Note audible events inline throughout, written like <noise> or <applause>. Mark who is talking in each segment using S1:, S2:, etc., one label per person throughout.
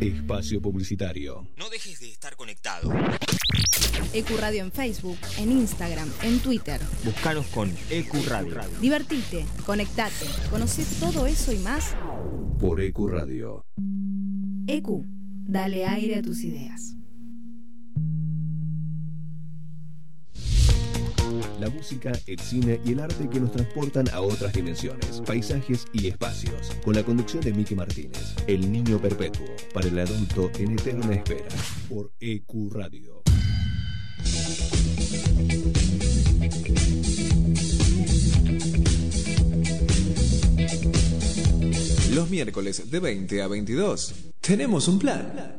S1: Espacio Publicitario.
S2: No dejes de estar conectado.
S3: Radio en Facebook, en Instagram, en Twitter.
S2: Búscanos con Radio.
S3: Divertite, conectate, conoce todo eso y más
S1: por Radio.
S3: EQ, dale aire a tus ideas.
S1: La música, el cine y el arte que nos transportan a otras dimensiones, paisajes y espacios. Con la conducción de Miki Martínez, El Niño Perpetuo, para el adulto en eterna espera, por EQ Radio.
S4: Los miércoles de 20 a 22 tenemos un plan.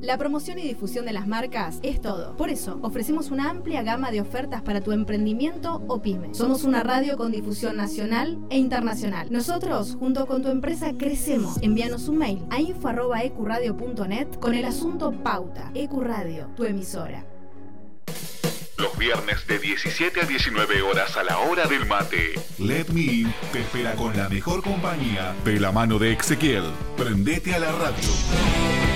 S3: La promoción y difusión de las marcas es todo. Por eso, ofrecemos una amplia gama de ofertas para tu emprendimiento o pyme. Somos una radio con difusión nacional e internacional. Nosotros, junto con tu empresa, crecemos. Envíanos un mail a info.ecuradio.net con el asunto Pauta. Ecuradio, tu emisora.
S5: Los viernes de 17 a 19 horas a la hora del mate. Let Me In te espera con la mejor compañía de la mano de Ezequiel. Prendete a la radio.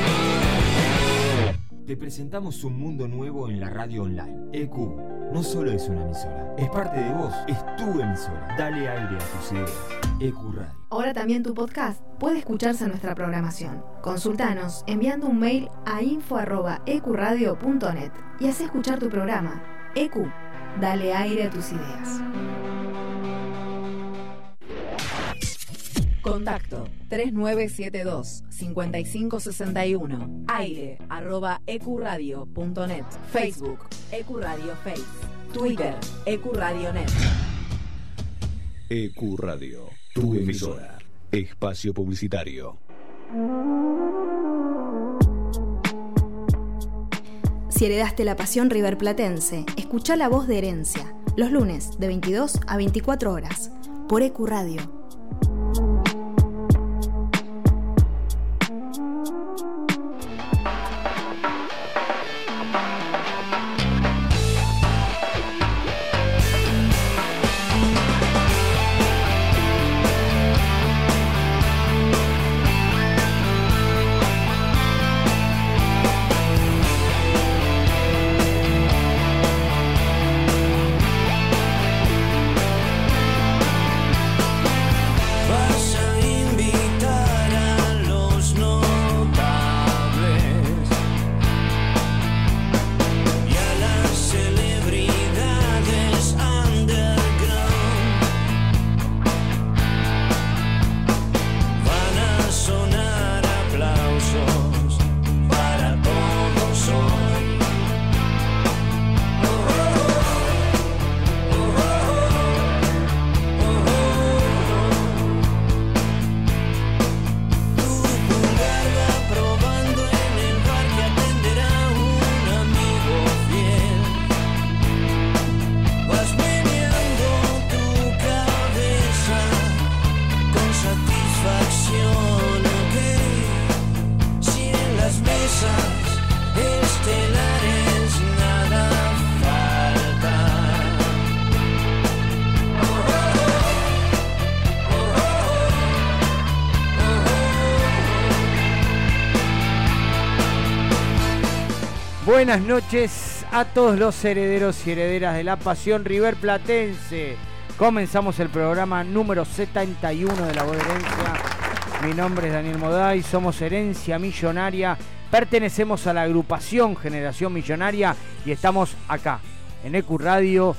S2: Te presentamos un mundo nuevo en la radio online. EQ no solo es una emisora, es parte de vos, es tu emisora. Dale aire a tus ideas. EQ Radio.
S3: Ahora también tu podcast puede escucharse en nuestra programación. Consultanos enviando un mail a info.ecuradio.net y haz escuchar tu programa. EQ, dale aire a tus ideas. Contacto 3972-5561. Aire arroba ecuradio.net. Facebook Ecuradio Face. Twitter Ecuradio.net.
S1: Ecuradio, tu emisora. Espacio Publicitario.
S3: Si heredaste la pasión riverplatense, escucha la voz de herencia. Los lunes de 22 a 24 horas. Por Ecuradio
S6: Buenas noches a todos los herederos y herederas de la pasión River Platense. Comenzamos el programa número 71 de la Herencia. Mi nombre es Daniel Moday, somos Herencia Millonaria, pertenecemos a la agrupación Generación Millonaria y estamos acá, en EQ Radio,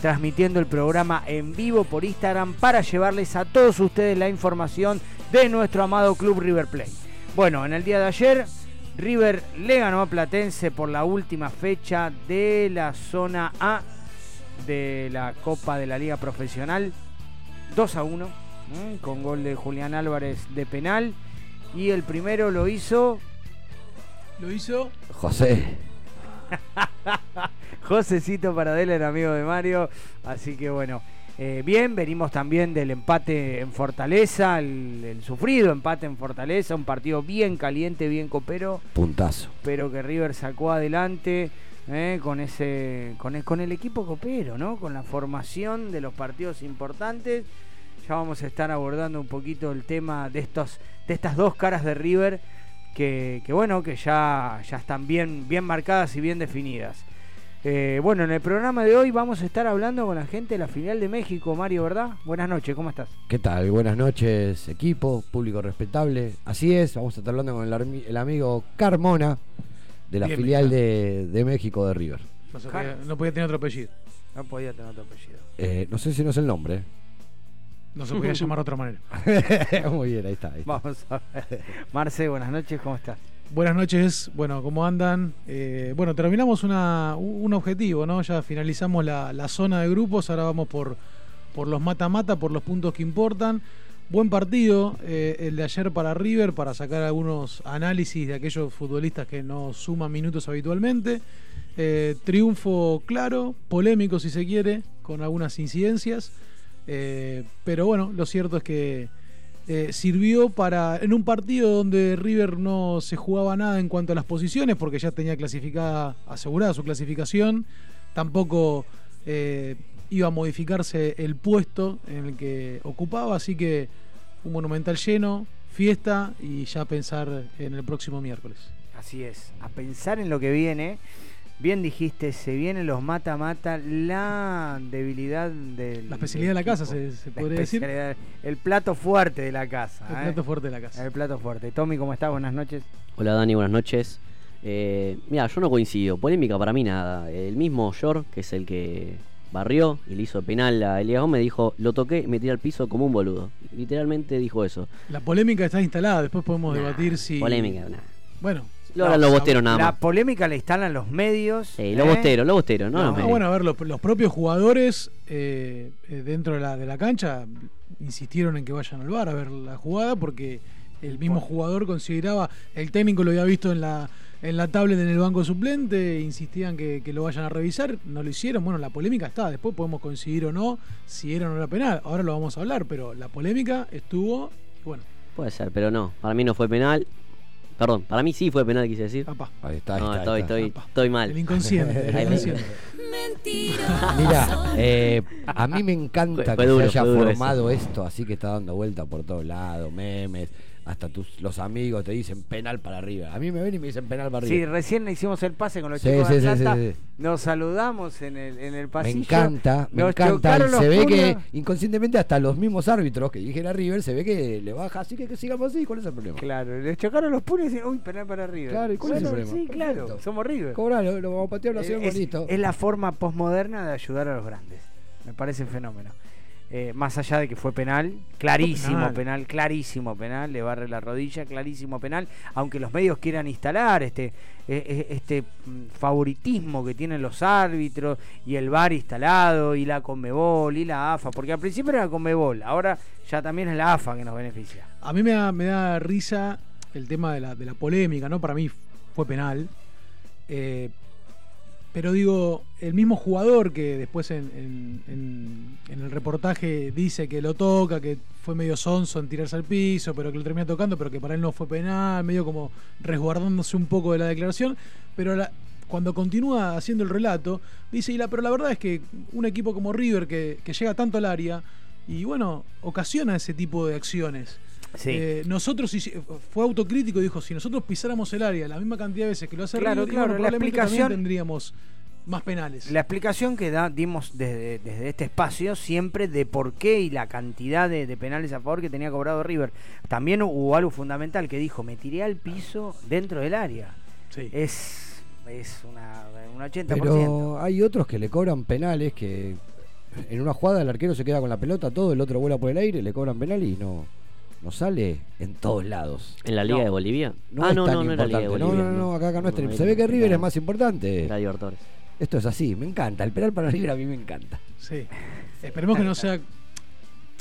S6: transmitiendo el programa en vivo por Instagram para llevarles a todos ustedes la información de nuestro amado Club River Plate. Bueno, en el día de ayer River le ganó a Platense por la última fecha de la zona A de la Copa de la Liga Profesional. 2 a 1, con gol de Julián Álvarez de penal. Y el primero lo hizo.
S7: Lo hizo
S6: José. <laughs> Josecito Paradela era amigo de Mario. Así que bueno. Eh, bien, venimos también del empate en Fortaleza, el, el sufrido empate en Fortaleza, un partido bien caliente, bien copero,
S8: Puntazo.
S6: pero que River sacó adelante eh, con ese con el, con el equipo copero, ¿no? Con la formación de los partidos importantes. Ya vamos a estar abordando un poquito el tema de estos de estas dos caras de River que, que bueno, que ya, ya están bien, bien marcadas y bien definidas. Eh, bueno, en el programa de hoy vamos a estar hablando con la gente de la filial de México, Mario, ¿verdad? Buenas noches, ¿cómo estás?
S8: ¿Qué tal? Buenas noches, equipo, público respetable. Así es, vamos a estar hablando con el, amigo Carmona de la
S7: Bien,
S8: filial de, de México de River.
S7: No, podía, no podía tener otro apellido.
S6: No podía tener otro apellido.
S8: Eh, no sé si no es el nombre.
S7: No se podía llamar de otra manera. <laughs>
S8: Muy bien, ahí está. ahí está.
S6: Vamos a ver. Marce, buenas noches, ¿cómo estás?
S7: Buenas noches, bueno, ¿cómo andan? Eh, bueno, terminamos un objetivo, ¿no? Ya finalizamos la, la zona de grupos, ahora vamos por, por los mata-mata, por los puntos que importan. Buen partido eh, el de ayer para River, para sacar algunos análisis de aquellos futbolistas que no suman minutos habitualmente. Eh, triunfo claro, polémico si se quiere, con algunas incidencias. Pero bueno, lo cierto es que eh, sirvió para en un partido donde River no se jugaba nada en cuanto a las posiciones porque ya tenía clasificada asegurada su clasificación tampoco eh, iba a modificarse el puesto en el que ocupaba así que un monumental lleno fiesta y ya pensar en el próximo miércoles
S6: Así es, a pensar en lo que viene. Bien dijiste, se vienen los mata-mata, la debilidad del.
S7: la especialidad de la casa se, se
S6: La
S7: podría decir
S6: El plato fuerte de la casa.
S7: el
S6: ¿eh?
S7: plato fuerte de la casa
S6: El plato fuerte. Tommy, ¿cómo estás? Buenas noches.
S9: Hola Dani, buenas noches. Eh, mira, yo no coincido. Polémica para mí nada. El mismo Yor, que es el que barrió y le hizo penal a Elías Gómez, dijo, lo toqué y me tiré al piso como un boludo. Literalmente dijo eso.
S7: la polémica está instalada después podemos
S9: Nah,
S7: debatir si
S9: Polémica, nah.
S7: bueno
S9: Lo bosteros nada
S6: La
S9: más.
S6: polémica la instalan los medios.
S9: Sí, los
S6: ¿eh?
S9: bosteros, los bosteros, no,
S6: No,
S9: los medios.
S7: bueno, a ver, los, los propios jugadores eh, eh, dentro de la, de la cancha insistieron en que vayan al bar a ver la jugada porque el mismo jugador consideraba, el técnico lo había visto en la, en la tablet en el banco suplente, insistían que, que lo vayan a revisar, no lo hicieron, bueno, la polémica está, después podemos coincidir o no si era o no era penal, ahora lo vamos a hablar, pero la polémica estuvo, y bueno,
S9: Puede ser, pero no. Para mí no fue penal. Perdón, para mí sí fue penal, quise decir.
S7: papá,
S8: Ahí está, ahí
S9: No,
S8: está,
S9: estoy,
S8: ahí está.
S9: estoy, estoy
S7: el
S9: mal.
S7: inconsciente, el <laughs>
S9: Ahí me-
S7: inconsciente.
S8: Mira, eh, a mí me encanta
S9: Fue- fue
S8: que
S9: duro,
S8: se haya formado esto, así que está dando vuelta por todos lados, memes, hasta tus los amigos te dicen penal para arriba. A mí me ven y me dicen penal para
S6: Sí,
S8: arriba.
S6: recién hicimos el pase con los
S8: Sí,
S6: chicos
S8: sí,
S6: de
S8: sí,
S6: Atlanta.
S8: sí, sí.
S6: Nos saludamos en el, en el
S8: Me
S6: pasillo.
S8: encanta, me encanta. Y
S6: los
S8: se ve que inconscientemente hasta los mismos árbitros que dijera River, se ve que le baja, así que, que sigamos así, ¿cuál es el problema?
S6: Claro, les chocaron los puños y decían, uy, penal para arriba.
S8: Claro, ¿y cuál es el problema?
S6: Sí, claro,
S8: Perfecto.
S6: somos River.
S8: Cobralo, lo vamos a patear, lo hacemos bonito.
S6: es la forma postmoderna de ayudar a los grandes. Me parece fenómeno. Eh, más allá de que fue penal, clarísimo
S7: Penal.
S6: penal. clarísimo penal, le barre la rodilla, clarísimo penal, aunque los medios quieran instalar este eh, eh, este mm, favoritismo que tienen los árbitros y el VAR instalado y la Conmebol y la AFA, porque al principio era la Conmebol, ahora ya también es la AFA que nos beneficia.
S7: A mí me da, me da risa el tema de la, de la polémica, ¿no? Para mí fue penal. Eh, pero digo, el mismo jugador que después en, en- el reportaje dice que lo toca, que fue medio sonso en tirarse al piso, pero que lo termina tocando, pero que para él no fue penal, medio como resguardándose un poco de la declaración. Pero la- cuando continúa haciendo el relato, dice, y la, pero la verdad es que un equipo como River que, que llega tanto al área y bueno, ocasiona ese tipo de acciones.
S6: Sí.
S7: Eh, nosotros fue autocrítico y dijo, si nosotros pisáramos el área la misma cantidad de veces que lo hace
S6: Claro,
S7: River,
S6: claro,
S7: bueno,
S6: la
S7: probablemente
S6: explicación-
S7: también tendríamos más penales.
S6: La explicación que da, dimos desde, desde este espacio siempre de por qué y la cantidad de, de penales a favor que tenía cobrado River. También hubo algo fundamental que dijo, me tiré al piso dentro del área.
S7: Sí.
S6: Es, es una, un 80%.
S8: Pero hay otros que le cobran penales que en una jugada el arquero se queda con la pelota, todo, el otro vuela por el aire, le cobran penal y no, no sale en todos lados.
S9: ¿En la Liga
S6: No.
S9: de Bolivia?
S8: No
S9: ah,
S8: es
S9: no,
S8: tan
S9: no, no era Liga de
S8: importante.
S9: Bolivia.
S8: no, no, no, acá, acá no es
S9: ahí
S8: Se ve que River es más importante.
S9: Era Libertadores.
S8: Esto es así, me encanta. El penal para River a mí me encanta.
S7: Sí. Esperemos que no sea.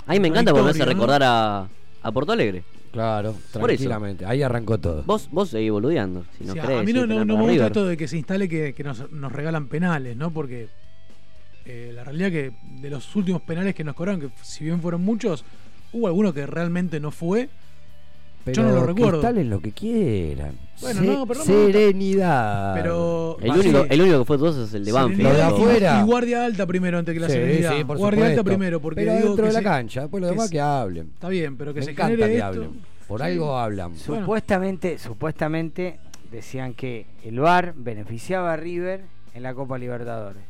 S9: A mí me encanta porque me hace recordar a, a Porto Alegre.
S8: Claro, tranquilamente. Ahí arrancó todo.
S9: Vos, vos seguís boludeando. Si no crees,
S7: a mí no, no, me gusta
S9: River.
S7: esto de que se instale que, que nos, nos regalan penales, ¿no? Porque eh, la realidad que de los últimos penales que nos cobraron, que si bien fueron muchos, hubo alguno que realmente no fue.
S8: Pero
S7: Yo no lo recuerdo.
S8: Cristales lo que quieran.
S7: Bueno,
S8: Se-
S7: no, pero no
S8: serenidad.
S7: Pero
S9: El único, el único que fue dudoso es el de Banfield.
S8: Lo de
S7: y-
S8: afuera.
S7: Y guardia alta primero antes que la
S8: Sí,
S7: serenidad.
S8: sí, por
S7: guardia alta primero, porque
S8: Pero
S7: digo
S8: dentro
S7: que
S8: de la
S7: se-
S8: cancha, después lo
S7: que
S8: demás que hablen.
S7: Está bien, pero que
S8: Me
S7: se
S8: encanta
S7: genere
S8: que
S7: esto.
S8: hablen. Por
S7: Sí.
S8: algo hablan.
S7: Bueno.
S6: Supuestamente, supuestamente decían que el VAR beneficiaba a River en la Copa Libertadores.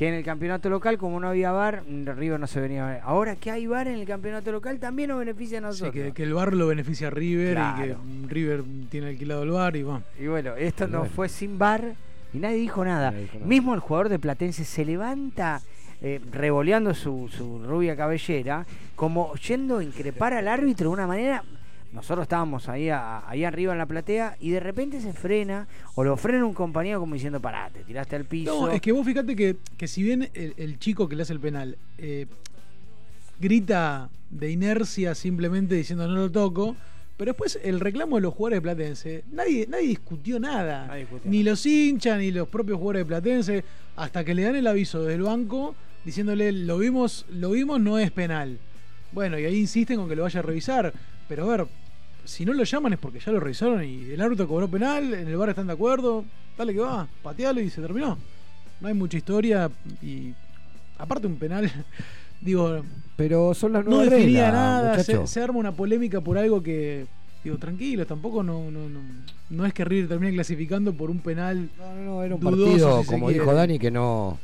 S6: Que en el campeonato local, como no había VAR, River no se venía a ver. Ahora que hay VAR en el campeonato local, también nos beneficia a
S7: Sí,
S6: nosotros.
S7: que, que el bar lo beneficia a River y que River tiene alquilado el bar y va.
S6: Y bueno, esto no
S8: bueno.
S6: fue sin VAR y nadie dijo nada.
S8: Nadie dijo nada.
S6: Mismo el jugador de Platense se levanta eh, revoleando su, su rubia cabellera, como yendo a increpar al árbitro de una manera. Nosotros estábamos ahí, a- ahí arriba en la platea y de repente se frena o lo frena un compañero como diciendo, pará, te tiraste al piso.
S7: No, es que vos fíjate que, que si bien el, el chico que le hace el penal eh, grita de inercia simplemente diciendo no lo toco, pero después el reclamo de los jugadores de Platense, nadie, nadie discutió nada.
S6: Nadie discutió
S7: ni los hinchas, ni los propios jugadores de Platense, hasta que le dan el aviso desde el banco diciéndole lo vimos, lo vimos, no es penal. Bueno, y ahí insisten con que lo vaya a revisar. Pero a ver, si no lo llaman es porque ya lo revisaron y el árbitro cobró penal, en el bar están de acuerdo, dale que va, patealo y se terminó. No hay mucha historia y aparte un penal, <laughs> digo,
S8: Pero son las
S7: no
S8: nuevas
S7: definía
S8: reglas,
S7: nada, se, se arma una polémica por algo que, digo, tranquilo, tampoco no, no, no, no es que River termine clasificando por un penal.
S8: No, no, no, era un
S7: dudoso,
S8: partido,
S7: si
S8: como dijo Dani, que no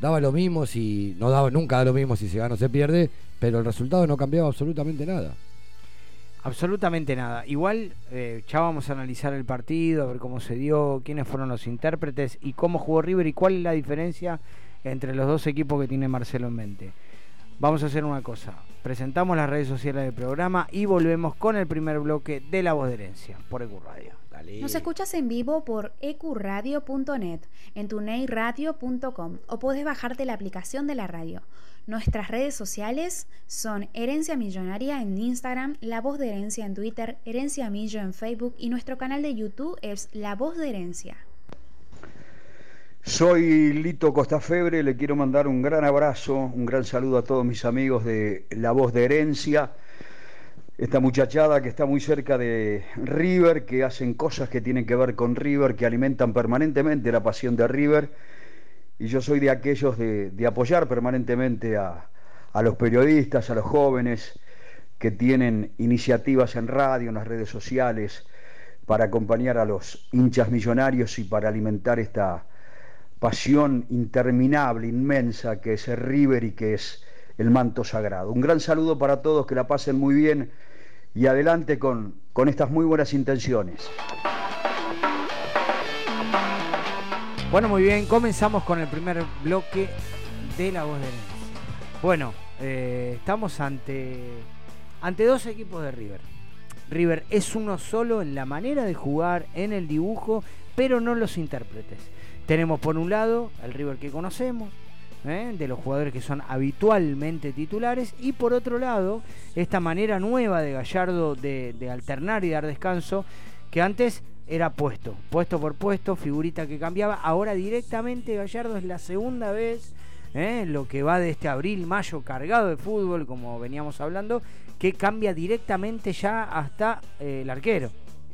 S8: daba lo mismo si. No daba, nunca da lo mismo si se gana o se pierde, pero el resultado no cambiaba absolutamente nada.
S6: Absolutamente nada. Igual eh, ya vamos a analizar el partido, a ver cómo se dio, quiénes fueron los intérpretes y cómo jugó River y cuál es la diferencia entre los dos equipos que tiene Marcelo en mente. Vamos a hacer una cosa. Presentamos las redes sociales del programa y volvemos con el primer bloque de La Voz de Herencia por EQ Radio.
S8: Dale.
S10: Nos escuchas en vivo por ecuradio.net, en tuneiradio.com o podés bajarte la aplicación de la radio. Nuestras redes sociales son Herencia Millonaria en Instagram, La Voz de Herencia en Twitter, Herencia Millo en Facebook y nuestro canal de YouTube es La Voz de Herencia.
S11: Soy Lito Costafebre, le quiero mandar un gran abrazo, un gran saludo a todos mis amigos de La Voz de Herencia, esta muchachada que está muy cerca de River, que hacen cosas que tienen que ver con River, que alimentan permanentemente la pasión de River, y yo soy de aquellos de, de apoyar permanentemente a, a los periodistas, a los jóvenes que tienen iniciativas en radio, en las redes sociales, para acompañar a los hinchas millonarios y para alimentar esta pasión interminable, inmensa, que es River y que es el manto sagrado. Un gran saludo para todos, que la pasen muy bien y adelante con, con estas muy buenas intenciones.
S6: Bueno, muy bien, comenzamos con el primer bloque de La Voz de. Bueno, eh, estamos ante, ante dos equipos de River. River es uno solo en la manera de jugar, en el dibujo, pero no los intérpretes. Tenemos por un lado el River que conocemos, ¿eh? de los jugadores que son habitualmente titulares, y por otro lado, esta manera nueva de Gallardo de, de alternar y dar descanso, que antes era puesto, puesto por puesto, figurita que cambiaba, ahora directamente Gallardo es la segunda vez, ¿eh? lo que va de este abril, mayo cargado de fútbol, como veníamos hablando, que cambia directamente ya hasta eh, el arquero.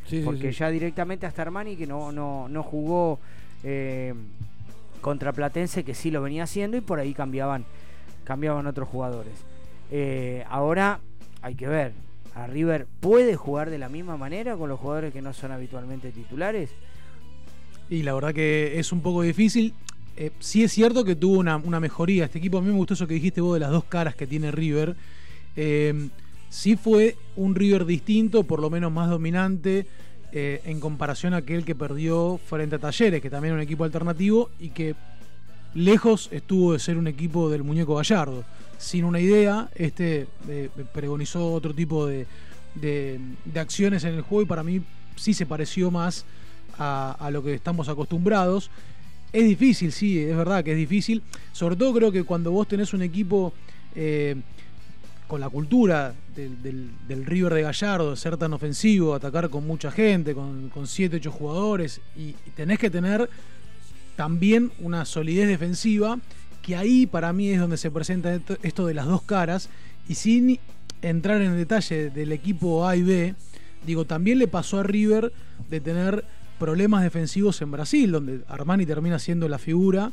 S8: Sí, sí,
S6: porque
S8: sí.
S6: ya directamente hasta Armani, que no, no, no jugó eh, contra Platense, que sí lo venía haciendo, y por ahí cambiaban, cambiaban otros jugadores. Eh, ahora hay que ver, ¿a River puede jugar de la misma manera con los jugadores que no son habitualmente titulares?
S7: Y la verdad que es un poco difícil. Eh, sí es cierto que tuvo una, mejoría. Este equipo, a mí me gustó eso que dijiste vos de las dos caras que tiene River. Eh, sí fue un River distinto, por lo menos más dominante, eh, en comparación a aquel que perdió frente a Talleres, que también era un equipo alternativo y que lejos estuvo de ser un equipo del muñeco Gallardo. Sin una idea, este eh, pregonizó otro tipo de, de- acciones en el juego y para mí sí se pareció más a, a lo que estamos acostumbrados. Es difícil, sí, es verdad que es difícil. Sobre todo creo que cuando vos tenés un equipo eh, con la cultura del, del- River de Gallardo, de ser tan ofensivo, atacar con mucha gente, con, con 7, 8 jugadores, y, tenés que tener también una solidez defensiva que ahí para mí es donde se presenta esto- esto de las dos caras y sin entrar en detalle del equipo A y B, digo, también le pasó a River de tener problemas defensivos en Brasil, donde Armani termina siendo la figura.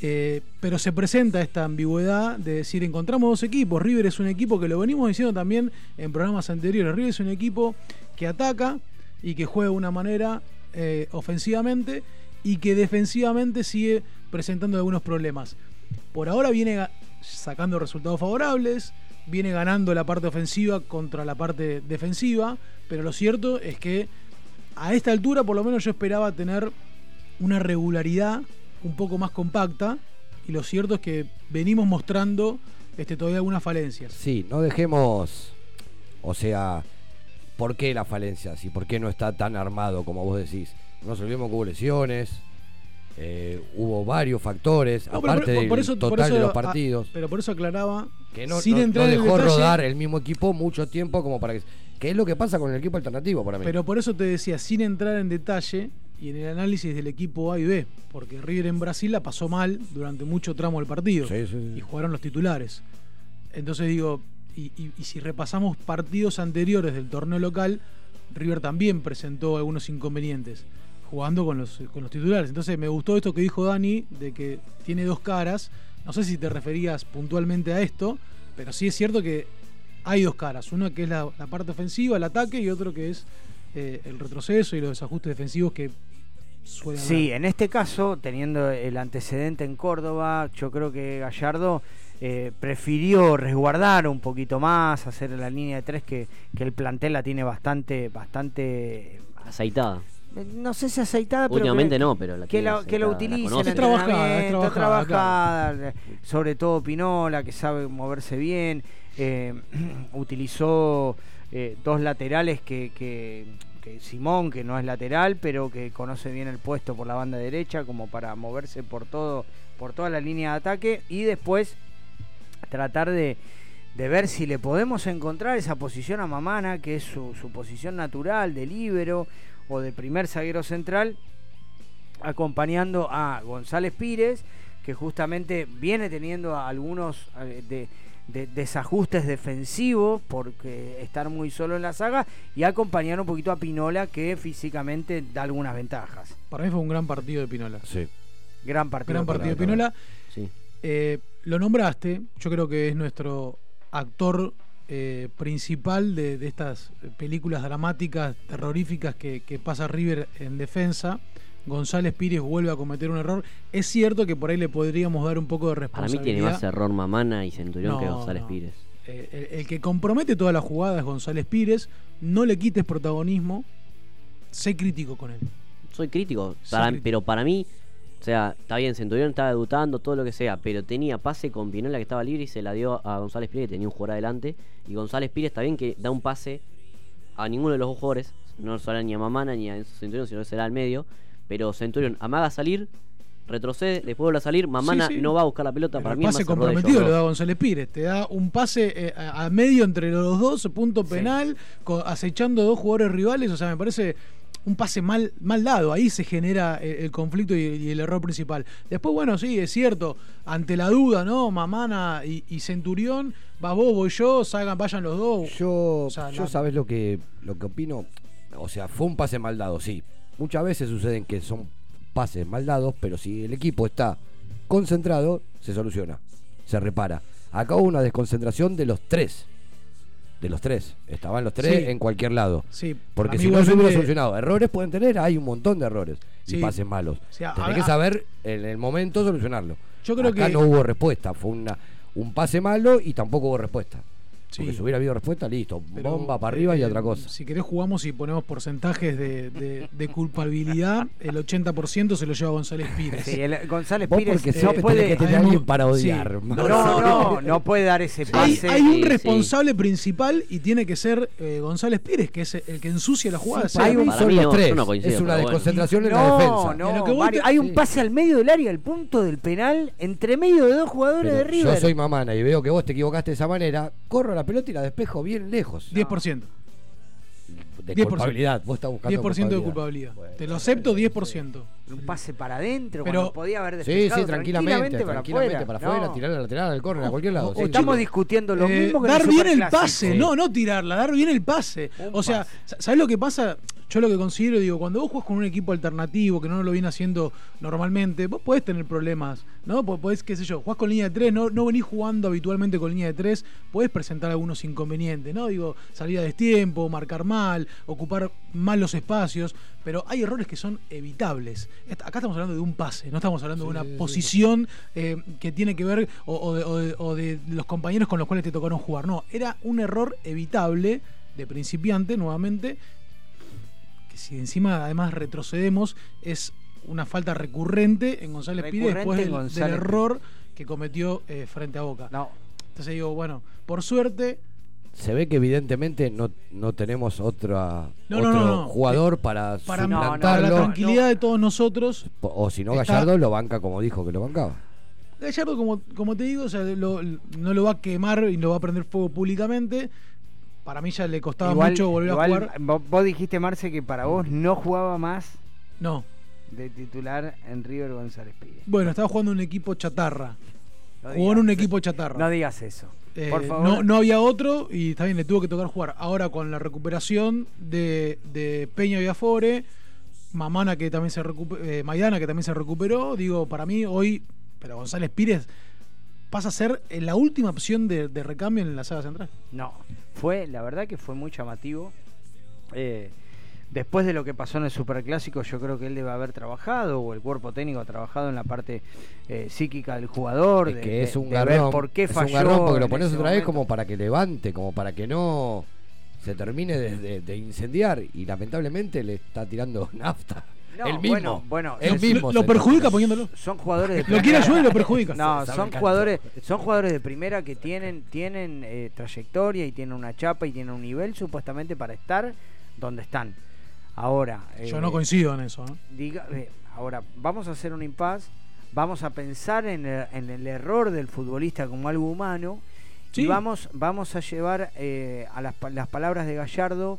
S7: Eh, pero se presenta esta ambigüedad de decir, encontramos dos equipos. River es un equipo que lo venimos diciendo también en programas anteriores. River es un equipo que ataca y que juega de una manera eh, ofensivamente y que defensivamente sigue presentando algunos problemas. Por ahora viene sacando resultados favorables, viene ganando la parte ofensiva contra la parte defensiva, pero lo cierto es que a esta altura por lo menos yo esperaba tener una regularidad un poco más compacta y lo cierto es que venimos mostrando este, todavía algunas falencias.
S8: Sí, no dejemos. O sea, ¿por qué las falencias y por qué no está tan armado como vos decís? No nos olvidemos que hubo lesiones, eh, hubo varios factores,
S7: No,
S8: aparte
S7: por-
S8: del
S7: por eso- por
S8: total
S7: eso,
S8: de los partidos.
S7: pero por eso aclaraba
S8: que no,
S7: sin
S8: no-
S7: entrar
S8: no
S7: en
S8: dejó
S7: detalle,
S8: rodar el mismo equipo mucho tiempo como para que. Que es lo que pasa con el equipo alternativo para mí.
S7: Pero por eso te decía, sin entrar en detalle y en el análisis del equipo A y B, porque River en Brasil la pasó mal durante mucho tramo del partido
S8: Sí, sí, sí.
S7: y jugaron los titulares. Entonces digo, y, y- y si repasamos partidos anteriores del torneo local, River también presentó algunos inconvenientes jugando con los, con los titulares. Entonces me gustó esto que dijo Dani, de que tiene dos caras. No sé si te referías puntualmente a esto, pero sí es cierto que hay dos caras. Una que es la, la parte ofensiva, el ataque, y otro que es eh, el retroceso y los desajustes defensivos que suelen
S6: Sí,
S7: haber.
S6: en este caso, teniendo el antecedente en Córdoba, yo creo que Gallardo eh, prefirió resguardar un poquito más, hacer la línea de tres que, que el plantel la tiene bastante, bastante
S9: Aceitada.
S6: eh, no sé si aceitada, pero
S9: Últimamente
S6: que,
S9: no, pero la
S6: que
S9: tiene
S6: la, que la
S9: aceitada, la
S7: Es trabajada, es trabajada,
S6: sobre todo Pinola, que sabe moverse bien, eh, <clears throat> utilizó eh, dos laterales que, que, Simón, que no es lateral, pero que conoce bien el puesto por la banda derecha, como para moverse por todo, por toda la línea de ataque, y después tratar de, ver si le podemos encontrar esa posición a Mamana, que es su, su posición natural de líbero o de primer zaguero central, acompañando a González Pires, que justamente viene teniendo algunos eh, de, de- desajustes defensivos porque estar muy solo en la saga y acompañar un poquito a Pinola que físicamente da algunas ventajas.
S7: Para mí fue un gran partido de Pinola.
S8: Sí.
S6: Gran partido.
S7: Gran partido de Pinola.
S9: Sí.
S7: Eh, lo nombraste, yo creo que es nuestro actor eh, principal de, de estas películas dramáticas, terroríficas que, que pasa River en defensa. González Pires vuelve a cometer un error. Es cierto que por ahí le podríamos dar un poco de
S9: Para mí
S7: responsabilidad.
S9: tiene más error Mamana y Centurión que González
S7: no.
S9: Pires.
S7: Eh, el, el que compromete toda la jugada es González Pires. No le quites protagonismo. Sé crítico con él.
S9: Soy crítico,
S7: Sí,
S9: para-
S7: crítico.
S9: pero para mí, o sea, está bien, Centurión estaba debutando, todo lo que sea, pero tenía pase con Pinola que estaba libre y se la dio a González Pires que tenía un jugador adelante. Y González Pires está bien que da un pase a ninguno de los dos jugadores, no será ni a Mamana ni a Enzo Centurión, sino que será al medio. Pero Centurión amaga salir, retrocede, después vuelve a salir, Mamana
S7: Sí, sí.
S9: no va a buscar la pelota,
S7: Pero
S9: para
S7: el
S9: mí es
S7: pase comprometido lo da González Pires. Te da un pase eh, a a medio entre los dos, punto penal, acechando dos jugadores rivales. O sea, me parece un pase mal, mal dado. Ahí se genera el, el conflicto y, y el error principal. Después, bueno, sí, es cierto. Ante la duda, ¿no? Mamana y, y Centurión, va vos, voy yo, salgan, vayan los dos.
S8: Yo,
S7: O sea,
S8: yo
S7: la-
S8: sabes lo que, lo que opino. O sea, fue un pase mal dado, sí. Muchas veces suceden que son pases mal dados, pero si el equipo está concentrado, se soluciona, se repara. Acá hubo una desconcentración de los tres. De los tres. Estaban los tres
S7: Sí.
S8: en cualquier lado.
S7: Sí,
S8: Porque si no se hubiera solucionado. Errores pueden tener, hay un montón de errores.
S7: Sí.
S8: Y pases malos.
S7: O sea,
S8: Tenés
S7: a-
S8: que saber en el momento solucionarlo.
S7: Yo creo
S8: Acá
S7: que-
S8: no hubo respuesta. Fue una, un pase malo y tampoco hubo respuesta.
S7: Sí.
S8: Porque si hubiera habido respuesta, listo.
S7: Pero,
S8: bomba para arriba y
S7: eh,
S8: otra cosa.
S7: Si querés jugamos y ponemos porcentajes de, de- de culpabilidad, el 80% se lo lleva González Pires.
S6: Sí, el- González
S8: Vos
S6: Pires
S8: porque
S6: no
S8: siempre
S6: puede,
S8: tenés que tener alguien para
S7: sí.
S8: odiar.
S6: no, no, no puede dar ese
S7: Hay,
S6: pase.
S7: hay un
S9: Sí, sí.
S7: responsable principal y tiene que ser eh, González Pires, que es el que ensucia la jugada.
S8: Sí, hay un
S9: no,
S8: tres.
S9: yo no coincido,
S8: es una
S9: pero bueno.
S8: desconcentración en la defensa.
S6: no,
S7: Y a lo que voy
S6: Mario,
S7: te-
S6: hay un
S8: sí.
S6: pase al medio del área, al punto del penal, entre medio de dos jugadores
S8: Pero
S6: de River.
S8: yo soy mamana y veo que vos te equivocaste de esa manera, corro la pelota y la despejo bien lejos.
S7: 10%.
S8: de
S7: 10%.
S8: culpabilidad. Vos estás buscando
S7: 10% de culpabilidad. Te lo acepto 10%.
S6: Un pase para adentro,
S7: Pero-
S6: cuando podía haber
S8: Sí,
S6: despejado
S8: sí, tranquilamente,
S6: para
S8: tranquilamente,
S6: afuera.
S8: para afuera,
S6: No.
S8: tirar al lateral, al córner, a cualquier lado.
S6: O
S8: sí,
S6: estamos
S8: sí.
S6: discutiendo lo
S7: Eh,
S6: mismo que
S7: dar bien el pase, no, no tirarla, dar bien el pase. o sea, ¿sabes lo que pasa? Yo lo que considero, digo, cuando vos jugás con un equipo alternativo que no lo viene haciendo normalmente, vos podés tener problemas, ¿no? Po- Podés, qué sé yo, jugás con línea de tres, no, no venís jugando habitualmente con línea de tres, podés presentar algunos inconvenientes, ¿no? Digo, salir a destiempo, marcar mal, ocupar mal los espacios, pero hay errores que son evitables. Acá estamos hablando de un pase, no estamos hablando de una
S8: sí, sí.
S7: posición eh, que tiene que ver o, o de, o de- o de los compañeros con los cuales te tocaron jugar. No, era un error evitable de principiante, nuevamente, que si encima además retrocedemos, es una falta recurrente en González Pires
S6: Recurrente
S7: después
S6: en
S7: del, error que cometió eh, frente a Boca.
S6: No.
S7: Entonces digo, bueno, por suerte,
S8: Se ve que evidentemente no, no tenemos otra,
S7: No,
S8: otro
S7: no, no.
S8: jugador para
S7: para,
S8: suplantarlo.
S7: para la tranquilidad de todos nosotros,
S8: O si no,
S7: Está-
S8: Gallardo lo banca como dijo que lo bancaba.
S7: Gallardo, como, como te digo, o sea, lo- no lo va a quemar y lo va a prender fuego públicamente. Para mí ya le costaba
S6: Igual-
S7: mucho volver
S6: igual
S7: a jugar.
S6: Vos, dijiste, Marce, que para vos no jugaba más
S7: No.
S6: de titular en River González Pires.
S7: Bueno, estaba jugando un equipo chatarra.
S6: No
S7: Jugó en un equipo chatarra.
S6: No digas eso.
S7: Eh,
S6: Por favor.
S7: No, no había otro y está bien, le tuvo que tocar jugar. Ahora con la recuperación de, de Peña y Afore, Mamana que también se recuperó, Maidana que también se recuperó, digo, para mí hoy, pero González Pires pasa a ser eh, la última opción de, de recambio en la saga central.
S6: No, fue, la verdad que fue muy llamativo. Eh, después de lo que pasó en el Superclásico, yo creo que él debe haber trabajado, o el cuerpo técnico ha trabajado en la parte eh, psíquica del jugador,
S8: Es
S6: de,
S8: que
S6: de-
S8: es un
S6: de ver
S8: garrón.
S6: por qué
S8: es
S6: falló.
S8: un garrón porque lo pones otra vez como para que levante, como para que no se termine de, de- de incendiar. Y lamentablemente le está tirando <laughs> nafta.
S6: No,
S8: el mismo.
S6: bueno, bueno,
S8: el
S7: Lo-
S8: mismo.
S7: lo perjudica poniéndolo.
S6: Son jugadores de
S7: Lo quiere
S6: primera.
S7: ayudar y lo perjudica.
S6: No, son jugadores, son jugadores de primera que tienen, tienen eh, trayectoria y tienen una chapa y tienen un nivel supuestamente para estar donde están. Ahora,
S7: Yo
S6: eh,
S7: no coincido en eso. ¿no?
S6: diga, eh, ahora vamos a hacer un impas, vamos a pensar en el, en el error del futbolista como algo humano
S7: Sí.
S6: y vamos, vamos a llevar eh, a las, las palabras de Gallardo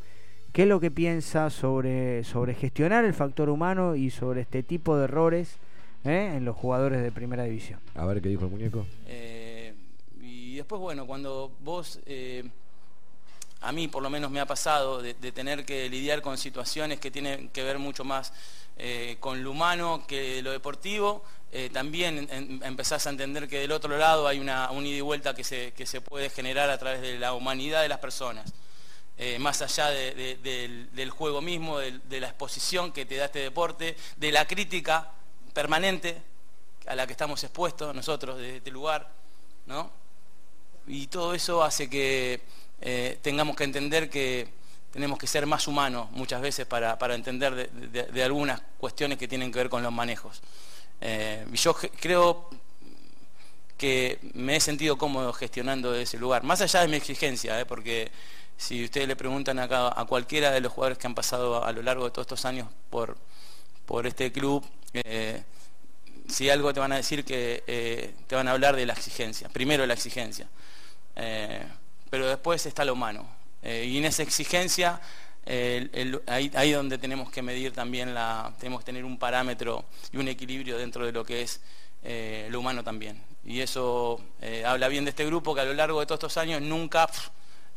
S6: qué es lo que piensa sobre, sobre gestionar el factor humano y sobre este tipo de errores eh, en los jugadores de primera división.
S8: A ver qué dijo el muñeco.
S12: Eh, y después, bueno, cuando vos, eh, a mí por lo menos me ha pasado de, tener que lidiar con situaciones que tienen que ver mucho más eh, con lo humano que lo deportivo, eh, también empezás a entender que del otro lado hay una, un ida y vuelta que se, que se puede generar a través de la humanidad de las personas. Eh, más allá de- de- del, juego mismo, de la exposición que te da este deporte, de la crítica permanente a la que estamos expuestos nosotros de este lugar, ¿no? Y todo eso hace que eh, tengamos que entender que tenemos que ser más humanos muchas veces para, para entender de, algunas cuestiones que tienen que ver con los manejos. Eh, yo creo que me he sentido cómodo gestionando ese lugar, más allá de mi exigencia, ¿eh? porque si ustedes le preguntan acá a cualquiera de los jugadores que han pasado a lo largo de todos estos años por, por este club, eh, si algo te van a decir que te van a hablar de la exigencia, primero la exigencia, pero después está lo humano. Eh, y en esa exigencia, ahí, ahí donde tenemos que medir también tenemos que tener un parámetro y un equilibrio dentro de lo que es eh, lo humano también. Y eso eh, habla bien de este grupo que a lo largo de todos estos años nunca,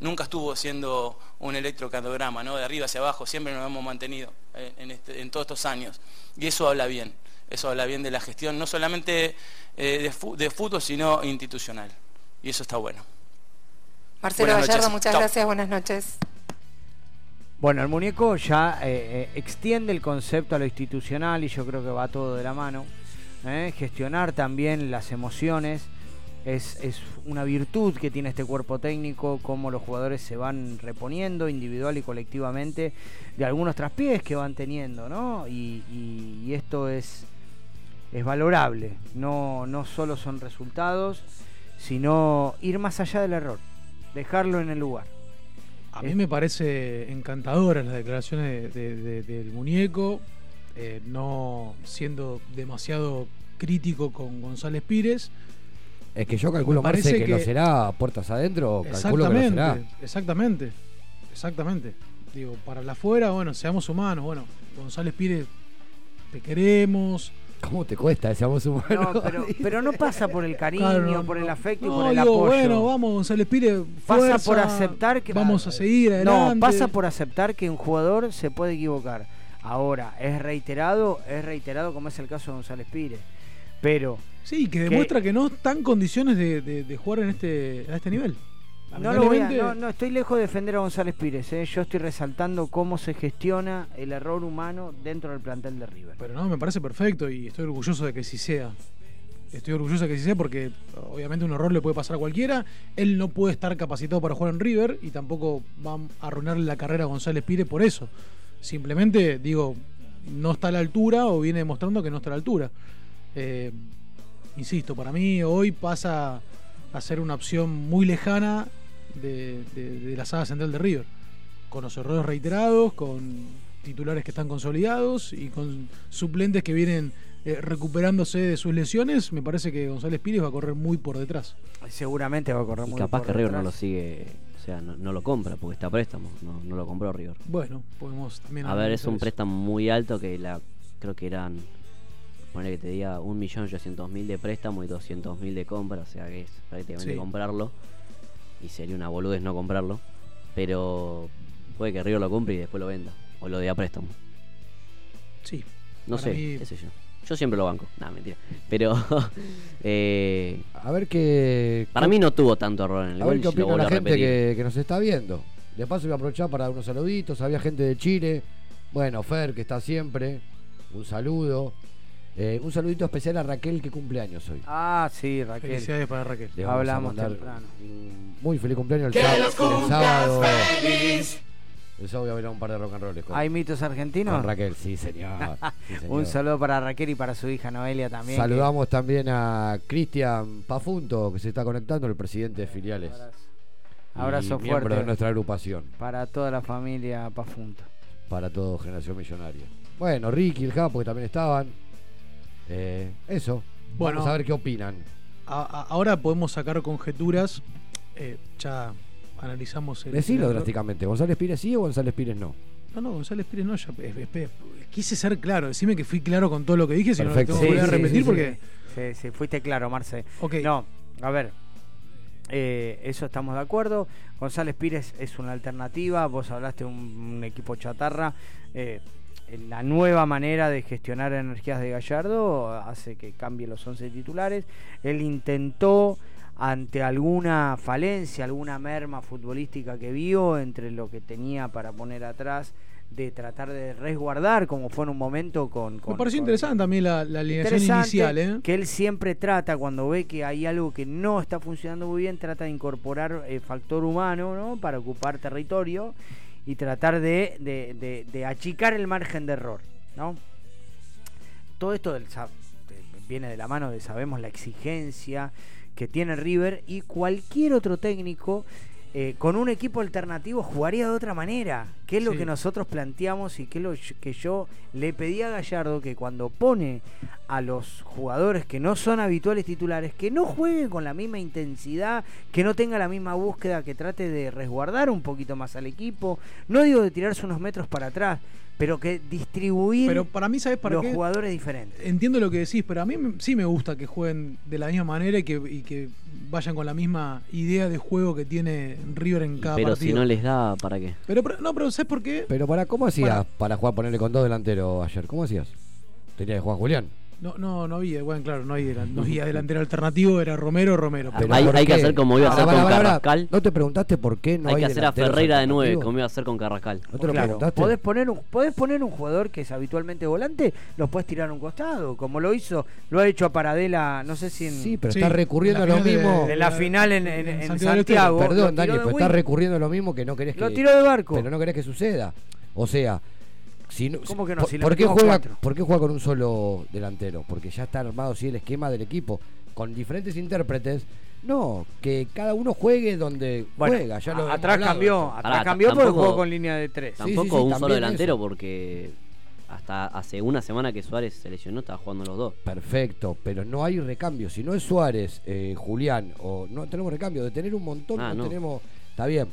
S12: nunca estuvo siendo un electrocardiograma, ¿no? de arriba hacia abajo, siempre nos hemos mantenido en, este- en todos estos años. Y eso habla bien, eso habla bien de la gestión, no solamente de fútbol, sino institucional. Y eso está bueno.
S13: Marcelo
S12: Buenas
S13: Gallardo,
S12: noches.
S13: muchas gracias, buenas noches.
S6: Bueno, el muñeco ya eh, eh, extiende el concepto a lo institucional y yo creo que va todo de la mano. ¿eh? Gestionar también las emociones es, es una virtud que tiene este cuerpo técnico, cómo los jugadores se van reponiendo individual y colectivamente de algunos traspiés que van teniendo, ¿no? Y, y- y esto es, es valorable. No, no solo son resultados, sino ir más allá del error, dejarlo en el lugar.
S7: A mí me parece encantadoras las declaraciones de- de- de- del muñeco, eh, no siendo demasiado crítico con González Pires.
S8: Es que yo calculo,
S7: Me parece
S8: Marce, que, lo será a puertas adentro. Calculo que lo será.
S7: Exactamente, exactamente, exactamente. Digo, para la afuera, bueno, seamos humanos. Bueno, González Pires, te queremos.
S8: ¿Cómo te cuesta seamos humanos?
S6: No, pero, <laughs> pero no pasa por el cariño,
S7: Claro, no,
S6: por el afecto
S7: No,
S6: y por el
S7: digo,
S6: apoyo.
S7: bueno, vamos, González Pires.
S6: pasa
S7: fuerza,
S6: por aceptar que
S7: Vamos a seguir adelante.
S6: No, pasa por aceptar que un jugador se puede equivocar. Ahora, es reiterado, es reiterado como es el caso de González Pires. Pero
S7: Sí, que demuestra que no está en condiciones de, de- de jugar en este, a este nivel.
S6: No, lo voy a- no, no, estoy lejos de defender a González Pires. ¿eh? Yo estoy resaltando cómo se gestiona el error humano dentro del plantel de River.
S7: Pero no, me parece perfecto y estoy orgulloso de que sí sea. Estoy orgulloso de que sí sea porque obviamente un error le puede pasar a cualquiera. Él no puede estar capacitado para jugar en River y tampoco va a arruinarle la carrera a González Pire por eso. Simplemente, digo, no está a la altura o viene demostrando que no está a la altura. Eh, insisto, para mí hoy pasa a ser una opción muy lejana de, de- de la saga central de River. Con los errores reiterados, con titulares que están consolidados y con suplentes que vienen eh, recuperándose de sus lesiones, me parece que González Pires va a correr muy por detrás.
S6: Seguramente va a correr
S9: Y
S6: muy
S9: capaz
S6: por
S9: que River no lo sigue, o sea, no, no lo compra porque está a préstamo, no, no lo compró River.
S7: Bueno, podemos también...
S9: A ver, es un
S7: eso.
S9: préstamo muy alto que la creo que eran, poner que te diga, 1.800.000 de préstamo y 200.000 de compra, o sea que es prácticamente
S7: Sí.
S9: comprarlo. Y sería una boludez no comprarlo. Pero puede que River lo compre y después lo venda. O lo dé a préstamo.
S7: Sí.
S9: No sé,
S7: mí-
S9: qué sé yo. Yo siempre lo banco. Nada, mentira. Pero. <laughs> eh,
S8: A ver qué.
S9: para mí no tuvo tanto error en el
S8: A
S9: gol.
S8: ver qué opina la gente que nos está viendo. De paso voy a aprovechar para dar unos saluditos. Había gente de Chile. Bueno, Fer, que está siempre. Un saludo. Eh, un saludito especial a Raquel, que cumple años hoy.
S6: Ah, sí, Raquel.
S7: Felicidades para Raquel.
S8: Le a
S6: Hablamos temprano.
S8: Muy feliz cumpleaños el,
S6: Que
S8: sá-
S6: los
S8: el sábado.
S6: feliz.
S8: El sábado voy a ver un par de rock and rolls. con-
S6: ¿Hay mitos argentinos?
S8: Con Raquel, sí, señor. Sí, <laughs> señor.
S6: Un saludo para Raquel y para su hija Noelia también. que-
S8: Saludamos también a Cristian Pafunto, que se está conectando, el presidente de filiales.
S6: Abrazo
S8: y miembro
S6: fuerte.
S8: de nuestra agrupación.
S6: Para toda la familia Pafunto.
S8: Para todo Generación Millonaria. Bueno, Ricky, el Japo, que también estaban. Eh, eso.
S7: Bueno.
S8: Vamos a ver qué opinan.
S7: A- a- ahora podemos sacar conjeturas. eh, ya analizamos el.
S8: Decilo
S7: el-
S8: drásticamente. ¿González Pires sí o González Pires no?
S7: No, no, González Pires no. ya- eh, quise ser claro. Decime que fui claro con todo lo que dije. Si no tengo que volver a
S8: Sí, sí,
S7: repetir
S8: sí,
S7: porque.
S6: Sí, sí, fuiste claro, Marce.
S7: Ok.
S6: No, a ver. eh, eso estamos de acuerdo. González Pires es una alternativa. Vos hablaste de un, un equipo chatarra. eh, la nueva manera de gestionar energías de Gallardo hace que cambie los 11 titulares. Él intentó, ante alguna falencia, alguna merma futbolística que vio entre lo que tenía para poner atrás, de tratar de resguardar, como fue en un momento con.
S7: Me pareció
S6: con-
S7: interesante también la, la alineación inicial, ¿eh?
S6: que él siempre trata cuando ve que hay algo que no está funcionando muy bien trata de incorporar el factor humano ¿no? para ocupar territorio y tratar de, de- de- achicar el margen de error ¿no? todo esto del, viene de la mano de sabemos la exigencia que tiene River y cualquier otro técnico eh, con un equipo alternativo jugaría de otra manera, que es lo
S7: Sí.
S6: que nosotros planteamos y que es lo que yo le pedí a Gallardo que cuando pone a los jugadores que no son habituales titulares, que no jueguen con la misma intensidad, que no tenga la misma búsqueda, que trate de resguardar un poquito más al equipo, no digo de tirarse unos metros para atrás, pero que distribuir
S7: Pero para mí, ¿sabes para
S6: los
S7: qué?
S6: jugadores diferentes.
S7: Entiendo lo que decís, pero a mí me- sí me gusta que jueguen de la misma manera y que, y que vayan con la misma idea de juego que tiene River en cada
S9: Pero
S7: partido.
S9: si no les da, ¿para qué?
S7: Pero, pero- no, pero ¿sabes por qué?
S8: Pero para, ¿cómo hacías
S7: Para-
S8: para jugar, ponerle con dos delanteros ayer? ¿Cómo hacías? Tenía que jugar Julián.
S7: No, no, no había, bueno, claro, no había, no había delantero alternativo, era Romero, Romero.
S8: Pero
S9: hay
S8: ¿por
S9: hay que hacer como iba a hacer
S8: Pará,
S9: con. Carrascal.
S8: ¿No te preguntaste por qué no hay,
S9: hay que hacer a Ferreira de 9,
S8: alternativos?
S9: como iba a hacer con Carrascal.
S8: ¿No te lo
S6: Claro,
S8: preguntaste?
S6: podés poner, un, podés poner un jugador que es habitualmente volante, lo puedes tirar a un costado, como lo hizo, lo ha hecho a Paradela, no sé si en,
S8: Sí, pero
S7: Sí,
S8: está recurriendo a lo
S7: final de-
S8: mismo.
S6: en la final en, en- en
S7: Santiago
S8: Perdón, Dani, pero está recurriendo a lo mismo que no querés que.
S6: Lo tiró de barco.
S8: Pero no querés que suceda. O sea, si no,
S6: ¿Cómo que no?
S8: ¿por,
S6: Si le
S8: por qué juega,
S6: cuatro.
S8: ¿Por qué juega con un solo delantero? Porque ya está armado así el esquema del equipo. Con diferentes intérpretes. No, que cada uno juegue donde
S6: Bueno,
S8: juega. Ya lo
S6: atrás
S8: hablado
S6: cambió,
S8: esto.
S6: atrás
S9: Pará,
S6: cambió porque
S9: tampoco-
S6: jugó con línea de tres.
S8: Sí, sí,
S9: Tampoco
S8: sí,
S9: un solo delantero
S8: eso.
S9: porque hasta hace una semana que Suárez se lesionó, estaba jugando los dos.
S8: Perfecto, pero no hay recambio. Si no es Suárez, eh, Julián, o no tenemos recambio. De tener un montón,
S9: Ah,
S8: no,
S9: no.
S8: tenemos. Está bien.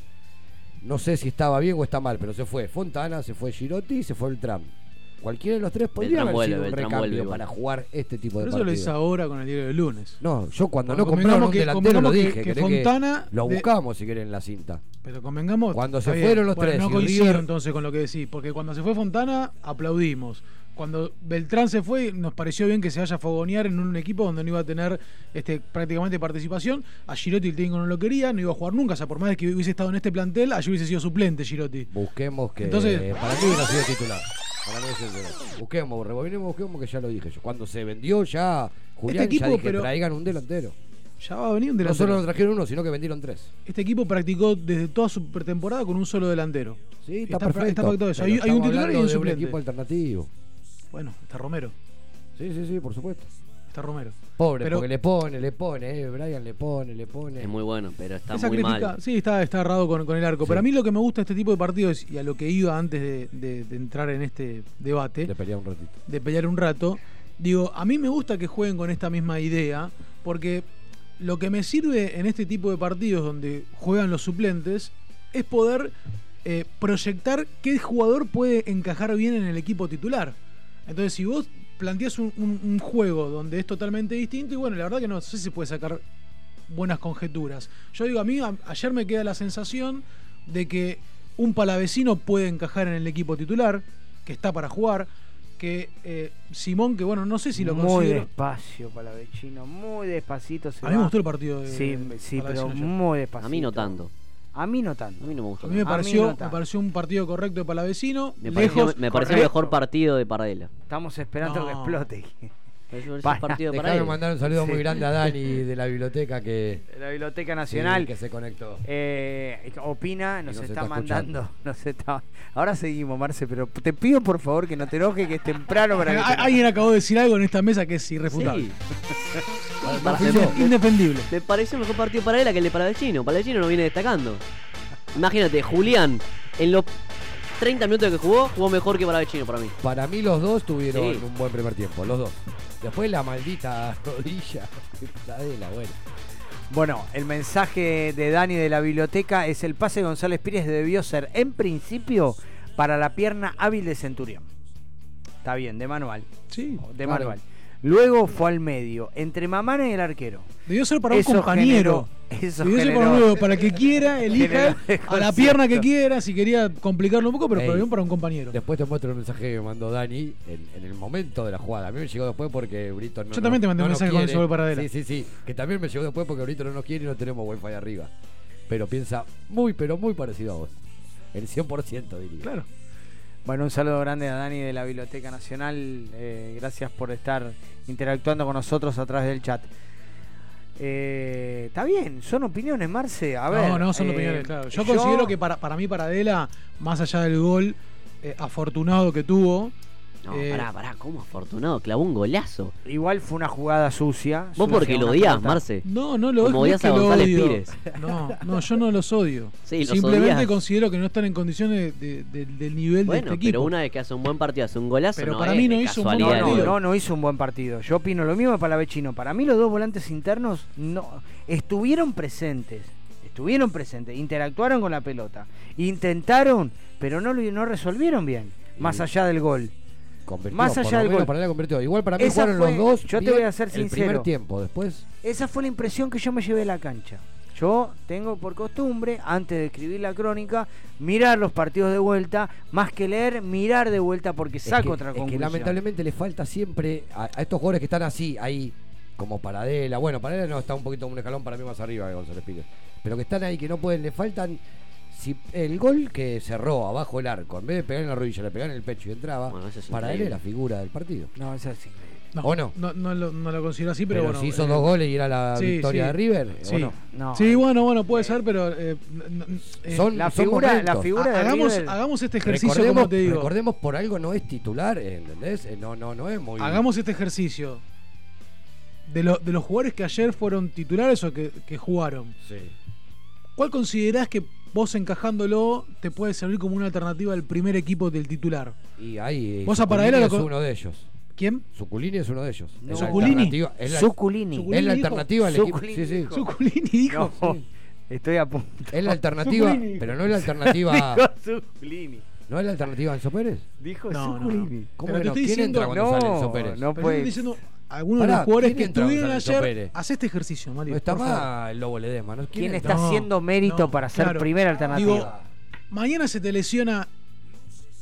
S8: No sé si estaba bien o está mal, pero se fue Fontana, se fue Girotti y se fue Beltrán. Cualquiera de los tres podría haber
S9: vuelve,
S8: sido un recambio
S9: vuelve
S8: para jugar este tipo de
S7: Pero eso lo hice ahora con el diario del lunes.
S8: No, yo cuando
S7: Bueno,
S8: no compraron un
S7: convengamos que-
S8: delantero lo
S7: que-
S8: dije.
S7: que Fontana
S8: lo
S7: de-
S8: buscamos si quieren en la cinta.
S7: Pero convengamos.
S8: Cuando se
S7: bien.
S8: fueron los
S7: Bueno,
S8: tres
S7: No coincido
S8: River-
S7: entonces con lo que decís, porque cuando se fue Fontana aplaudimos. Cuando Beltrán se fue, nos pareció bien que se vaya a fogonear en un equipo donde no iba a tener este, prácticamente participación. A Girotti el técnico no lo quería, no iba a jugar nunca. O sea, por más de que hubiese estado en este plantel, allí hubiese sido suplente Girotti.
S8: Busquemos que.
S7: Entonces-
S8: para mí hubiera sido titular. Para mí titular. Busquemos, rebobinemos, busquemos que ya lo dije yo. Cuando se vendió ya Julián,
S7: Este equipo,
S8: ya dije,
S7: pero-
S8: traigan un delantero.
S7: Ya va a venir un
S8: No
S7: delantero.
S8: solo nos trajeron uno, sino que vendieron tres.
S7: Este equipo practicó desde toda su pretemporada con un solo delantero.
S8: Sí,
S7: está,
S8: está, perfecto.
S7: está pactado eso. Hay, hay un titular y un suplente.
S8: equipo alternativo.
S7: Bueno, está Romero.
S8: Sí, sí, sí, por supuesto.
S7: Está Romero.
S8: Pobre,
S7: Pero-
S8: porque le pone, le pone, eh. Brian le pone, le pone.
S9: Es muy bueno, pero está
S7: Es
S9: muy
S7: sacrifica-
S9: mal.
S7: Sí, está, está errado con, con el arco.
S8: Sí.
S7: Pero a mí lo que me gusta de este tipo de partidos y a lo que iba antes de, de- de entrar en este debate,
S8: Le peleaba un ratito.
S7: de pelear un rato, digo, a mí me gusta que jueguen con esta misma idea, porque lo que me sirve en este tipo de partidos donde juegan los suplentes es poder eh, proyectar qué jugador puede encajar bien en el equipo titular. Entonces, si vos planteás un, un- un juego donde es totalmente distinto, y bueno, la verdad que no sé si se puede sacar buenas conjeturas. Yo digo, a mí a- ayer me queda la sensación de que un palavecino puede encajar en el equipo titular, que está para jugar, que eh, Simón, que bueno, no sé si lo
S6: muy
S7: considero...
S6: despacio para vecino, muy despacito se
S7: A mí me gustó el partido de
S6: Sí, sí, pero
S7: Palavecino ayer.
S6: muy despacito.
S9: A mí no tanto.
S6: A mí no tanto.
S9: A mí no me gustó.
S7: A mí me pareció,
S6: no
S7: me pareció un partido correcto de Palavecino.
S9: Me pareció,
S7: lejos,
S9: me pareció el mejor partido de Paradela.
S6: Estamos esperando
S7: No.
S6: que explote. Para,
S9: partido Paradela.
S8: mandar un saludo muy
S6: Sí.
S8: grande a Dani <laughs> de la biblioteca que,
S6: La Biblioteca Nacional
S8: sí, que se conectó.
S6: eh, opina, nos,
S8: nos
S6: está,
S8: está
S6: mandando. <laughs> Nos está... Ahora seguimos, Marce, pero te pido por favor que no te enojes, que es temprano para que <laughs> te-
S7: Alguien acabó de decir algo en esta mesa que es irrefutable.
S9: Sí.
S7: Para-
S9: Para-
S7: Inde- Indefendible.
S9: Me pareció el mejor partido para él que el de Palavecino. Palavecino no viene destacando. Imagínate, Julián, en los 30 minutos que jugó, jugó mejor que Palavecino para mí.
S8: Para mí los dos tuvieron
S9: Sí.
S8: un buen primer tiempo, los dos. Después la maldita <laughs> rodilla. Qué paradela, bueno.
S6: Bueno, el mensaje de Dani de la biblioteca es el pase de González Pires debió ser, en principio, para la pierna hábil de Centurión. Está bien, de manual.
S7: Sí.
S6: De
S8: Claro.
S6: manual. Luego fue al medio, entre Mamana y el arquero.
S7: Debió ser para
S6: Eso
S7: un compañero.
S6: generó- eso
S7: Debió ser para, un nuevo, para que quiera, <laughs> elija a la pierna que quiera, si quería complicarlo un poco, pero
S8: Ey.
S7: para un compañero.
S8: Después te muestro el mensaje que me mandó Dani en, en el momento de la jugada. A mí me llegó después porque Brito no
S7: Yo también te mandé
S8: no
S7: un mensaje con
S8: quiere.
S7: eso de Paradela.
S8: Sí, sí, sí. Que también me llegó después porque Brito no nos quiere y no tenemos wifi arriba. Pero piensa muy, pero muy parecido a vos. El 100% diría.
S7: Claro.
S6: Bueno, un saludo grande a Dani de la Biblioteca Nacional. eh, gracias por estar interactuando con nosotros a través del chat. Eh, Está bien, son opiniones, Marce. A ver,
S7: no, no son
S6: eh,
S7: opiniones, claro. Yo, considero que para, para mí Paradela, más allá del gol afortunado que tuvo,
S9: No,
S7: Eh,
S9: pará, pará, cómo afortunado, clavó un golazo.
S6: Igual fue una jugada sucia.
S9: Vos
S6: sucia,
S9: porque lo odias,
S6: pelota.
S9: Marce.
S7: No, no lo
S9: Como odias a González
S7: odio.
S9: Pires.
S7: No, no, yo no los odio. <laughs>
S9: Sí, los
S7: Simplemente
S9: odias.
S7: considero que no están en condiciones de- de- del nivel
S9: Bueno,
S7: de este equipo.
S9: pero una vez que hace un buen partido, hace un golazo,
S7: Pero
S9: no
S7: para
S9: es
S7: mí no hizo un buen
S9: casualidad
S6: No, no, hizo un buen partido. Yo opino lo mismo para Vecino. Para mí los dos volantes internos no estuvieron presentes. Estuvieron presentes, interactuaron con la pelota, intentaron, pero no, lo- no resolvieron bien, más allá del gol.
S8: Convirtió,
S6: Más allá del
S8: convirtió. Igual para mí
S6: Esa
S8: jugaron
S6: fue-
S8: los dos.
S6: yo te voy a ser
S8: El
S6: sincero.
S8: primer tiempo, después.
S6: Esa fue la impresión que yo me llevé de la cancha. Yo tengo por costumbre, antes de escribir la crónica, mirar los partidos de vuelta, más que leer, mirar de vuelta porque
S8: Es
S6: saco
S8: que-
S6: otra
S8: es que
S6: conclusión.
S8: lamentablemente le falta siempre a, a estos jugadores que están así, ahí, como Paradela. Bueno, Paradela no está un poquito un escalón para mí más arriba de González Pires. Pero que están ahí, que no pueden, le faltan. Si el gol que cerró abajo el arco, en vez de pegar en la rodilla, le pegar en el pecho y entraba,
S9: Bueno, eso es
S8: para él era la figura del partido.
S6: No, eso es increíble.
S7: No,
S8: ¿O no?
S7: No, no lo, no lo considero así, pero,
S8: Pero,
S7: bueno.
S8: si hizo
S7: eh,
S8: dos goles y era la
S7: sí,
S8: victoria
S7: sí.
S8: de River,
S7: Sí.
S8: ¿o no?
S6: No.
S7: Sí, bueno, bueno, puede ser, pero. eh, eh,
S8: Son-
S6: la
S8: son
S6: figura, la figura de
S7: hagamos,
S6: River-
S7: hagamos este ejercicio,
S8: Recordemos,
S7: como te digo.
S8: recordemos, por algo no es titular, ¿entendés? Eh, No, no, no es muy.
S7: Hagamos este ejercicio. De, lo- de los jugadores que ayer fueron titulares o que, que jugaron,
S8: Sí.
S7: ¿cuál considerás que vos encajándolo te puede servir como una alternativa al primer equipo del titular?
S8: Y ahí.
S7: Vos a
S8: Suculini
S7: Paradela lo
S8: es uno de ellos.
S7: ¿Quién?
S8: Suculini es uno de ellos.
S6: No.
S8: Es la
S7: Suculini.
S8: alternativa- Es la,
S6: Suculini.
S7: Suculini
S8: es la
S7: dijo.
S8: alternativa al equipo.
S6: Suculini
S8: Sí, sí.
S6: dijo.
S7: Suculini dijo.
S6: No, Estoy a punto.
S8: Es la alternativa,
S6: Zuculini.
S8: pero no es la alternativa. <laughs>
S6: Dijo Zuculini.
S8: ¿No es la alternativa a Enzo Pérez?
S6: Dijo
S7: No, no,
S6: Zuculini.
S7: no.
S8: ¿Cómo
S7: Pero
S8: que no?
S7: estoy
S8: ¿Quién
S7: diciendo-
S8: entra cuando
S6: no,
S8: sale Enzo Pérez?
S6: no puede.
S7: diciendo, algunos
S8: Pará,
S7: de los jugadores
S8: ¿quién
S7: que estuvieron ayer, haz este ejercicio, Mario.
S8: No está más el Lobo Ledesma. ¿no?
S6: ¿Quién
S8: entra?
S6: está
S7: No,
S6: haciendo mérito
S7: no,
S6: para ser
S7: claro.
S6: primera alternativa?
S7: Digo, mañana se te lesiona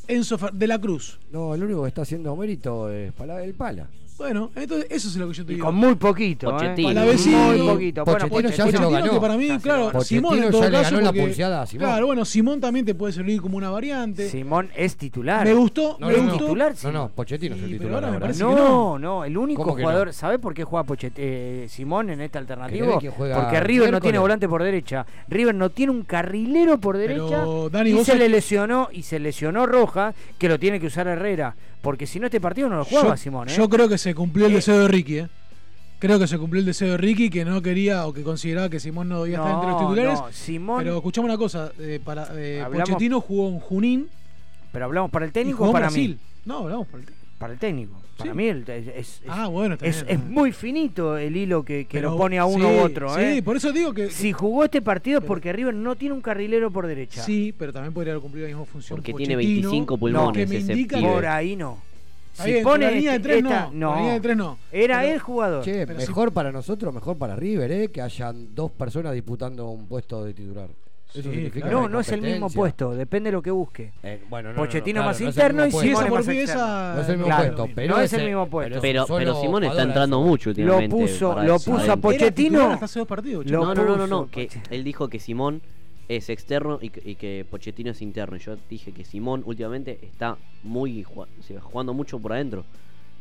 S7: Enzo de la Cruz.
S8: No, el único que está haciendo mérito es Pala- el Pala.
S7: Bueno, entonces eso es lo que yo te
S6: y
S7: digo.
S6: con muy poquito, ¿eh?
S9: Pochettino.
S7: Palavecino.
S6: Muy poquito. Bueno,
S8: Pochettino ya se
S7: Pochettino
S8: lo ganó.
S7: que para mí,
S6: Ya
S7: claro. Simón
S8: Pochettino
S7: en todo
S8: ya le
S7: caso,
S8: ganó la
S7: porque-
S8: pulseada a Simón.
S7: Claro, bueno, Simón también te puede servir como una variante.
S6: Simón es titular.
S7: Me gustó,
S8: No,
S7: me
S8: no,
S6: ¿Es
S8: no.
S7: gustó.
S6: titular?
S8: No, no, Pochettino es el titular
S7: ahora
S6: No,
S7: que
S6: no,
S7: no.
S6: el único
S8: ¿Cómo que
S6: jugador.
S8: no?
S6: ¿Sabés por qué juega Pochet- eh, Simón en alternativo?
S8: que juega
S6: Porque River no tiene volante por derecha. River no tiene un carrilero por
S7: Pero,
S6: derecha.
S7: Dani,
S6: y se le lesionó y se lesionó Roja, que lo tiene que usar Herrera. Porque si no, este partido no lo jugaba
S7: yo,
S6: Simón. ¿eh?
S7: yo creo que se cumplió el
S6: Eh.
S7: deseo de Ricky, ¿eh? Creo que se cumplió el deseo de Ricky, que no quería o que consideraba que Simón no debía estar entre los
S6: No,
S7: titulares.
S6: no, Simón.
S7: Pero escuchame una cosa, eh, para, eh,
S6: Hablamos-
S7: Pochettino jugó en Junín
S6: Pero hablamos para el técnico o para
S7: Brasil.
S6: mí.
S7: No, hablamos para el técnico.
S6: Para el técnico. Para
S7: Sí.
S6: mí el- es, es- es-
S7: Ah, bueno,
S6: es, muy finito el hilo que, que
S7: Pero-
S6: lo pone a uno
S7: sí,
S6: u otro.
S7: Sí,
S6: ¿eh?
S7: por eso digo que.
S6: Si jugó este partido es porque River no tiene un carrilero por derecha.
S7: Sí, pero también podría haber cumplido la misma función.
S9: Porque tiene
S7: Pochettino,
S9: 25 pulmones
S7: que me
S9: ese.
S6: Por ahí no. Si
S7: bien,
S6: pone
S7: la línea de tres
S6: esta-
S7: no. por la línea de tres no.
S6: Era
S7: Pero-
S6: el jugador.
S8: Che,
S7: si-
S8: mejor para nosotros, mejor para River, ¿eh? Que hayan dos personas disputando un puesto de titular. Eso
S7: Sí,
S8: significa
S7: claro.
S6: no, no es el mismo puesto, depende de lo que busque.
S8: Eh, bueno, no, no, no,
S6: Pochettino
S8: claro,
S6: más
S8: no es el
S6: interno y
S7: Si
S8: puesto.
S7: esa
S6: Simón
S7: por
S6: más externo.
S7: esa.
S8: No es el mismo
S6: Claro,
S8: puesto, pero
S6: no es el mismo puesto.
S8: es
S9: Pero, pero Simón está entrando mucho
S6: Lo
S9: últimamente.
S6: puso,
S9: para
S6: lo puso a Pochettino.
S7: hasta hace dos partidos.
S6: Lo.
S9: No, no, no, no,
S6: puso
S9: no, que él dijo que Simón es externo y que, y que Pochettino es interno. Y yo dije que Simón últimamente está muy jugando mucho por adentro.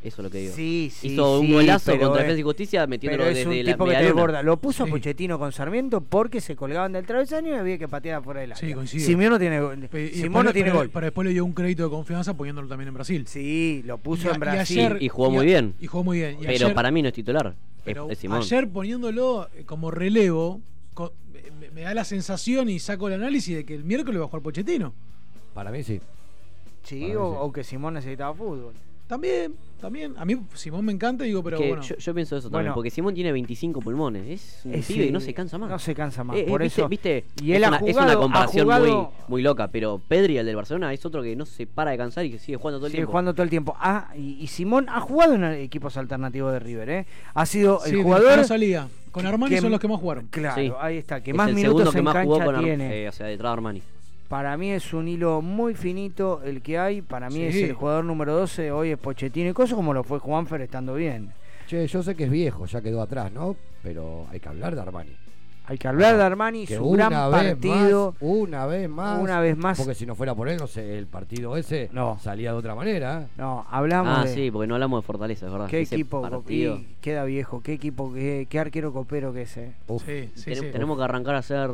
S9: Eso es lo que digo.
S6: Sí, sí,
S9: Hizo un
S6: sí,
S9: golazo contra
S6: es-
S9: Defensa y Justicia metiéndolo
S6: Pero es un
S9: desde la
S6: tipo que te desborda. Lo puso
S7: Sí.
S6: Pochettino con Sarmiento porque se colgaban del travesaño y había que patear por el área. Simón no tiene, gol.
S7: Pe- y
S6: Simón
S7: después
S6: no
S7: le-
S6: tiene
S7: pero-
S6: gol.
S7: Pero después le dio un crédito de confianza poniéndolo también en Brasil.
S6: Sí, lo puso
S7: Y a-
S6: en
S7: y
S6: Brasil.
S7: ayer-
S9: Y jugó
S7: y a-
S9: muy bien.
S7: Y jugó muy bien. Y
S9: Pero
S7: ayer-
S9: para mí no es titular. Es,
S7: pero
S9: es Simón.
S7: ayer poniéndolo eh, como relevo, co- me, me da la sensación y saco el análisis de que el miércoles va a jugar Pochettino.
S8: Para mí sí.
S6: Sí,
S8: Para mí
S6: o,
S8: sí.
S6: o que Simón necesitaba fútbol.
S7: También, también. A mí Simón me encanta, digo, pero
S9: Que
S7: bueno.
S9: yo, yo pienso eso también,
S6: Bueno.
S9: porque Simón tiene 25 pulmones. Es un pibe
S6: sí,
S9: que no se cansa más.
S6: No se cansa más.
S9: Eh, eh,
S6: por
S9: viste,
S6: eso.
S9: viste,
S6: y
S9: es,
S6: él ha
S9: una, es
S6: jugado-
S9: una
S6: ha
S9: comparación
S6: jugado-
S9: muy, muy loca, pero Pedri, el del Barcelona, es otro que no se para de cansar y que sigue jugando todo el
S6: Sigue
S9: tiempo.
S6: jugando todo el tiempo. Ah, y, y Simón ha jugado en equipos alternativos de River, ¿eh? Ha sido
S7: Sí,
S6: el jugador.
S7: la salida. Con Armani
S6: que-
S7: son los que más jugaron.
S6: Claro,
S9: Sí.
S6: ahí está. Que
S9: Es
S6: más
S9: el
S6: minutos
S9: segundo que
S6: en
S9: más jugó con Ar-
S6: tiene.
S9: eh, o sea, detrás de Armani.
S6: Para mí es un hilo muy finito el que hay. Para mí
S7: Sí.
S6: es el jugador número 12. Hoy es Pochettino y cosas como lo fue Juanfer estando bien.
S8: Che, yo sé que es viejo, ya quedó atrás, ¿no? Pero hay que hablar de Armani.
S6: Hay que hablar de Armani,
S8: Que
S6: su
S8: una
S6: gran
S8: vez
S6: partido.
S8: más, una vez más.
S6: Una vez más.
S8: Porque si no fuera por él, no sé, el partido ese
S6: No.
S8: salía de otra manera. ¿eh?
S6: No, hablamos
S9: Ah,
S6: de
S9: sí, porque no hablamos de Fortaleza, es verdad.
S6: qué
S9: Ese
S6: equipo
S9: partido.
S6: y queda viejo, qué equipo, qué, qué arquero copero que es. eh.
S8: Uf.
S7: Sí, sí,
S9: Tenem-
S7: sí.
S9: Tenemos que arrancar a hacer,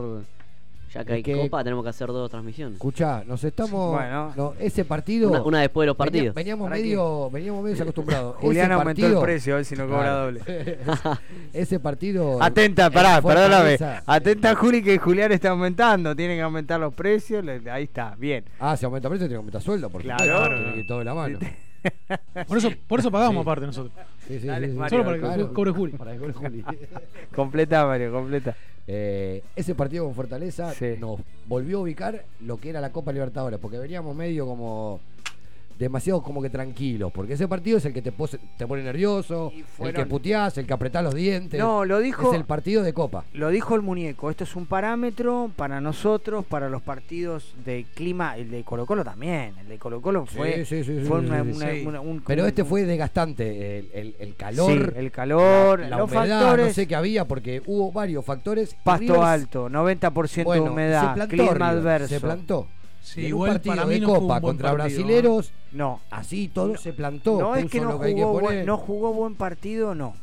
S9: ya que hay
S8: que-
S9: copa, tenemos que hacer dos transmisiones.
S8: Escuchá, nos estamos.
S6: Bueno.
S8: no, ese partido.
S9: Una, una después de los partidos.
S8: veníamos,
S6: ¿Para
S8: medio, veníamos medio desacostumbrados. <laughs>
S6: Julián
S8: Ese
S6: aumentó
S8: partido-
S6: el precio, a ver si no cobra
S8: Claro.
S6: doble. <laughs>
S8: ese partido. <laughs>
S6: Atenta,
S8: en
S6: pará, perdóname. Atenta, Juli, que Julián está aumentando. Tienen que aumentar los precios. Ahí está, bien.
S8: Ah, si aumenta precio, tiene que aumentar sueldo. Porque
S6: Claro.
S8: tiene que ir todo de la mano.
S7: Por eso, por eso pagamos
S8: Sí.
S7: aparte nosotros.
S8: Sí, sí,
S6: Dale,
S8: sí, sí.
S6: Mario,
S7: Solo para que
S8: Claro.
S7: cobre Juli.
S8: Para que cobre Juli. <laughs> <laughs>
S6: Completa, Mario, completa.
S8: Eh, ese partido con Fortaleza
S6: Sí.
S8: nos volvió a ubicar lo que era la Copa Libertadores, porque veníamos medio como demasiado como que tranquilos, porque ese partido es el que te, pose- te pone nervioso, el que puteás, el que apretás los dientes.
S6: No, lo dijo-
S8: Es el partido de Copa.
S6: Lo dijo el muñeco, esto es un parámetro para nosotros, para los partidos de clima, el de Colo Colo también, el de Colo Colo fue, un-
S8: Pero este fue desgastante, el, el- el calor,
S6: Sí, el calor,
S8: la, la
S6: los
S8: humedad,
S6: factores,
S8: no sé qué había, porque hubo varios factores.
S6: pasto alto, 90%
S8: bueno,
S6: de humedad,
S8: plantó
S6: clima
S8: River,
S6: adverso.
S8: Se plantó.
S7: Sí,
S8: en un partido
S7: para mí
S8: de
S7: no
S8: Copa contra
S7: partido, ¿eh?
S8: brasileros,
S6: No,
S8: así todo se plantó.
S6: no es que no
S8: lo que hay que
S6: jugó, buen, no jugó buen partido, no.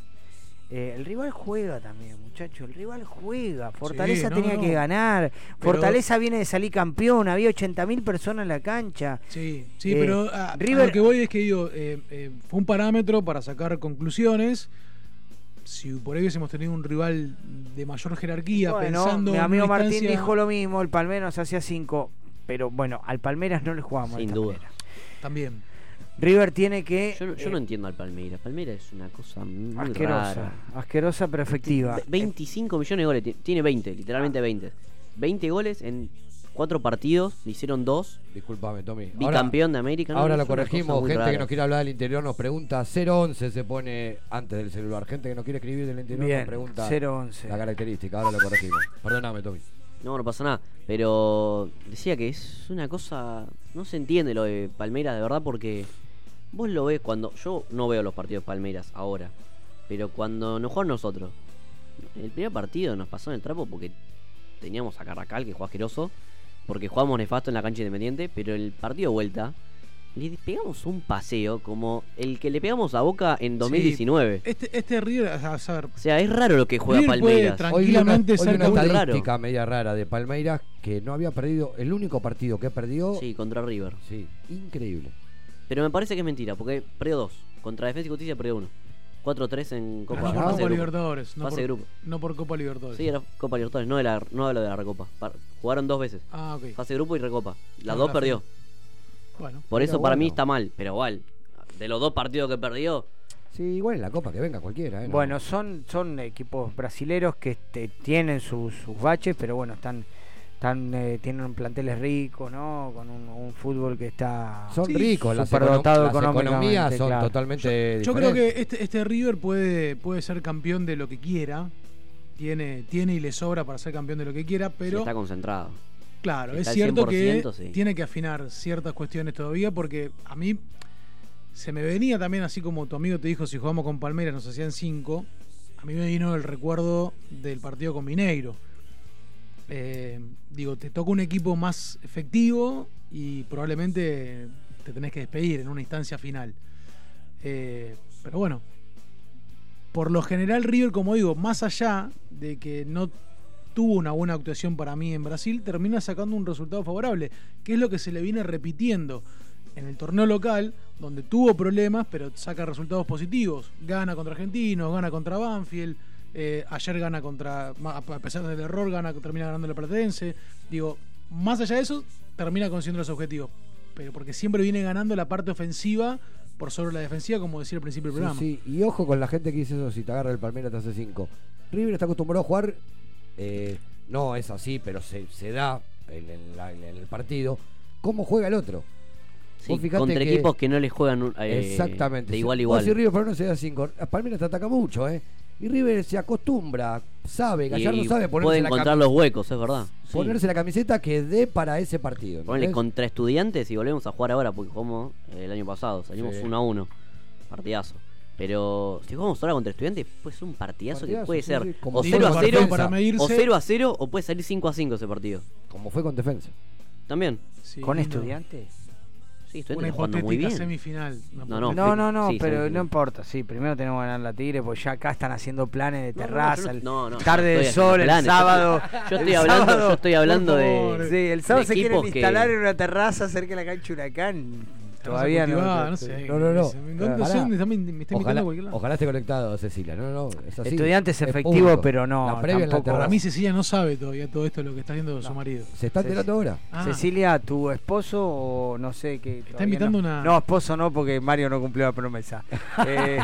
S6: Eh, el rival juega también, muchacho. El rival juega. Fortaleza
S7: no,
S6: tenía
S7: no.
S6: que ganar. Fortaleza viene de salir campeón. Había 80.000 personas en la cancha.
S7: Sí, sí,
S6: Eh,
S7: pero a, a lo que voy es que digo, eh, eh, fue un parámetro para sacar conclusiones. Si por ahí hubiésemos tenido un rival de mayor jerarquía,
S6: Bueno,
S7: pensando
S6: mi amigo Martín
S7: instancia-
S6: dijo lo mismo. El Palmeiras hacía 5. Pero bueno, al Palmeiras no le jugamos.
S9: Sin duda.
S6: manera.
S7: También.
S6: River tiene que.
S9: Yo, no- yo
S6: eh,
S9: no entiendo al Palmeiras. Palmeiras es una cosa muy
S6: asquerosa.
S9: rara.
S6: Asquerosa pero efectiva.
S9: Ve- 25 millones de goles. ti- Tiene 20, literalmente 20. 20 goles en 4 partidos. Le hicieron 2.
S8: Disculpame, Tommy.
S9: Bicampeón de América. no,
S8: Ahora lo corregimos. Gente
S9: rara.
S8: que nos quiere hablar del interior nos pregunta. 011 se pone antes del celular. Gente que nos quiere escribir del interior
S6: Bien,
S8: nos pregunta
S6: 011.
S8: la característica. Ahora lo corregimos. Perdóname, Tommy.
S9: No, no pasa nada. Pero decía que es una cosa. No se entiende lo de Palmeiras de verdad porque vos lo ves cuando. Yo no veo los partidos de Palmeiras ahora. Pero cuando nos jugaron nosotros. El primer partido nos pasó en el trapo porque teníamos a Carracal que jugaba asqueroso. Porque jugábamos nefasto en la cancha independiente. Pero el partido de vuelta. Le pegamos un paseo como el que le pegamos a Boca en 2019.
S7: Este, este River, a saber,
S9: O sea, es raro lo que juega
S7: River puede
S9: Palmeiras.
S8: Hoy una,
S7: Tranquilamente
S8: hoy una
S7: cerca de un-
S8: estadística media rara de Palmeiras que no había perdido. El único partido que perdió.
S9: Sí, contra River.
S8: Sí, increíble.
S9: Pero me parece que es mentira, porque perdió dos. Contra Defensa y Justicia perdió uno. 4-3 en Copa,
S7: no Copa. Libertadores, no
S9: Fase
S7: por,
S9: grupo.
S7: no por Copa Libertadores.
S9: Sí, era Copa Libertadores, no, de la, no hablo de la Recopa. Jugaron dos veces.
S7: Ah, ok.
S9: Fase de grupo y Recopa. Las
S7: Ah,
S9: dos
S7: la
S9: perdió.
S7: Bueno.
S9: Por eso para mí
S8: bueno.
S9: está mal, pero igual. De los dos partidos que perdió,
S8: Sí, igual en la Copa que venga cualquiera. ¿eh? No.
S6: Bueno, son, son equipos brasileros que este, tienen sus, sus baches, pero bueno, están, están eh, tienen planteles ricos, ¿no? Con un, un fútbol que está
S8: son ricos. Las,
S6: superdotado
S8: econom- las economías son
S6: claro.
S8: totalmente
S7: Yo creo que este, este River puede, puede ser campeón de lo que quiera. Tiene, tiene y le sobra para ser campeón de lo que quiera,
S9: sí
S7: pero
S9: está concentrado.
S7: Claro, es cierto que
S9: 100%, sí.
S7: tiene que afinar ciertas cuestiones todavía porque a mí se me venía también, así como tu amigo te dijo, si jugamos con Palmeiras nos hacían cinco, a mí me vino el recuerdo del partido con Mineiro. Eh, digo, te toca un equipo más efectivo y probablemente te tenés que despedir en una instancia final. Eh, pero bueno, por lo general River, como digo, más allá de que no tuvo una buena actuación para mí en Brasil, termina sacando un resultado favorable, que es lo que se le viene repitiendo en el torneo local, donde tuvo problemas, pero saca resultados positivos. Gana contra Argentinos, gana contra Banfield, eh, ayer gana contra, a pesar del error, gana, termina ganando la Platense. Digo, más allá de eso, termina consiguiendo los objetivos. Pero porque siempre viene ganando la parte ofensiva por sobre la defensiva, como decía al principio del
S8: Sí,
S7: programa.
S8: sí, y ojo con la gente que dice eso, si te agarra el Palmeiras te hace 5. River está acostumbrado a jugar, eh, no es así, pero se, se da en, en la- en el partido, cómo juega el otro.
S9: Sí, contra
S8: que-
S9: equipos que no les juegan eh,
S8: Exactamente.
S9: de igual a igual.
S8: Si River no se da 5, Palmeiras te ataca mucho, ¿eh? Y River se acostumbra, sabe,
S9: Y-
S8: Gallardo
S9: y
S8: sabe ponerse
S9: puede encontrar los huecos, es verdad. Sí.
S8: ponerse la camiseta que dé para ese partido. ¿entendés?
S9: contra estudiantes y volvemos a jugar ahora porque jugamos eh, el año pasado, salimos
S8: Sí.
S9: 1 a 1. Partidazo. Pero si jugamos ahora contra estudiantes, puede ser un partidazo, que puede
S8: sí,
S9: ser
S8: sí,
S9: o
S8: fue
S9: 0 a
S8: con
S9: 0
S8: Defensa.
S7: para medirse.
S9: o 0 a 0 o puede salir 5 a 5 ese partido.
S8: Como fue con defensa.
S9: También.
S7: Sí,
S6: ¿Con estudiantes?
S9: Sí,
S7: Una
S9: estudiantes jugando muy bien.
S7: semifinal. una
S9: No, no,
S6: No, no, no,
S9: Sí,
S6: pero no importa, sí, primero tenemos que ganar la Tigre, porque ya acá están haciendo planes de
S9: No, no,
S6: terraza,
S9: no-
S6: el-
S9: no, no,
S6: tarde
S9: no
S6: de
S9: estoy
S6: sol, el sábado.
S9: Yo estoy hablando,
S6: sábado-
S9: yo estoy hablando de.
S6: Sí, el sábado
S9: de
S6: se quieren
S9: que-
S6: instalar en una terraza cerca de la cancha Huracán. Todavía no.
S7: no sé.
S8: No, no,
S7: me me está
S8: Ojalá,
S7: a cualquier lado.
S8: ojalá esté conectado, Cecilia. No, no, es así.
S6: Estudiantes
S8: Es
S6: efectivo, pero no,
S8: La.
S7: Para mí Cecilia no sabe todavía todo esto lo que está haciendo su marido.
S8: ¿Se está enterando ahora?
S7: Ah,
S6: Cecilia, ¿tu esposo o no sé qué?
S7: Está invitando una-
S6: No, esposo no, porque Mario no cumplió la promesa. <laughs> Eh,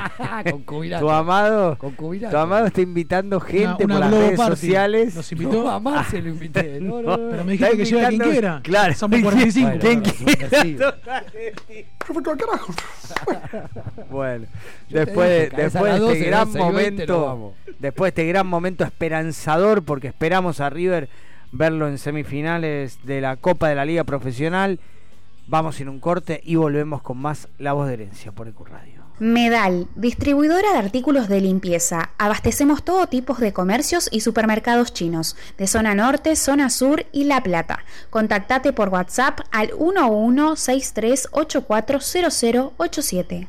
S6: tu amado, tu amado está invitando gente por las redes sociales.
S7: Nos invitó.
S8: A Marce lo invité. <laughs>
S7: Pero me dijiste que lleve a quien quiera.
S6: Claro.
S7: Somos <laughs> 45.
S8: Bueno,
S6: ¿Quién
S8: bueno, <laughs>
S6: Bueno,
S8: Yo
S6: después,
S8: dije,
S6: después de
S8: 12,
S6: este gran
S8: 12 y 20 nos
S6: momento, después de este gran momento esperanzador, porque esperamos a River verlo en semifinales de la Copa de la Liga Profesional, vamos en un corte y volvemos con más La Voz de Herencia por Ecuradio.
S10: Medal, distribuidora de artículos de limpieza. Abastecemos todo tipo de comercios y supermercados chinos, de zona norte, zona sur y La Plata. Contactate por WhatsApp al 1163840087.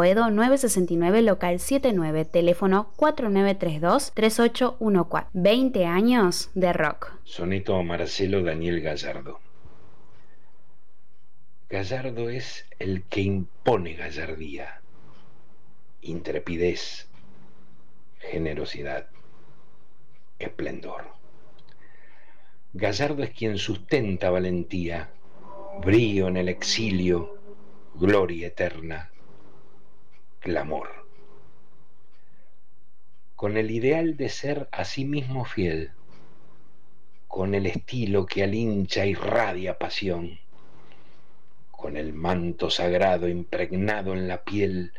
S10: Boedo 969 local 79, teléfono 4932-3814. 20 años de rock.
S14: Soneto Marcelo Daniel Gallardo. Gallardo es el que impone gallardía, intrepidez, generosidad, esplendor. Gallardo es quien sustenta valentía, brío en el exilio, gloria eterna, clamor. Con el ideal de ser a sí mismo fiel, con el estilo que al hincha irradia pasión, con el manto sagrado impregnado en la piel,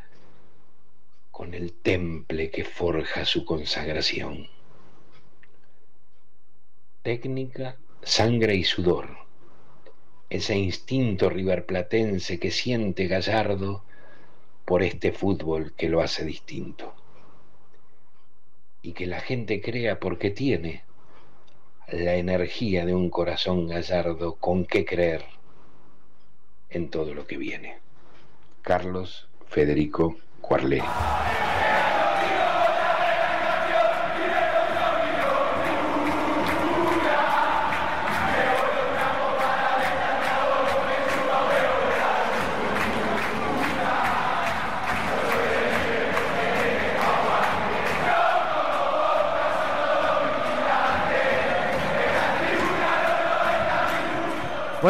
S14: con el temple que forja su consagración. Técnica, sangre y sudor, ese instinto riverplatense que siente Gallardo por este fútbol que lo hace distinto. Y que la gente crea porque tiene la energía de un corazón gallardo con que creer en todo lo que viene. Carlos Federico Cuarlé.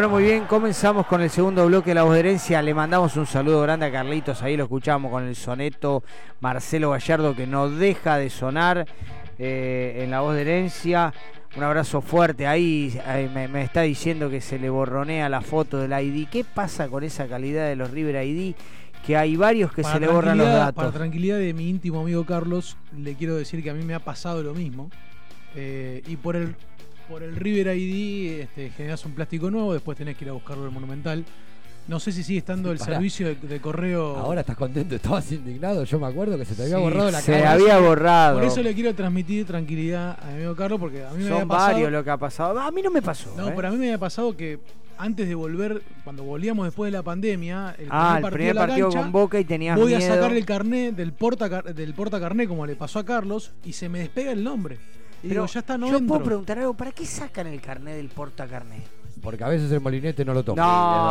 S6: Bueno, muy bien, comenzamos con el segundo bloque de La Voz de Herencia. Le mandamos un saludo grande a Carlitos, ahí lo escuchamos con el soneto Marcelo Gallardo que no deja de sonar eh, en La Voz de Herencia. Un abrazo fuerte, ahí, ahí me, me, está diciendo que se le borronea la foto del ID. ¿Qué pasa con esa calidad de los River ID? Que hay varios que
S7: Para
S6: se le borran los datos.
S7: Para tranquilidad de mi íntimo amigo Carlos, le quiero decir que a mí me ha pasado lo mismo. Eh, y por el, por el River ID este, generas un plástico nuevo, después tenés que ir a buscarlo en el Monumental. No sé si sigue estando el
S8: Pará.
S7: servicio de, de correo.
S8: Ahora estás contento, estabas indignado. Yo me acuerdo que se te había
S7: Sí,
S8: borrado la
S6: se
S8: cara.
S6: había borrado.
S7: Por eso le quiero transmitir tranquilidad a mi amigo Carlos, porque a mí me había
S6: Son
S7: pasado.
S6: varios lo que ha pasado. A mí no me pasó.
S7: No,
S6: ¿eh?
S7: pero a mí me había pasado que antes de volver, cuando volvíamos después de la pandemia, el
S6: Ah,
S7: primer
S6: el primer
S7: la
S6: partido
S7: cancha,
S6: con Boca y tenías
S7: voy a sacar el carnet del porta del porta carnet como le pasó a Carlos y se me despega el nombre. Y
S6: Pero
S7: digo, ya está, no
S6: yo
S7: entro.
S6: puedo preguntar algo, ¿para qué sacan el carnet del porta carnet?
S8: Porque a veces el molinete no lo toma.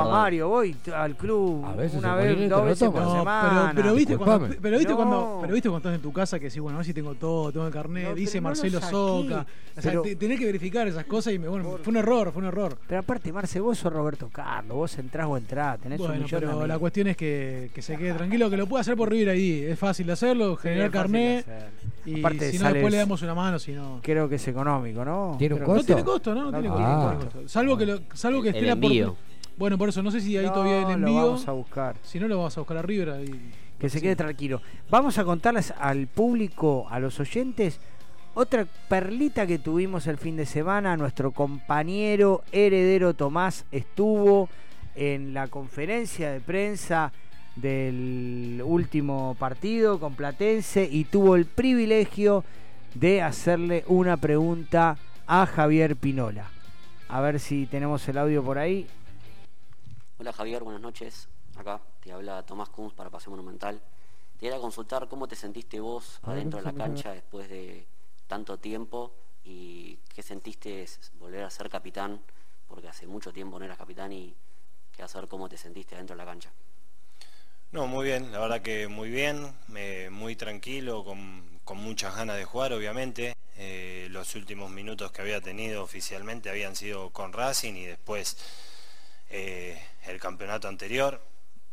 S6: No, Mario, voy al club
S8: A veces
S6: una
S8: el
S6: vez,
S8: molinete
S6: dos
S8: no
S6: veces
S8: toma.
S6: por
S7: No,
S6: semana.
S7: pero, pero viste, cuando, pero, viste
S6: No.
S7: cuando, pero viste cuando estás en tu casa que decís, bueno, a ver si tengo todo, tengo el carnet,
S6: No,
S7: dice Marcelo. Soca. O sea, te- tenés que verificar esas cosas y me, bueno, fue un error, fue un error.
S6: Pero aparte, Marce, vos sos Roberto Carlos, vos entrás o entrás, tenés un millón de
S7: pero la cuestión es que, que se quede tranquilo, que lo puede hacer por River ID. Es fácil de hacerlo, generar carnet. Y
S6: Aparte
S7: si no, después le damos una mano, si no.
S6: Creo que es económico, ¿no?
S8: ¿Tiene un
S6: que-
S7: No tiene costo, ¿no? No, tiene, costo,
S8: Ah.
S7: no tiene costo. Salvo que, lo- salvo que
S9: El
S7: esté la por-
S9: envío.
S7: Bueno, por eso, no sé si ahí
S6: No,
S7: todavía hay el
S6: lo
S7: envío.
S6: vamos a buscar.
S7: Si no, lo vamos a buscar a River. ahí.
S6: Que se
S7: Sí.
S6: quede tranquilo. Vamos a contarles al público, a los oyentes, otra perlita que tuvimos el fin de semana. Nuestro compañero heredero Tomás estuvo en la conferencia de prensa del último partido con Platense y tuvo el privilegio de hacerle una pregunta a Javier Pinola. A ver si tenemos el audio por ahí.
S15: Hola Javier, buenas noches. Acá te habla Tomás Kunz para Paseo Monumental. Te iba a consultar cómo te sentiste vos
S8: A
S15: adentro de la cancha después de tanto tiempo y qué sentiste volver a ser capitán, porque hace mucho tiempo no eras capitán y quería saber cómo te sentiste adentro de la cancha.
S16: No, muy bien, la verdad que muy bien, muy tranquilo, con, con muchas ganas de jugar, obviamente. Eh, los últimos minutos que había tenido oficialmente habían sido con Racing y después eh, el campeonato anterior.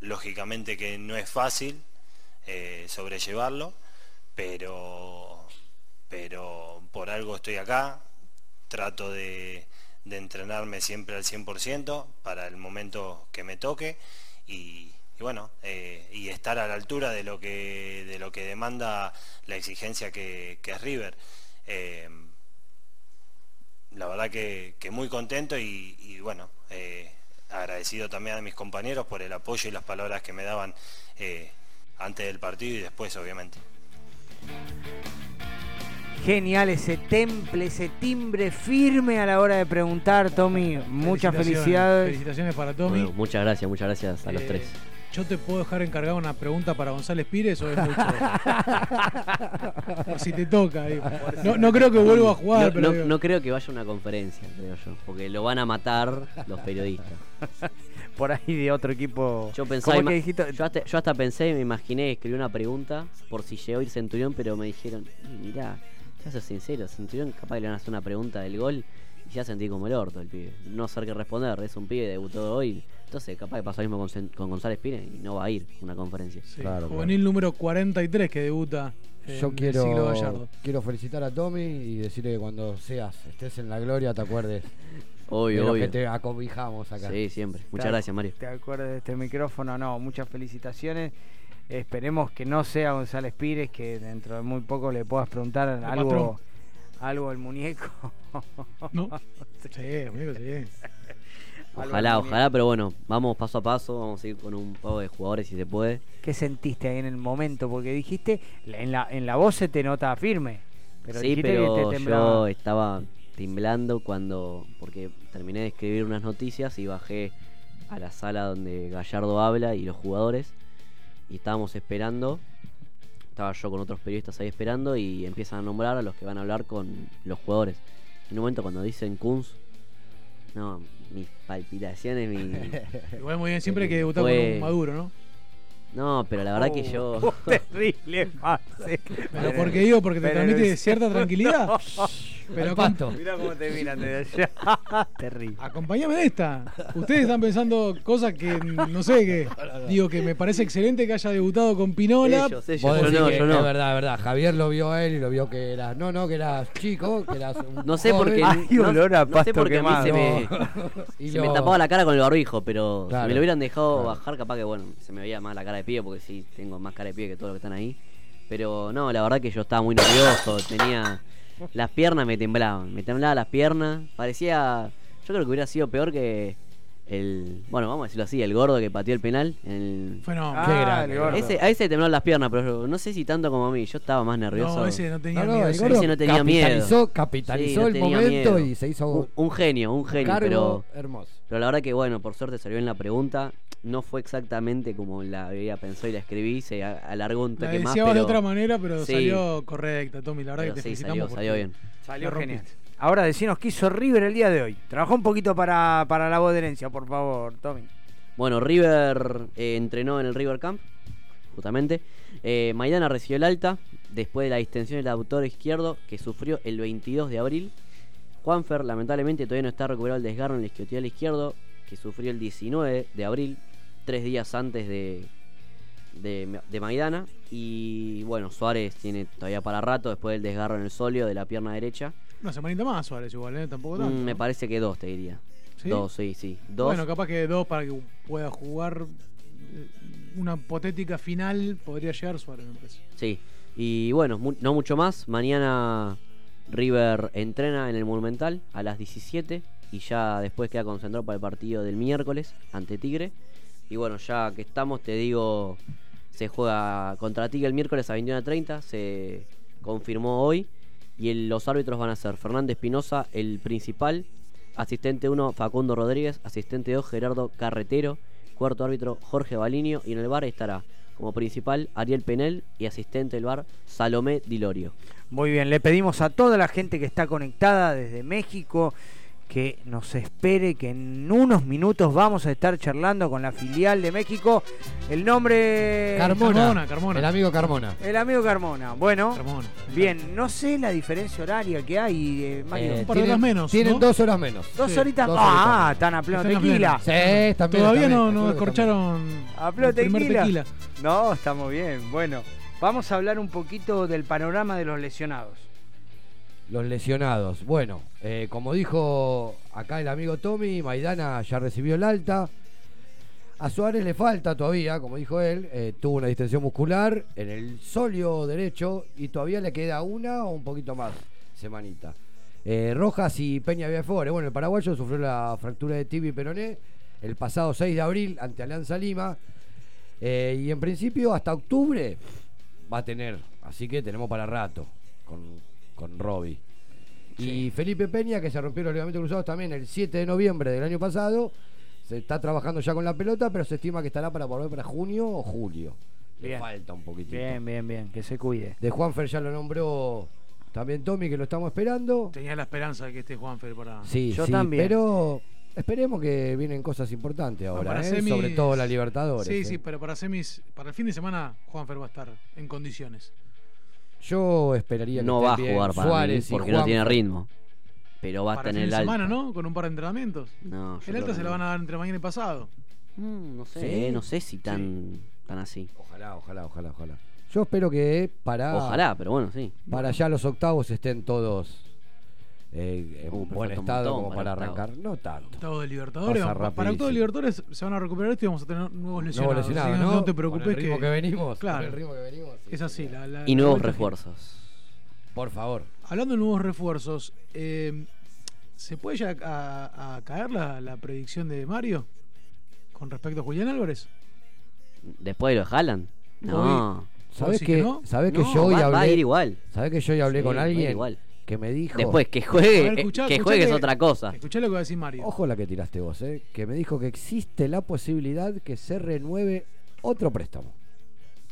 S16: Lógicamente que no es fácil eh, sobrellevarlo, pero, pero por algo estoy acá, trato de, entrenarme siempre al 100% para el momento que me toque y, bueno, y estar a la altura de lo que, de lo que demanda la exigencia que, que es River. Eh, la verdad que, que muy contento y, y bueno, eh, agradecido también a mis compañeros por el apoyo y las palabras que me daban eh, antes del partido y después, obviamente.
S6: Genial ese temple, ese timbre firme a la hora de preguntar, Tommy. Muchas
S7: Felicitaciones,
S6: felicidades.
S7: Felicitaciones para Tommy.
S9: Bueno, muchas gracias, muchas gracias a los tres.
S7: ¿Yo te puedo dejar encargado una pregunta para González Pires o es mucho? <laughs> Por si te toca. digo. No, no creo que vuelva a jugar,
S9: no,
S7: pero
S9: no- creo que vaya a una conferencia, creo yo, porque lo van a matar los periodistas. <laughs>
S6: Por ahí de otro equipo.
S9: Yo pensaba,
S6: ¿Cómo que dijiste?
S9: yo, hasta, yo hasta pensé, me imaginé, escribí una pregunta por si llegó a ir Centurión, pero me dijeron, "Y mirá, ya soy sincero, Centurión capaz que le van a hacer una pregunta del gol y ya sentí como el orto el pibe. No saber qué responder, es un pibe, debutó hoy. Entonces capaz que pasa lo mismo con, con González Pires y no va a ir a una conferencia.
S7: sí, juvenil número 43 que debuta en
S8: Yo
S7: el siglo
S8: quiero,
S7: Gallardo.
S8: quiero felicitar a Tommy y decirle que cuando seas, estés en la gloria, te acuerdes <laughs>
S9: Obvio,
S8: de lo
S9: obvio.
S8: que te acobijamos acá.
S9: Sí, siempre. Muchas
S6: ¿Te-
S9: gracias, Mario.
S6: ¿Te acuerdas de este micrófono? No, muchas felicitaciones. Esperemos que no sea González Pires, que dentro de muy poco le puedas preguntar
S7: El
S6: algo,
S7: patrón.
S6: Algo al muñeco. <laughs>
S7: ¿No? Sí, amigo, sí.
S9: Ojalá, ojalá, pero bueno, vamos paso a paso, vamos a ir con un poco de jugadores si se puede.
S6: ¿Qué sentiste ahí en el momento? Porque dijiste, en la, en la voz se te nota firme. Pero
S9: sí,
S6: que
S9: pero
S6: te temblaba.
S9: yo estaba temblando cuando, porque terminé de escribir unas noticias y bajé a la sala donde Gallardo habla y los jugadores y estábamos esperando. Estaba yo con otros periodistas ahí esperando y empiezan a nombrar a los que van a hablar con los jugadores. En un momento cuando dicen Kunz, no, mis palpitaciones, mi... <laughs>
S7: Igual muy bien, siempre hay <laughs> que debutar con un maduro, ¿no?
S9: No, pero la verdad que yo...
S6: Oh, terrible pase.
S7: Pero ¿por qué digo? ¿Porque te
S6: Pero
S7: transmite
S6: no-
S7: cierta tranquilidad? <laughs> Pero
S6: pasto. Mirá cómo te miran desde allá. <laughs> Terrible.
S7: Acompáñame en esta. Ustedes están pensando cosas que no sé, que <laughs> digo que me parece excelente que haya debutado con Pinola.
S8: Vos decís que Es verdad, es verdad. Javier lo vio a él y lo vio que era. No, no, que eras chico, que eras. un
S9: No sé por qué. no, no sé por qué a mí se me,
S8: Y
S9: se
S8: lo-
S9: me tapaba la cara con el barbijo, pero
S8: Claro,
S9: si me lo hubieran dejado
S8: claro.
S9: bajar, capaz que bueno, se me veía más la cara de pibe, porque sí, tengo más cara de pibe que todos los que están ahí. Pero no, la verdad que yo estaba muy nervioso, tenía. Las piernas me temblaban, me temblaban las piernas. Parecía. Yo creo que hubiera sido peor que el. Bueno, vamos a decirlo así, el gordo que pateó el penal. En el...
S7: Fenómeno.
S8: Qué grande,
S6: el gordo.
S9: Ese, a ese le temblaban las piernas, pero no sé si tanto como a mí. Yo estaba más nervioso.
S7: No, ese no tenía
S8: No, no,
S7: miedo. ese.
S9: Ese no tenía miedo.
S8: capitalizó, capitalizó
S9: Sí,
S8: el
S9: tenía
S8: momento
S9: miedo.
S8: y se hizo
S9: Un, un genio, un genio,
S8: cargo
S9: pero.
S8: hermoso.
S9: Pero la verdad que bueno, por suerte salió en la pregunta. No fue exactamente como la había pensado y la escribí, se alargó un
S7: La
S9: toque más.
S7: deseabas
S9: Pero,
S7: de otra manera, pero
S9: Sí.
S7: salió correcta, Tommy. La verdad
S9: Pero
S7: que te
S9: sí,
S7: felicitamos.
S9: salió, salió bien.
S6: Salió
S7: la
S6: genial. Ahora decinos qué hizo River el día de hoy. Trabajó un poquito para, para la voz de herencia, por favor, Tommy.
S9: Bueno, River eh, entrenó en el River Camp, justamente. Eh, Maidana recibió el alta después de la distensión del autor izquierdo que sufrió el 22 de abril. Juanfer, lamentablemente, todavía no está recuperado el desgarro en el isquiotibial izquierdo que sufrió el 19 de abril, tres días antes de, de, de Maidana. Y bueno, Suárez tiene todavía para rato después del desgarro en el sóleo de la pierna derecha.
S7: Una semanita más, Suárez, igual, ¿eh? Tampoco tanto.
S9: Mm, me
S7: ¿no?
S9: parece que dos, te diría.
S7: ¿Sí?
S9: Dos, sí, sí. Dos.
S7: Bueno, capaz que dos para que pueda jugar eh, una hipotética final podría llegar Suárez, me parece.
S9: Sí, y bueno, mu- no mucho más. Mañana River entrena en el Monumental a las 17 y ya después queda concentrado para el partido del miércoles ante Tigre. Y bueno, ya que estamos, te digo, se juega contra Tigre el miércoles a 21.30, se confirmó hoy. Y los árbitros van a ser Fernández Espinosa, el principal, asistente 1 Facundo Rodríguez, asistente 2 Gerardo Carretero, cuarto árbitro Jorge Balinio y en el bar estará como principal Ariel Penel y asistente del bar Salomé Dilorio.
S6: Muy bien, le pedimos a toda la gente que está conectada desde México que nos espere, que en unos minutos vamos a estar charlando con la filial de México. El nombre...
S8: Carmona,
S7: Carmona, Carmona.
S8: El amigo Carmona.
S6: El amigo Carmona. Bueno,
S7: Carmona.
S6: bien, no sé la diferencia horaria que hay, eh, Mario.
S8: Eh,
S7: Un par de horas menos,
S8: Tienen
S7: ¿no?
S8: dos horas menos.
S6: Dos
S7: sí,
S6: horitas.
S8: dos
S6: ah, están a pleno
S7: Están a
S6: tequila.
S8: Sí, también.
S7: Todavía
S8: también,
S7: no, no
S8: también.
S7: descorcharon
S6: A pleno tequila. No, estamos bien. Bueno, vamos a hablar un poquito del panorama de los lesionados.
S8: Los lesionados. Bueno, eh, como dijo acá el amigo Tommy, Maidana ya recibió el alta. A Suárez le falta todavía, como dijo él, eh, tuvo una distensión muscular en el solio derecho y todavía le queda una o un poquito más semanita. Eh, Rojas y Peña Viafore. Bueno, el paraguayo sufrió la fractura de tibia y peroné el pasado 6 de abril ante Alianza Lima. Y en principio hasta octubre va a tener. Así que tenemos para rato con, con Robbie. Y Felipe Peña, que se rompió los ligamentos cruzados también el 7 de noviembre del año pasado. Se está trabajando ya con la pelota, pero se estima que estará para volver para junio o julio. Le falta un poquitito.
S6: Bien, bien, bien, que se cuide.
S8: De Juanfer ya lo nombró también Tommy, que lo estamos esperando.
S7: Tenía la esperanza de que esté Juanfer para.
S8: Sí,
S6: Yo
S8: sí,
S6: también.
S8: pero esperemos que vienen cosas importantes ahora,
S7: para
S8: ¿eh?
S7: semis-
S8: sobre todo la Libertadores.
S7: Sí,
S8: ¿eh?
S7: sí, pero para semis, para el fin de semana, Juanfer va a estar en condiciones.
S8: Yo esperaría que
S9: No va a
S8: bien
S9: jugar para
S8: Suárez
S9: mí porque no tiene ritmo. Pero va a
S7: para
S9: estar
S7: el
S9: en
S7: fin
S9: el alta.
S7: semana, ¿no? Con un par de entrenamientos.
S9: No, yo
S7: el alta se
S9: no.
S7: lo van a dar entre mañana y pasado.
S9: Mm, no sé,
S8: ¿Sí?
S9: no sé si tan, tan así.
S8: Ojalá, ojalá, ojalá, ojalá. Yo espero que para.
S9: Ojalá, pero bueno, sí.
S8: Para allá los octavos estén todos eh, en
S9: Uh,
S8: buen estado
S9: montón
S8: como
S9: para
S8: arrancar. No tanto.
S7: Octavos de Libertadores.
S8: Pasa
S7: para octavos de Libertadores se van a recuperar esto y vamos a tener nuevos lesionados.
S8: Nuevos lesionados,
S7: Así que
S8: ¿no?
S7: te
S8: Con
S7: preocupes
S8: el ritmo que venimos,
S7: Claro.
S8: con el ritmo que venimos, sí,
S7: es así. La, la-
S9: Y nuevos refuerzos.
S8: Por favor.
S7: Hablando de nuevos refuerzos, eh, ¿se puede ya a, a caer la, la predicción de Mario con respecto a Julián Álvarez?
S9: Después de lo Haaland. No.
S8: ¿Sabes que,
S7: que no?
S8: ¿sabés que
S9: No,
S8: yo hoy
S9: va-
S8: hablé?
S9: va a ir igual.
S8: ¿Sabés que yo hoy hablé
S9: Sí,
S8: con
S9: va a ir
S8: alguien
S9: igual.
S8: Que me dijo?
S9: Después que juegue,
S7: ver, escuchá-
S9: que juegue es otra cosa.
S7: Escuchá lo que va a decir Mario.
S8: Ojo la que tiraste vos, ¿eh? Que me dijo que existe la posibilidad que se renueve otro préstamo.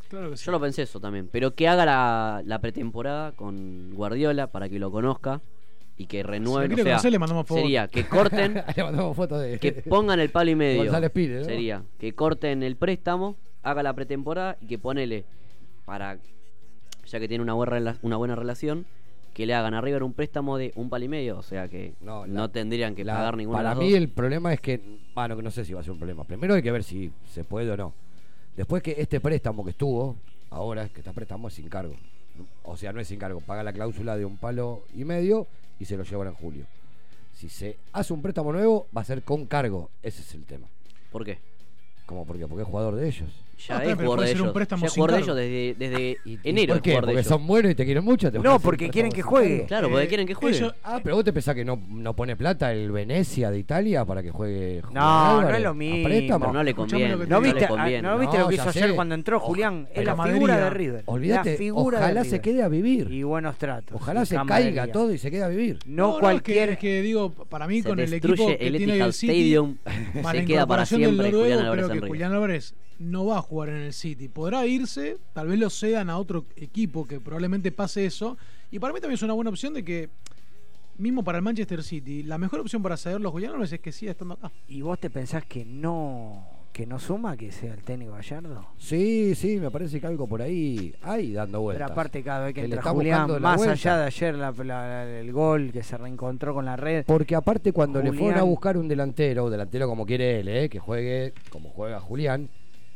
S7: Claro que sí.
S9: Yo lo pensé eso también. Pero que haga la, la pretemporada con Guardiola para que lo conozca y que renueve.
S7: Si
S9: o sea,
S7: conocer, le mandamos fotos.
S9: Sería que corten, <laughs>
S8: Le mandamos fotos de.
S9: que pongan el palo y medio.
S8: González Pires, ¿no?
S9: Sería que corten el préstamo, haga la pretemporada y que ponele para, ya que tiene una buena, una buena relación, que le hagan a River un préstamo de un palo y medio. O sea que no,
S8: la-
S9: tendrían que
S8: La-
S9: pagar ninguna
S8: para
S9: de las
S8: mí
S9: dos.
S8: el problema es que, bueno, que no sé si va a ser un problema. Primero hay que ver si se puede o no. Después que este préstamo que estuvo, ahora que está préstamo es sin cargo. O sea, no es sin cargo, paga la cláusula de un palo y medio y se lo llevan en julio. Si se hace un préstamo nuevo, va a ser con cargo. Ese es el tema.
S9: ¿Por qué?
S8: ¿Cómo? Porque, porque es jugador de ellos.
S9: Ya
S7: No,
S9: es
S7: pero
S9: jugador de ellos.
S7: préstamo
S9: Ya es jugador de ellos desde, desde
S8: ¿Y
S9: enero.
S8: ¿Por
S9: es
S8: qué? ¿Porque son buenos y te quieren mucho? ¿Te
S6: No, porque
S8: un
S6: quieren que juegue.
S9: Claro, porque
S7: Eh,
S9: quieren que juegue.
S7: ellos-
S8: Ah, pero vos te pensás que no, no pone plata el Venecia de Italia para que juegue. Julián
S6: No, no es lo
S8: ¿A
S6: mismo.
S8: préstamo?
S9: Pero no le conviene.
S6: ¿No
S7: digo.
S6: viste,
S9: le
S6: ah,
S9: conviene.
S6: ¿no viste
S8: No,
S6: lo que hizo ayer cuando entró Julián? Es la figura de
S7: ah,
S6: River.
S8: Olvídate,
S6: la figura
S8: ojalá
S6: de
S8: se quede a vivir.
S6: Y buenos tratos.
S8: Ojalá se caiga todo y se quede a vivir.
S6: No,
S7: es
S6: cualquier.
S7: Es que, digo, para mí con el equipo que
S9: el
S7: tiene
S9: Etihad
S7: el
S9: Stadium, <laughs> se queda para siempre Julián Álvarez
S7: no va a jugar en el City. Podrá irse, tal vez lo cedan a otro equipo que probablemente pase eso. Y para mí también es una buena opción de que, mismo para el Manchester City, la mejor opción para a Julián Álvarez es que siga estando acá.
S6: ¿Y vos te pensás que no que no suma que sea el técnico Gallardo?
S8: Sí, sí, me parece que algo por ahí hay dando vueltas.
S6: Pero aparte cada vez que,
S8: Que le
S6: entra
S8: está
S6: Julián, más
S8: vuelta.
S6: allá de ayer la- la- el gol que se reencontró con la red.
S8: Porque aparte cuando le fueron a buscar un delantero, delantero como quiere él, ¿eh? que juegue como juega Julián,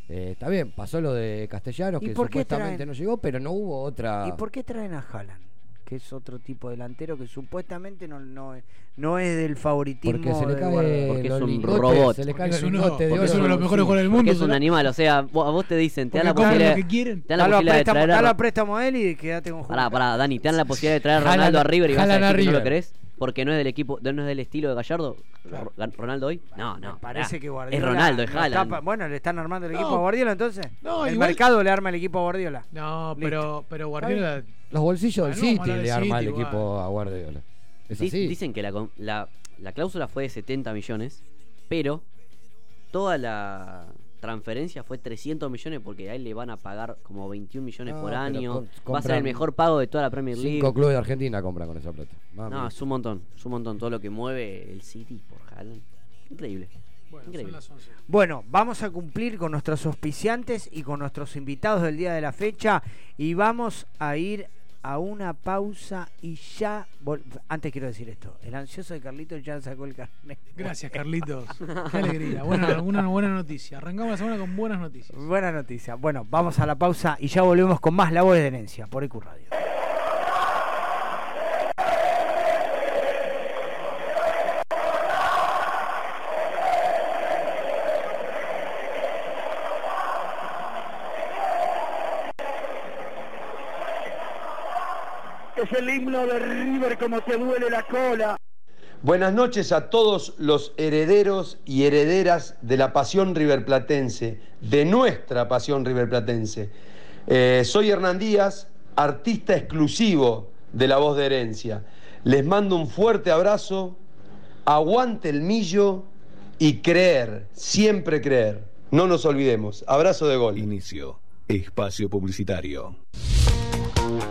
S8: eh, está bien, pasó lo de Castellanos,
S6: ¿Y
S8: que supuestamente
S6: traen-
S8: no llegó, pero no hubo otra...
S6: ¿Y por qué traen a Haaland? Que es otro tipo de delantero que supuestamente no, no, es- no es del favoritismo.
S8: Porque se le
S6: de
S8: cae.
S9: Porque es un
S8: lingotes,
S9: robot.
S8: Se le
S7: Porque
S8: caen
S7: es uno-
S8: de
S7: porque es
S8: oro.
S7: uno de los mejores jugadores del
S9: Porque
S7: mundo.
S9: es un animal, o sea, vos- a vos te dicen, te dan la posibilidad,
S7: lo que quieren.
S9: te dan la posibilidad de traer a
S6: dalo a
S9: Ro-
S6: préstamo a él y quédate con Julián.
S9: Pará, pará, Dani, te dan la posibilidad de traer a Ronaldo a River y vas a decir que no lo querés porque no es del equipo, no es del estilo de Gallardo. Ro- Ronaldo hoy? No, no.
S6: Parece
S9: pará.
S6: que Guardiola.
S9: Es Ronaldo, es Haaland.
S6: bueno, le están armando el
S7: No.
S6: equipo a Guardiola entonces.
S7: No,
S6: el
S7: igual-
S6: mercado le arma el equipo a Guardiola.
S7: No, pero, pero Guardiola.
S8: Los bolsillos del City le arma el equipo
S7: igual.
S8: a Guardiola. Es así.
S9: Dicen que la, la, la cláusula fue de 70 millones, pero toda la transferencia fue 300 millones porque a él le van a pagar como 21 millones
S8: No,
S9: por año. Va a ser el mejor pago de toda la Premier League.
S8: Cinco clubes de Argentina compran con esa plata. Mami.
S9: No, es un montón, es un montón todo lo que mueve el City por Haaland. Increíble.
S7: Bueno, son
S9: Increíble.
S7: las 11.
S6: Bueno, vamos a cumplir con nuestros auspiciantes y con nuestros invitados del día de la fecha y vamos a ir a una pausa y ya... Antes quiero decir esto, el ansioso de Carlitos ya sacó el carnet.
S7: Gracias, Carlitos. <laughs> Qué alegría. Buena, una buena noticia. Arrancamos la semana con buenas noticias.
S6: Buena noticia. Bueno, vamos a la pausa y ya volvemos con más La Voz de Herencia por EQ Radio.
S17: Es el himno de River como te duele la cola.
S18: Buenas noches a todos los herederos y herederas de la pasión riverplatense, de nuestra pasión riverplatense. Eh, soy Hernán Díaz, artista exclusivo de La Voz de Herencia. Les mando un fuerte abrazo, aguante el millo y creer, siempre creer. No nos olvidemos. Abrazo de gol.
S1: Inicio. Espacio Publicitario.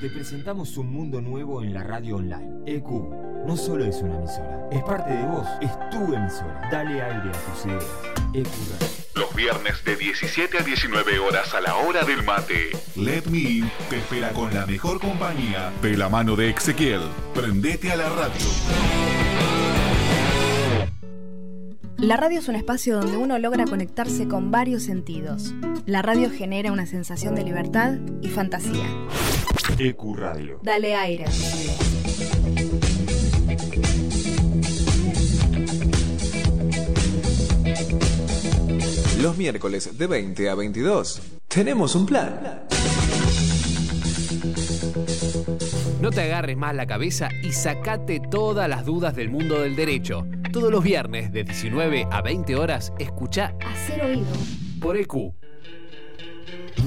S2: Te presentamos un mundo nuevo en la radio online. EQ no solo es una emisora, es parte de vos, es tu emisora. Dale aire a tus ideas. EQ Radio.
S5: Los viernes de 17 a 19 horas a la hora del mate. Let Me In te espera con la mejor compañía de la mano de Ezequiel. Prendete a la radio.
S3: La radio es un espacio donde uno logra conectarse con varios sentidos. La radio genera una sensación de libertad y fantasía.
S5: EQ Radio.
S3: Dale aire.
S4: Los miércoles de 20 a 22. Tenemos un plan.
S19: No te agarres más la cabeza y sacate todas las dudas del mundo del derecho. Todos los viernes de 19 a 20 horas, escucha
S3: Hacer oído.
S19: por EQ.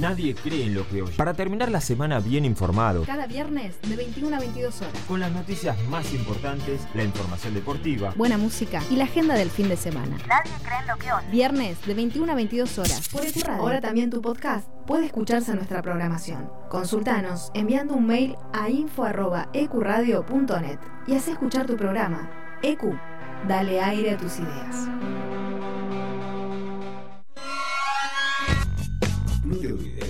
S2: Nadie cree en lo que oye. Para terminar la semana bien informado,
S3: Cada viernes de 21 a 22 horas.
S2: con las noticias más importantes, la información deportiva,
S3: Buena música y la agenda del fin de semana.
S20: Nadie cree en lo que oye.
S3: Viernes de 21 a 22 horas. Por Radio. Ahora también tu podcast puede escucharse en nuestra programación. Consultanos enviando un mail a info.ecuradio.net y haz escuchar tu programa. EQ, dale aire a tus ideas.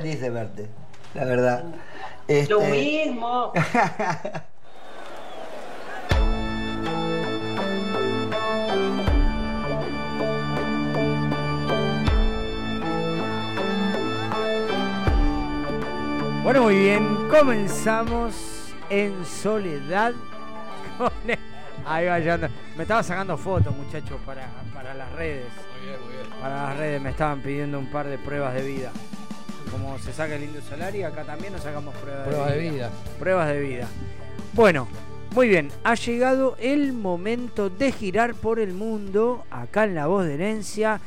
S21: Feliz de verte, la verdad. Este-
S22: Lo mismo.
S6: Bueno, muy bien, comenzamos en soledad con el- Ahí va. Me estaba sacando fotos, muchachos, para, para las redes. Para las redes me estaban pidiendo un par de pruebas de vida. Como se saca el Indio Solari, acá también nos sacamos pruebas,
S8: Pruebas
S6: de
S8: de
S6: vida.
S8: vida.
S6: Pruebas de vida. Bueno, muy bien, ha llegado el momento de girar por el mundo, acá en La Voz de Herencia,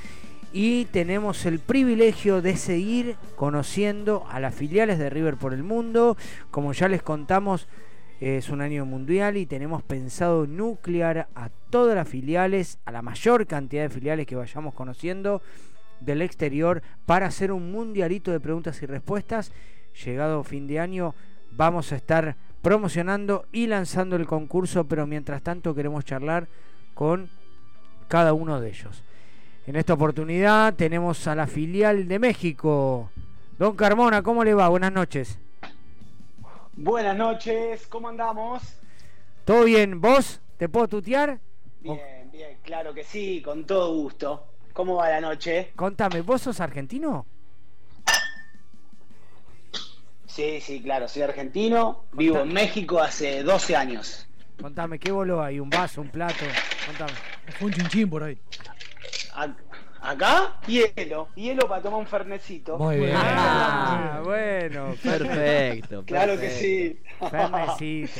S6: y tenemos el privilegio de seguir conociendo a las filiales de River por el mundo. Como ya les contamos, es un año mundial y tenemos pensado nuclear a todas las filiales, a la mayor cantidad de filiales que vayamos conociendo del exterior para hacer un mundialito de preguntas y respuestas. Llegado fin de año vamos a estar promocionando y lanzando el concurso, pero mientras tanto queremos charlar con cada uno de ellos. En esta oportunidad tenemos a la filial de México. Don Carmona, ¿cómo le va? Buenas noches.
S23: Buenas noches, ¿cómo andamos?
S6: ¿Todo bien? ¿Vos? ¿Te puedo tutear?
S23: Bien, bien, claro que sí, con todo gusto. ¿Cómo va la noche?
S6: Contame, ¿vos sos argentino?
S23: Sí, sí, claro, soy argentino, vivo en México hace 12 años.
S6: Contame, ¿qué voló ahí? ¿Un vaso, un plato? Contame.
S7: Fue un chinchín por ahí.
S23: Ac- Acá, hielo, hielo para tomar un fernecito.
S6: Muy bien. Ah, bueno,
S9: Perfecto.
S23: Claro que sí.
S6: Fernecito.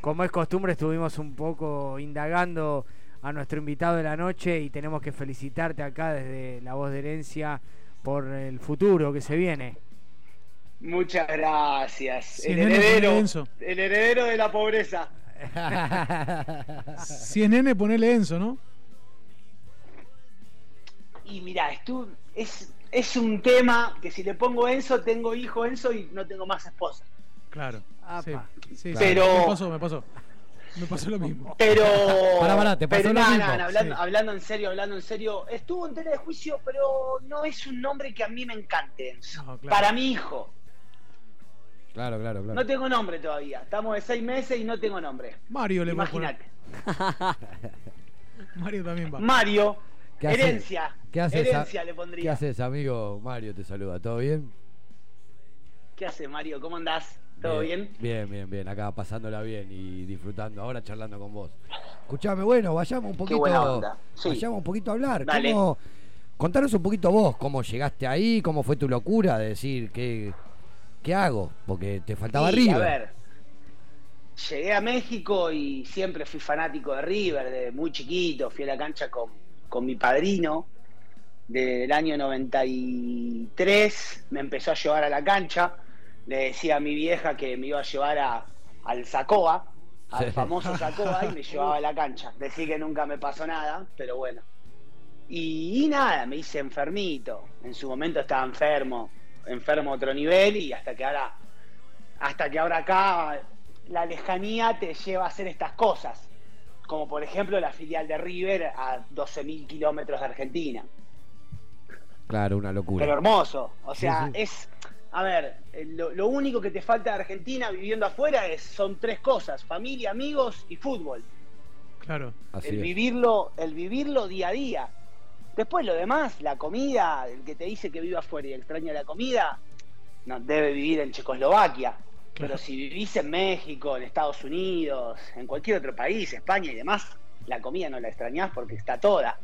S6: Como es costumbre, estuvimos un poco indagando a nuestro invitado de la noche y tenemos que felicitarte acá desde La Voz de Herencia por el futuro que se viene.
S23: Muchas gracias. El heredero,
S7: Enzo.
S23: el heredero de la pobreza. <laughs>
S7: Si es nene, ponele Enzo, ¿no?
S23: Y mira, esto es, es un tema que si le pongo Enzo, tengo hijo Enzo y no tengo más esposa.
S7: Claro. Sí, sí, sí,
S23: Pero-
S7: Me pasó, me pasó. Me pasó lo mismo.
S23: Pero.
S8: Pará, pará, te pasó
S23: pero
S8: lo
S23: nada,
S8: mismo.
S23: nada, hablando,
S7: Sí.
S23: hablando en serio, hablando en serio, estuvo en tela de juicio, pero no es un nombre que a mí me encante, Enzo.
S7: No, claro.
S23: Para mi hijo.
S8: Claro, claro, claro.
S23: No tengo nombre todavía. Estamos de seis meses y no tengo nombre.
S7: Mario le.
S23: Imagínate. <laughs>
S7: Mario también va.
S23: Mario,
S8: ¿Qué haces?
S23: herencia.
S8: ¿Qué haces,
S23: herencia
S8: a-
S23: le pondría.
S8: ¿Qué haces, amigo? Mario te saluda. ¿Todo bien?
S23: ¿Qué hace Mario? ¿Cómo andás? ¿Todo bien?
S8: Bien, bien, bien. Acá pasándola bien y disfrutando. Ahora charlando con vos. Escuchame, bueno, vayamos un poquito.
S23: buena onda. Sí.
S8: Vayamos un poquito a hablar.
S23: Dale.
S8: ¿Cómo- contanos un poquito vos, cómo llegaste ahí, cómo fue tu locura de decir qué, qué hago, porque te faltaba River.
S23: A ver, llegué a México y siempre fui fanático de River, de muy chiquito. Fui a la cancha con, con mi padrino del año 93. Me empezó a llevar a la cancha. Le decía a mi vieja que me iba a llevar a, al Sacoa, al famoso <laughs> Sacoa, y me llevaba a la cancha. Decí que nunca me pasó nada, pero bueno. Y, y nada, me hice enfermito. En su momento estaba enfermo, enfermo a otro nivel, y hasta que ahora hasta que ahora acá la lejanía te lleva a hacer estas cosas, como por ejemplo la filial de River a 12.000 kilómetros de Argentina.
S8: Claro, una locura.
S23: Pero hermoso, o
S8: Sí,
S23: sea,
S8: sí.
S23: es, a ver, eh, lo, lo único que te falta de Argentina viviendo afuera es, son tres cosas, familia, amigos y fútbol.
S7: Claro.
S8: Así
S23: el
S8: es.
S23: vivirlo, el vivirlo día a día. Después lo demás, la comida, el que te dice que vive afuera y extraña la comida, no debe vivir en Checoslovaquia. Pero si vivís en México, en Estados Unidos, en cualquier otro país, España y demás, la comida no la extrañás porque está toda.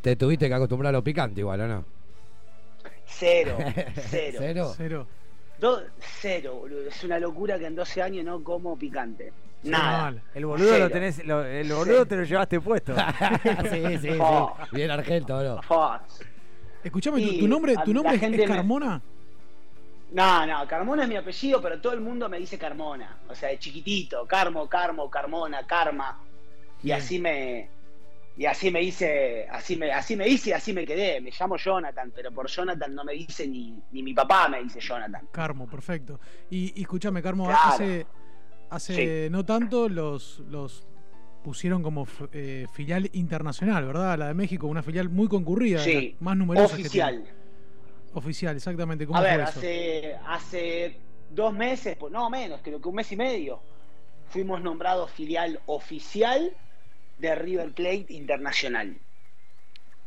S8: Te tuviste que acostumbrar a lo picante igual, ¿o no?
S23: Cero, <laughs> cero.
S8: ¿Cero?
S7: Cero.
S23: Do- cero, boludo. Es una locura que en 12 años no como picante. Nada.
S6: El boludo
S23: Cero.
S6: lo tenés, lo- el boludo te lo llevaste puesto. <laughs>
S8: sí, sí, sí.
S23: Oh.
S8: Bien argento, ¿no?
S23: Fua.
S7: Escuchame, ¿tu, nombre, tu nombre es-
S23: gente
S7: es
S23: me-
S7: Carmona?
S23: No, no, Carmona es mi apellido, pero todo el mundo me dice Carmona. O sea, de chiquitito, Carmo, Carmo, Carmona, Karma. Y
S7: Bien.
S23: así me. Y así me hice, así me, así me hice y así me quedé. Me llamo Jonathan, pero por Jonathan no me dice ni, ni mi papá me dice Jonathan.
S7: Carmo, perfecto. Y, y escuchame, Carmo,
S23: Claro.
S7: hace, hace no tanto los, los pusieron como eh, filial internacional, ¿verdad? La de México, una filial muy concurrida,
S23: Sí,
S7: más numerosas
S23: oficial.
S7: que. Oficial, exactamente. ¿Cómo
S23: A ver,
S7: fue eso?
S23: hace, hace dos meses, pues no menos, creo que un mes y medio, fuimos nombrados filial oficial de River Plate Internacional.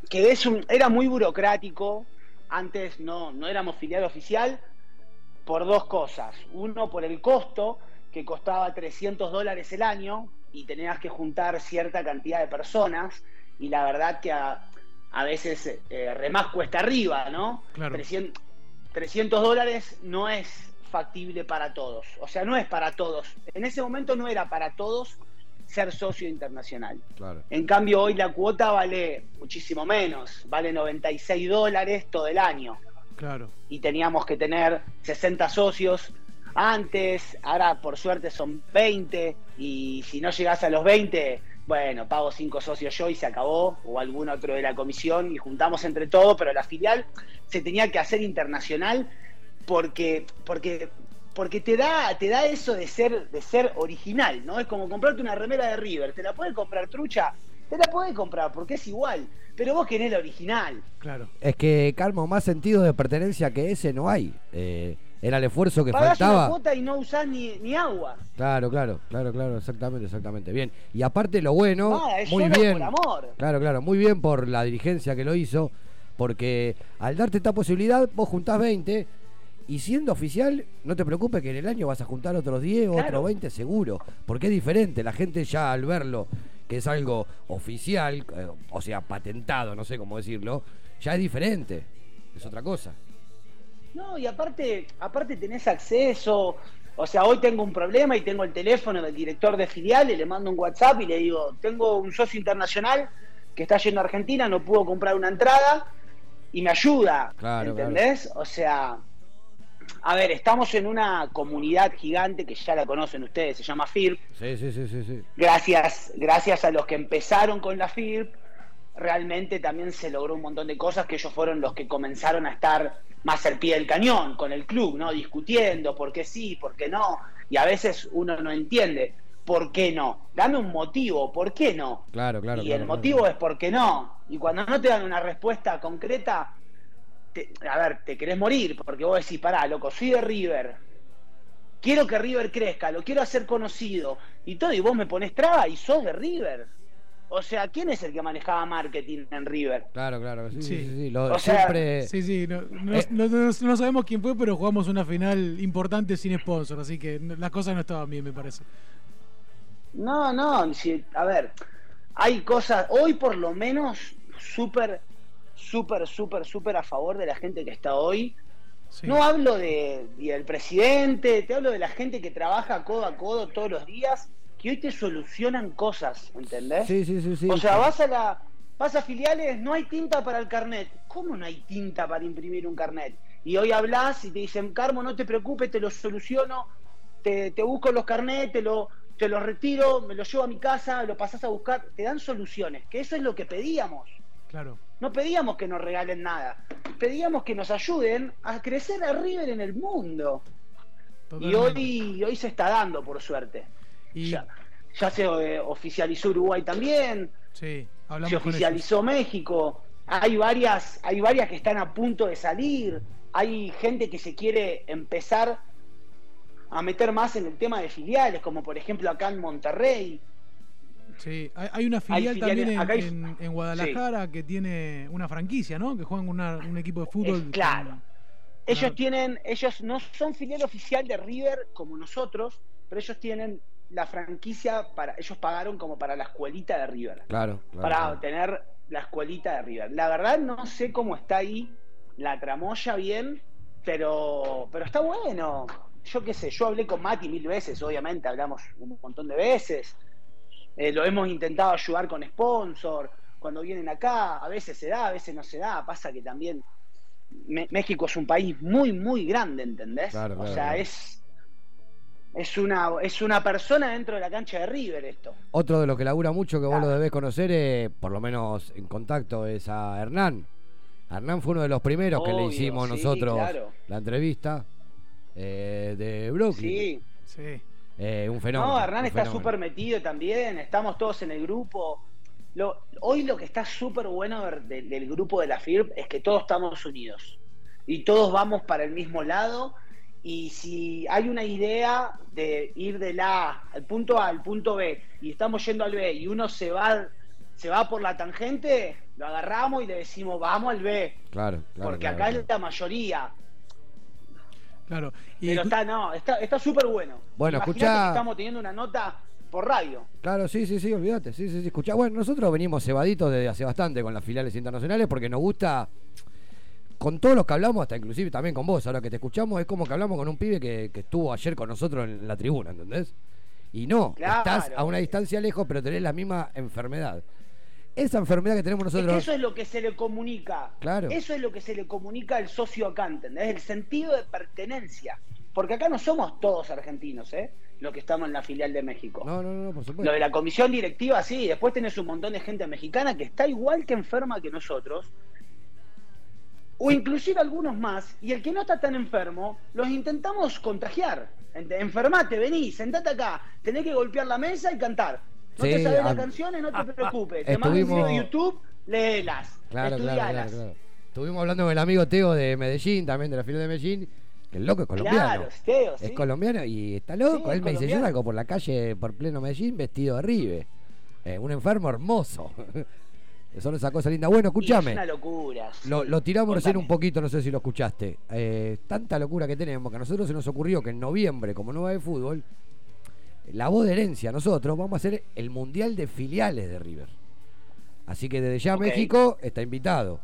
S23: Que es un, era muy burocrático, antes no, no éramos filial oficial, por dos cosas. Uno, por el costo, que costaba 300 dólares el año y tenías que juntar cierta cantidad de personas, y la verdad que a, a veces eh, remás cuesta arriba, ¿no?
S7: Claro.
S23: 300, 300 dólares no es factible para todos. O sea, no es para todos. En ese momento no era para todos ser socio internacional.
S8: Claro.
S23: En cambio, hoy la cuota vale muchísimo menos. Vale 96 dólares todo el año.
S7: Claro.
S23: Y teníamos que tener 60 socios antes. Ahora, por suerte, son 20. Y si no llegás a los 20, bueno, pago 5 socios yo y se acabó. O algún otro de la comisión y juntamos entre todos. Pero la filial se tenía que hacer internacional porque, porque, porque te da, te da eso de ser, de ser original, ¿no? Es como comprarte una remera de River, te la puedes comprar trucha, te la puedes comprar porque es igual, pero vos querés la original.
S7: Claro.
S8: Es que, Carmo, más sentido de pertenencia que ese no hay. Eh, Era el esfuerzo que
S23: Pagás
S8: faltaba.
S23: una cuota y no usás ni, ni agua.
S8: Claro, claro, claro, claro, exactamente, exactamente. Bien. Y aparte lo bueno,
S23: Nada, es
S8: muy
S23: solo
S8: bien.
S23: por amor.
S8: Claro, claro, muy bien por la dirigencia que lo hizo, porque al darte esta posibilidad, vos juntás 20 y siendo oficial, no te preocupes que en el año vas a juntar otros 10 o
S23: Claro.
S8: otros 20 seguro, porque es diferente, la gente ya al verlo que es algo oficial, eh, o sea, patentado, no sé cómo decirlo, ya es diferente, es otra cosa.
S23: No, y aparte, aparte tenés acceso. O sea, hoy tengo un problema y tengo el teléfono del director de filial y le mando un WhatsApp y le digo, tengo un socio internacional que está yendo a Argentina, no pudo comprar una entrada y me ayuda.
S8: Claro,
S23: ¿Entendés? O sea, a ver, estamos en una comunidad gigante que ya la conocen ustedes, se llama FIRP.
S8: Sí, sí, sí, sí, sí.
S23: Gracias, gracias a los que empezaron con la FIRP, realmente también se logró un montón de cosas que ellos fueron los que comenzaron a estar más al pie del cañón con el club, ¿no? Discutiendo por qué sí, por qué no. Y a veces uno no entiende por qué no. Dame un motivo, ¿por qué no?
S8: Claro, claro.
S23: y
S8: claro,
S23: el
S8: claro.
S23: motivo es por qué no. Y cuando no te dan una respuesta concreta, te- a ver, te querés morir, porque vos decís, pará, loco, soy de River. Quiero que River crezca, lo quiero hacer conocido. Y todo, y vos me pones traba y sos de River. O sea, ¿quién es el que manejaba marketing en River?
S8: Claro, claro, sí, sí,
S7: Sí.
S8: sí, sí, lo-
S23: O sea,
S8: siempre...
S7: Sí, sí, no, no-
S8: Eh.
S7: no- no- no sabemos quién fue, pero jugamos una final importante sin sponsor, así que no- las cosas no estaban bien, me parece.
S23: No, no, si- a ver, hay cosas, hoy por lo menos, súper, súper, súper, súper a favor de la gente que está hoy.
S7: Sí.
S23: No hablo de, del presidente, te hablo de la gente que trabaja codo a codo todos los días, que hoy te solucionan cosas, ¿entendés?
S8: Sí, sí, sí, sí.
S23: o sea,
S8: sí.
S23: vas a la, vas a filiales, no hay tinta para el carnet. ¿Cómo no hay tinta para imprimir un carnet? Y hoy hablas y te dicen, Carmo, no te preocupes, te lo soluciono, te, te busco los carnets, te lo, te los retiro, me los llevo a mi casa, lo pasás a buscar, te dan soluciones, que eso es lo que pedíamos.
S7: Claro.
S23: No pedíamos que nos regalen nada, pedíamos que nos ayuden a crecer a River en el mundo. Y hoy, hoy se está dando, por suerte.
S7: Y-
S23: Ya, ya se eh, oficializó Uruguay también,
S7: Sí, hablamos
S23: se oficializó México, hay varias, hay varias que están a punto de salir, hay gente que se quiere empezar a meter más en el tema de filiales, como por ejemplo acá en Monterrey.
S7: Sí, hay, hay una filial también en,
S23: acá hay-
S7: en- en Guadalajara que tiene una franquicia, ¿no? Que juegan una- un equipo de fútbol.
S23: Es claro.
S7: con-
S23: Ellos tienen, ellos no son filial oficial de River como nosotros, pero ellos tienen la franquicia para, ellos pagaron como para la escuelita de River.
S8: Claro, claro,
S23: para
S8: claro.
S23: tener la escuelita de River. La verdad no sé cómo está ahí la tramoya bien, pero, pero está bueno. Yo qué sé, yo hablé con Mati mil veces, obviamente, hablamos un montón de veces. Eh, lo hemos intentado ayudar con sponsor. Cuando vienen acá, a veces se da, a veces no se da. Pasa que también Me- México es un país muy, muy grande, ¿entendés?
S8: Claro,
S23: o
S8: claro,
S23: sea,
S8: claro.
S23: es es una, es una persona dentro de la cancha de River esto.
S8: Otro de los que labura mucho que vos lo debés conocer, eh, por lo menos en contacto, es a Hernán. Hernán fue uno de los primeros que le hicimos
S23: sí,
S8: nosotros
S23: claro.
S8: la entrevista eh, de Brooklyn.
S23: Sí.
S7: Sí.
S8: Eh, un fenómeno.
S23: No, Hernán está súper metido también, estamos todos en el grupo. Lo- hoy lo que está súper bueno de- del grupo de la FIRP es que todos estamos unidos y todos vamos para el mismo lado y si hay una idea de ir del A al punto A al punto B y estamos yendo al B y uno se va se va por la tangente, lo agarramos y le decimos vamos al B,
S8: Claro, claro.
S23: porque
S8: claro,
S23: acá
S8: claro.
S23: es la mayoría.
S7: Claro. Y
S23: Pero está, no, está está súper bueno.
S8: Bueno,
S23: Imaginate
S8: escuchá-
S23: estamos teniendo una nota por radio.
S8: Claro, sí, sí, sí, olvídate. Sí, sí, sí. Escuchá, bueno, nosotros venimos cebaditos desde hace bastante con las filiales internacionales porque nos gusta. Con todos los que hablamos, hasta inclusive también con vos, ahora que te escuchamos, es como que hablamos con un pibe que, que estuvo ayer con nosotros en la tribuna, ¿entendés? Y no,
S23: Claro.
S8: estás a una distancia lejos, pero tenés la misma enfermedad. Esa enfermedad que tenemos
S23: Es que
S8: nosotros.
S23: eso es lo que se le comunica.
S8: Claro.
S23: Eso es lo que se le comunica al socio acá, ¿entendés? El sentido de pertenencia. Porque acá no somos todos argentinos, ¿eh? Los que estamos en la filial de México.
S8: No, no, no, por supuesto.
S23: Lo de la comisión directiva, sí. Después tenés un montón de gente mexicana que está igual que enferma que nosotros. O inclusive algunos más. Y el que no está tan enfermo, los intentamos contagiar. Enfermate, vení, sentate acá. Tenés que golpear la mesa y cantar. No
S8: Sí,
S23: te sabes
S8: ah,
S23: las canciones, no te preocupes. Te mando un
S8: estuvimos-
S23: video de YouTube, léelas.
S8: Claro, claro, claro,
S23: estudialas.
S8: claro. Estuvimos hablando con el amigo Teo de Medellín, también de la filial de Medellín, Que el loco es colombiano.
S23: Claro, Teo,
S8: Es
S23: sí.
S8: colombiano y está loco.
S23: Sí,
S8: Él me dice, yo salgo por la calle, por pleno Medellín, vestido de Rive. Eh, un enfermo hermoso. <laughs> Son esas cosas lindas. Bueno, escúchame.
S23: Es una locura. sí.
S8: Lo, lo tiramos recién un poquito, no sé si lo escuchaste. Eh, tanta locura que tenemos que a nosotros se nos ocurrió que en noviembre, como no va de fútbol, la voz de herencia, nosotros vamos a hacer el mundial de filiales de River. Así que desde ya
S23: Ok.
S8: México está invitado.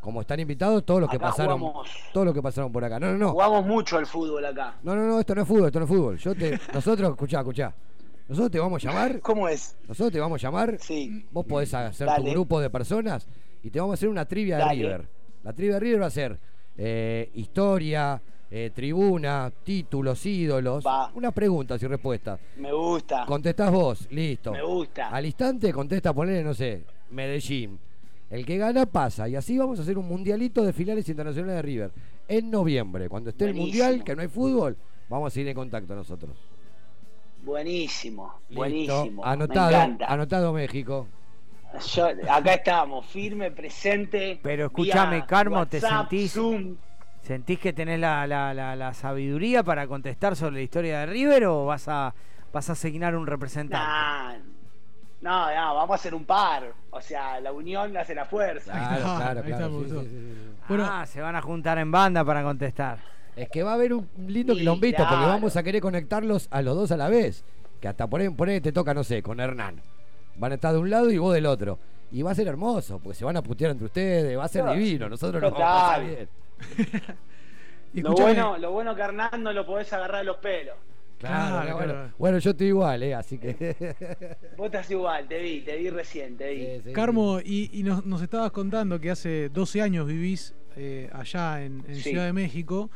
S8: Como están invitados todos los que pasaron,
S23: jugamos-
S8: todos los que pasaron por acá. No, no, no.
S23: Jugamos mucho al fútbol acá.
S8: No, no, no, esto no es fútbol, esto no es fútbol. Yo te, <laughs> nosotros, escuchá, escuchá. Nosotros te vamos a llamar.
S23: ¿Cómo es?
S8: Nosotros te vamos a llamar.
S23: Sí.
S8: Vos podés hacer tu grupo de personas y te vamos a hacer una trivia de. River. La trivia de River va a ser eh, historia, eh, tribuna, títulos, ídolos. Unas preguntas y respuestas.
S23: Me gusta.
S8: Contestás vos, listo.
S23: Me gusta.
S8: Al instante contesta, ponele, no sé, Medellín. El que gana pasa. Y así vamos a hacer un mundialito de finales internacionales de River. En noviembre, cuando esté el mundial, que no hay fútbol, vamos a seguir en contacto nosotros.
S23: Buenísimo,
S8: Listo.
S23: buenísimo. Me
S8: Anotado,
S23: encanta.
S8: anotado México.
S23: Yo- acá estamos, firme, presente.
S6: Pero escúchame, Carmo, ¿te sentís,
S23: Zoom.
S6: Sentís que tenés la, la- la- la sabiduría para contestar sobre la historia de River o vas a, vas a asignar un representante?
S23: Nah, no, no, vamos a hacer un par. O sea, la unión hace la fuerza.
S8: Claro, <laughs> claro, claro. sí, sí, sí,
S6: ah, se van a juntar en banda para contestar.
S8: Es que va a haber un lindo
S23: Sí,
S8: quilombito porque vamos a querer conectarlos a los dos a la vez. Que hasta por ahí, por ahí te toca, no sé, con Hernán. Van a estar de un lado y vos del otro. Y va a ser hermoso, porque se van a putear entre ustedes, va a ser
S23: No,
S8: divino. Nosotros nos vamos a pasar bien. <laughs>
S7: Y
S23: Lo bueno, lo bueno que a Hernán no lo podés agarrar de los pelos.
S8: Claro,
S7: Claro,
S8: bueno,
S7: claro.
S8: bueno, yo estoy igual, ¿eh? Así que. <laughs>
S23: Vos estás igual, te vi, te vi recién, te vi.
S8: Sí, sí,
S7: Carmo, y, y nos, nos estabas contando que hace 12 años vivís eh, allá en, en
S23: Sí.
S7: Ciudad de México.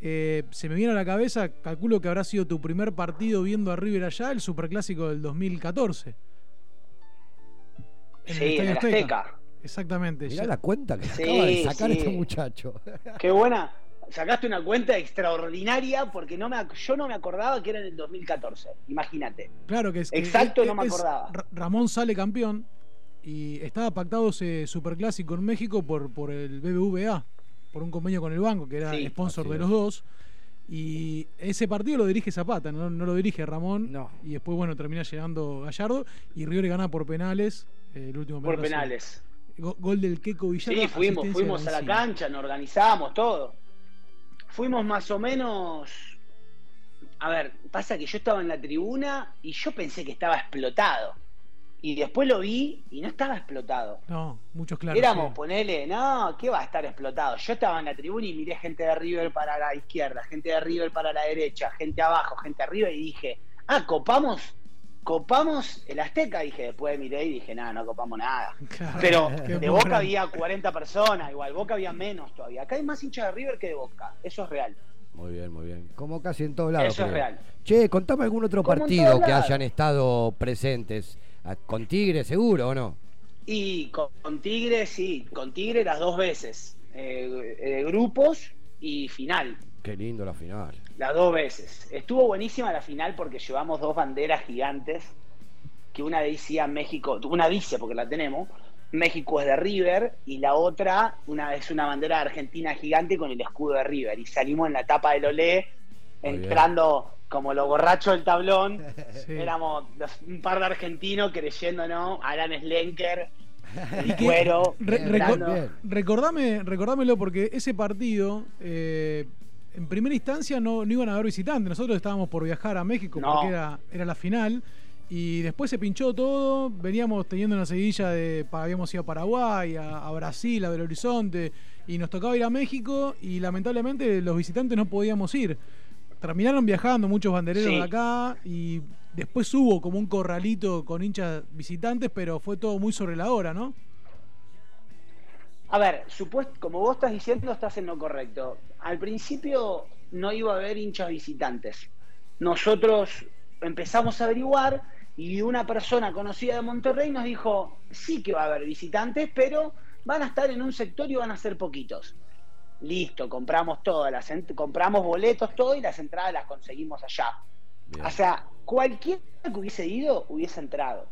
S7: Eh, se me viene a la cabeza, calculo que habrá sido tu primer partido viendo a River allá, el Superclásico del 2014. En
S23: Sí, en el Azteca.
S7: Exactamente.
S8: Mirá
S7: ya-
S8: la cuenta que
S23: Sí,
S8: acaba de sacar
S23: sí.
S8: este muchacho. <laughs>
S23: Qué buena. Sacaste una cuenta extraordinaria porque no me, ac- yo no me acordaba que era en el 2014. Imagínate.
S7: Claro que es que
S23: Exacto,
S7: es-
S23: no me
S7: es-
S23: acordaba.
S7: Ra- Ramón sale campeón y estaba pactado ese superclásico en México por, por el BBVA, por un convenio con el banco que era
S23: Sí,
S7: sponsor de los dos. Y ese partido lo dirige Zapata, no, no lo dirige Ramón.
S6: No.
S7: Y después, bueno, termina llegando Gallardo y River gana por penales. eh, el último
S23: Por
S7: penal.
S23: penales.
S7: Go- Gol del Queco Villalba.
S23: Sí, fuimos, fuimos a la cancha, nos organizamos, todo. Fuimos más o menos. A ver, pasa que yo estaba en la tribuna y yo pensé que estaba explotado. Y después lo vi y no estaba explotado.
S7: No, muchos claros.
S23: Éramos,
S7: sí.
S23: ponele, no, ¿qué va a estar explotado? Yo estaba en la tribuna y miré gente de River para la izquierda, gente de River para la derecha, gente abajo, gente arriba y dije, ah, copamos, copamos el Azteca. Dije, después miré y dije, nada, no copamos nada. <laughs> Pero de. Boca había 40 personas, igual, Boca había menos todavía. Acá hay más hinchas de River que de Boca, eso es real.
S8: Muy bien, muy bien. Como casi en todos lados.
S23: Eso es real.
S8: Che, contame algún otro
S23: Como
S8: partido que
S23: lados.
S8: hayan estado presentes. Ah, ¿Con Tigre seguro o no?
S23: Y con, con Tigre, sí, con Tigre las dos veces. Eh, eh, grupos y final.
S8: Qué lindo la final.
S23: Las dos veces. Estuvo buenísima la final porque llevamos dos banderas gigantes. Que una decía México, una dice porque la tenemos, México es de River y la otra una es una bandera de Argentina gigante con el escudo de River. Y salimos en la tapa del Olé,
S8: Muy bien.
S23: entrando como los borrachos del tablón. <laughs>
S7: Sí.
S23: Éramos un par de argentinos creyéndonos, Alan Slenker, <laughs>
S7: Y
S23: cuero,
S7: Re- recordámelo porque ese partido, eh, en primera instancia no, no iban a haber visitantes. Nosotros estábamos por viajar a México
S23: No.
S7: porque era, era la final. Y después se pinchó todo. Veníamos teniendo una seguidilla de. Habíamos ido a Paraguay, a, a Brasil, a Belo Horizonte. Y nos tocaba ir a México. Y lamentablemente los visitantes no podíamos ir. Terminaron viajando muchos bandereros
S23: Sí.
S7: de acá. Y después hubo como un corralito con hinchas visitantes. Pero fue todo muy sobre la hora, ¿no?
S23: A ver, supuest- como vos estás diciendo, estás en lo correcto. Al principio no iba a haber hinchas visitantes. Nosotros empezamos a averiguar y una persona conocida de Monterrey nos dijo, sí que va a haber visitantes, pero van a estar en un sector y van a ser poquitos. Listo, compramos todas las compramos boletos, todo y las entradas las conseguimos allá.
S8: Bien.
S23: O sea, cualquiera que hubiese ido hubiese entrado.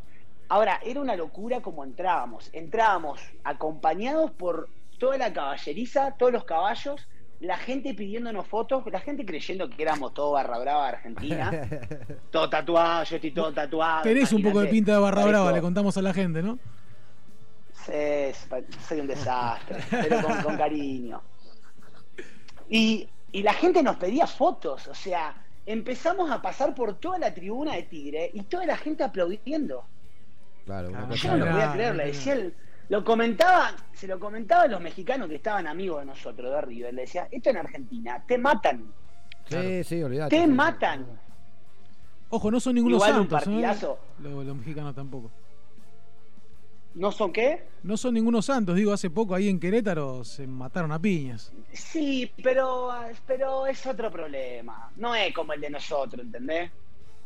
S23: Ahora, era una locura como entrábamos. Entrábamos acompañados por toda la caballeriza, todos los caballos, la gente pidiéndonos fotos, la gente creyendo que éramos todo barra brava de Argentina, <laughs> todo tatuado, yo estoy todo tatuado.
S7: Tenés un poco de pinta de barra brava, le contamos a la gente, ¿no?
S23: Sí, soy un desastre, pero con, con cariño. Y, y la gente nos pedía fotos, o sea, empezamos a pasar por toda la tribuna de Tigre y toda la gente aplaudiendo.
S8: Claro, una
S23: Yo no lo podía creer, le decía el- lo comentaba, se lo comentaba a los mexicanos que estaban amigos de nosotros, de River, le decía, esto en Argentina, te matan,
S8: Sí, sí, olvidate.
S23: te
S8: sí.
S23: matan.
S7: Ojo, no son
S23: Igual un
S7: santos, ¿no?
S23: partidazo.
S7: Los, los mexicanos tampoco.
S23: ¿No son qué?
S7: No son ningunos santos, digo, hace poco ahí en Querétaro se mataron a piñas.
S23: Sí, pero, pero es otro problema. No es como el de nosotros, ¿entendés?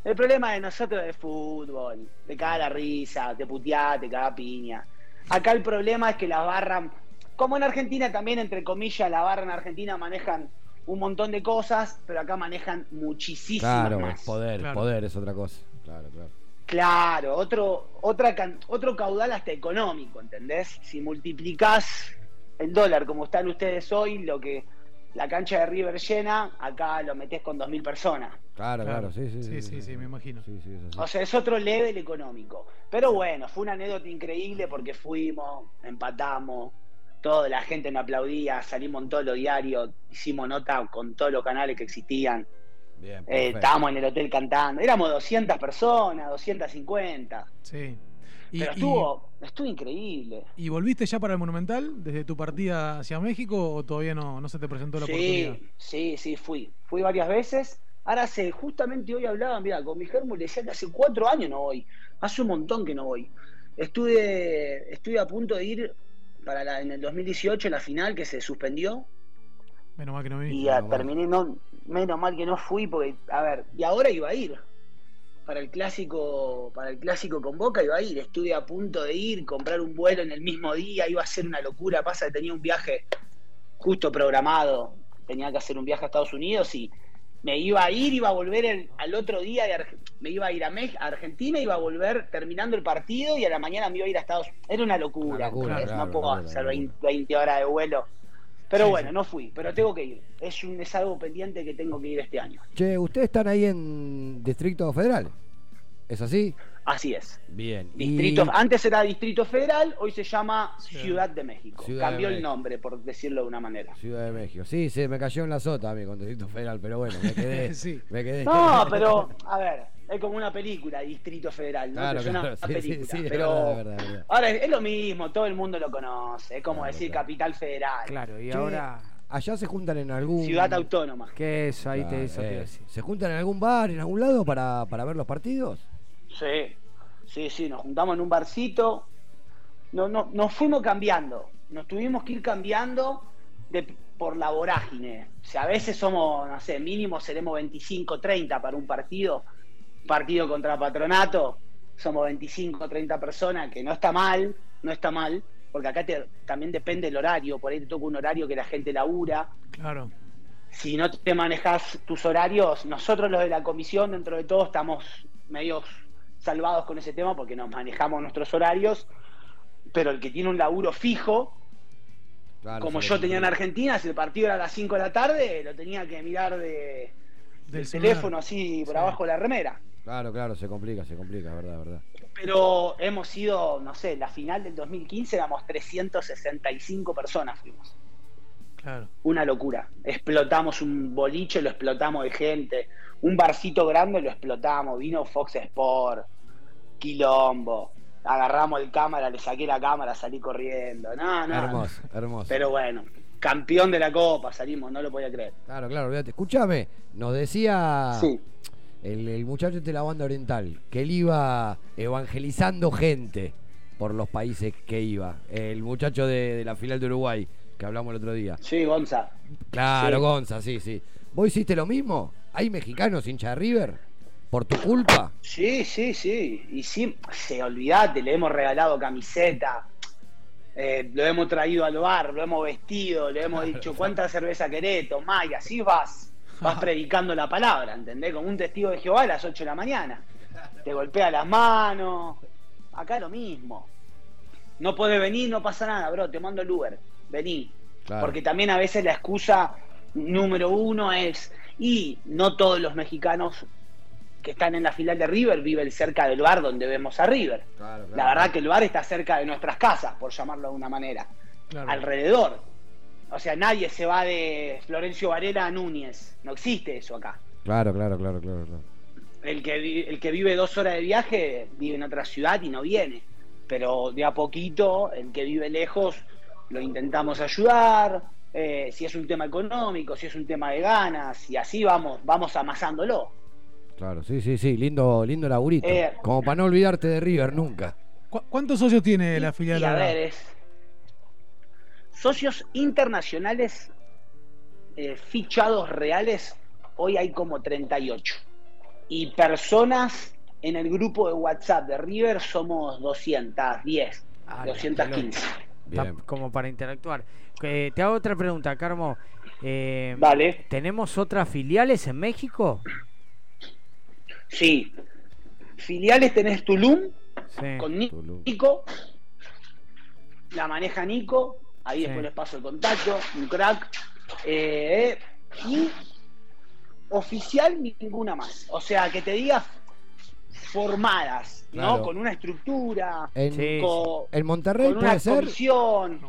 S23: El problema de nosotros es de fútbol. Te caga la risa, te puteás, te caga piña. Acá el problema es que la barra, como en Argentina también, entre comillas, la barra en Argentina manejan un montón de cosas, pero acá manejan muchísimas
S8: Claro,
S23: más.
S8: poder,
S23: Claro.
S8: poder es otra cosa. Claro, claro.
S23: Claro, otro, otra, otro caudal hasta económico, ¿entendés? Si multiplicás el dólar como están ustedes hoy, lo que la cancha de River llena, acá lo metés con 2.000 personas.
S8: Claro, claro, sí, sí.
S7: Sí, sí, sí, me imagino.
S8: Sí, sí, es así.
S23: O sea, es otro level económico. Pero bueno, fue una anécdota increíble porque fuimos, empatamos, toda la gente me aplaudía, salimos en todos los diarios, hicimos nota con todos los canales que existían.
S8: Bien,
S23: Eh, estábamos en el hotel cantando. Éramos 200 personas, 250.
S7: Sí. Y,
S23: Pero
S7: y-
S23: estuvo, estuvo increíble.
S7: ¿Y volviste ya para el Monumental desde tu partida hacia México o todavía no, no se te presentó la oportunidad?
S23: Sí, sí, fui. Fui varias veces. Ahora hace, justamente hoy hablaba, mira, con mi germo le decía que hace cuatro años no voy. Hace un montón que no voy. Estuve, estuve a punto de ir para la, en el 2018, la final que se suspendió.
S7: Menos mal que no viniste.
S23: Y terminé, no, menos mal que no fui, porque, a ver, y ahora iba a ir. Para el clásico, para el clásico con Boca iba a ir. Estuve a punto de ir, comprar un vuelo en el mismo día, iba a ser una locura. Pasa que tenía un viaje justo programado. Tenía que hacer un viaje a Estados Unidos y me iba a ir, iba a volver el- al otro día de Arge- me iba a ir a, Mex- a Argentina, iba a volver terminando el partido y a la mañana me iba a ir a Estados Unidos. Era una locura.
S8: Una locura,
S23: ¿entendés?
S8: claro,
S23: no puedo hacer
S8: claro.
S23: 20, 20 horas de vuelo. Pero
S8: Sí,
S23: bueno,
S8: sí.
S23: no fui, pero tengo que ir. Es, un, es algo pendiente que tengo que ir este año.
S8: Che, ustedes están ahí en Distrito Federal. ¿Es así?
S23: Así es.
S8: Bien.
S23: Distrito,
S8: Y-
S23: Antes era Distrito Federal, hoy se llama Ciudad de México.
S8: Ciudad de
S23: Cambió el
S8: México.
S23: nombre, por decirlo de una manera.
S8: Ciudad de México. Sí, sí, me cayó en la sota a mí con Distrito Federal, pero bueno, me quedé. <laughs>
S7: Sí.
S8: Me quedé.
S23: No, pero, a ver, es como una película, Distrito Federal, ¿no?
S8: Claro,
S23: es una
S8: claro, sí, sí,
S23: película,
S8: sí, es
S23: pero
S8: verdad, es verdad, es verdad.
S23: ahora es, es lo mismo, todo el mundo lo conoce, es como decir Capital Federal.
S6: Claro, y ahora.
S8: Allá se juntan en algún.
S23: Ciudad autónoma.
S6: ¿Qué es? Ahí te
S8: Claro,
S6: eso te iba a
S8: eh,
S6: decir.
S8: ¿Se juntan en algún bar, en algún lado para, para ver los partidos?
S23: Sí, sí, sí, nos juntamos en un barcito, no, no, nos fuimos cambiando, nos tuvimos que ir cambiando de, por la vorágine. O sea, a veces somos, no sé, mínimo seremos 25, 30 para un partido, partido contra Patronato, somos 25, 30 personas, que no está mal, no está mal, porque acá te- también depende el horario, por ahí te toca un horario que la gente labura,
S7: Claro.
S23: si no te manejas tus horarios, nosotros los de la comisión, dentro de todo, estamos medios salvados con ese tema porque nos manejamos nuestros horarios, pero el que tiene un laburo fijo,
S8: Claro,
S23: como yo tenía en Argentina, si el partido era a las 5 de la tarde, lo tenía que mirar de, del teléfono así por
S7: Sí.
S23: abajo de la remera.
S8: Claro, claro, se complica, se complica, verdad, verdad.
S23: Pero hemos sido, no sé, la final del 2015 éramos 365 personas fuimos.
S7: Claro.
S23: Una locura. Explotamos un boliche, lo explotamos de gente. Un barcito grande lo explotamos. Vino Fox Sport, Quilombo. Agarramos el cámara, le saqué la cámara, salí corriendo. No, no.
S8: Hermoso, hermoso.
S23: Pero bueno, campeón de la copa salimos, no lo podía creer.
S8: Claro, claro, olvídate. Escúchame, nos decía
S23: Sí.
S8: el, el muchacho de la banda oriental que él iba evangelizando gente por los países que iba. El muchacho de, de la final de Uruguay, que hablamos el otro día.
S23: Sí, Gonza.
S8: Claro,
S23: Sí.
S8: Gonza, sí, sí. ¿Vos hiciste lo mismo? ¿Hay mexicanos hincha de River? ¿Por tu culpa?
S23: Sí, sí, sí. Y sí, se olvidate, le hemos regalado camiseta, eh, lo hemos traído al bar, lo hemos vestido, le hemos dicho cuánta cerveza querés, tomá, y así vas, vas <laughs> predicando la palabra, ¿entendés? Como un testigo de Jehová a las 8 de la mañana. Te golpea las manos. Acá lo mismo. No podés venir, no pasa nada, bro, te mando el Uber. Vení.
S8: Claro.
S23: Porque también a veces la excusa número uno es, y no todos los mexicanos que están en la final de River viven cerca del bar donde vemos a River. La verdad que el bar está cerca de nuestras casas, por llamarlo de una manera, alrededor. O sea, nadie se va de Florencio Varela a Núñez, no existe eso acá.
S8: Claro, claro, claro, claro. claro.
S23: El que, el que vive dos horas de viaje vive en otra ciudad y no viene. Pero de a poquito, el que vive lejos, lo intentamos ayudar. eh, si es un tema económico, si es un tema de ganas, y así vamos, vamos amasándolo.
S8: Claro, sí, sí, sí, lindo, lindo laburito.
S23: Eh.
S8: Como para no olvidarte de River nunca.
S7: ¿Cu- ¿Cuántos socios tiene la filial
S23: Y a ver, es socios internacionales eh, fichados reales, hoy hay como 38. Y personas en el grupo de WhatsApp de River somos 210,
S6: Ah,
S23: 215.
S6: Como para interactuar. Eh, te hago otra pregunta, Carmo. Eh,
S23: Vale.
S6: ¿Tenemos otras filiales en México?
S23: Sí. Filiales tenés Tulum,
S6: Sí.
S23: con Ni- Nico. La maneja Nico. Ahí
S6: Sí.
S23: después les paso el contacto. Un crack. Eh, y oficial ninguna más. O sea, que te diga formadas,
S8: Claro.
S23: ¿no? Con una estructura.
S8: En,
S23: con,
S8: en Monterrey
S23: con una
S8: puede ser.
S23: comisión.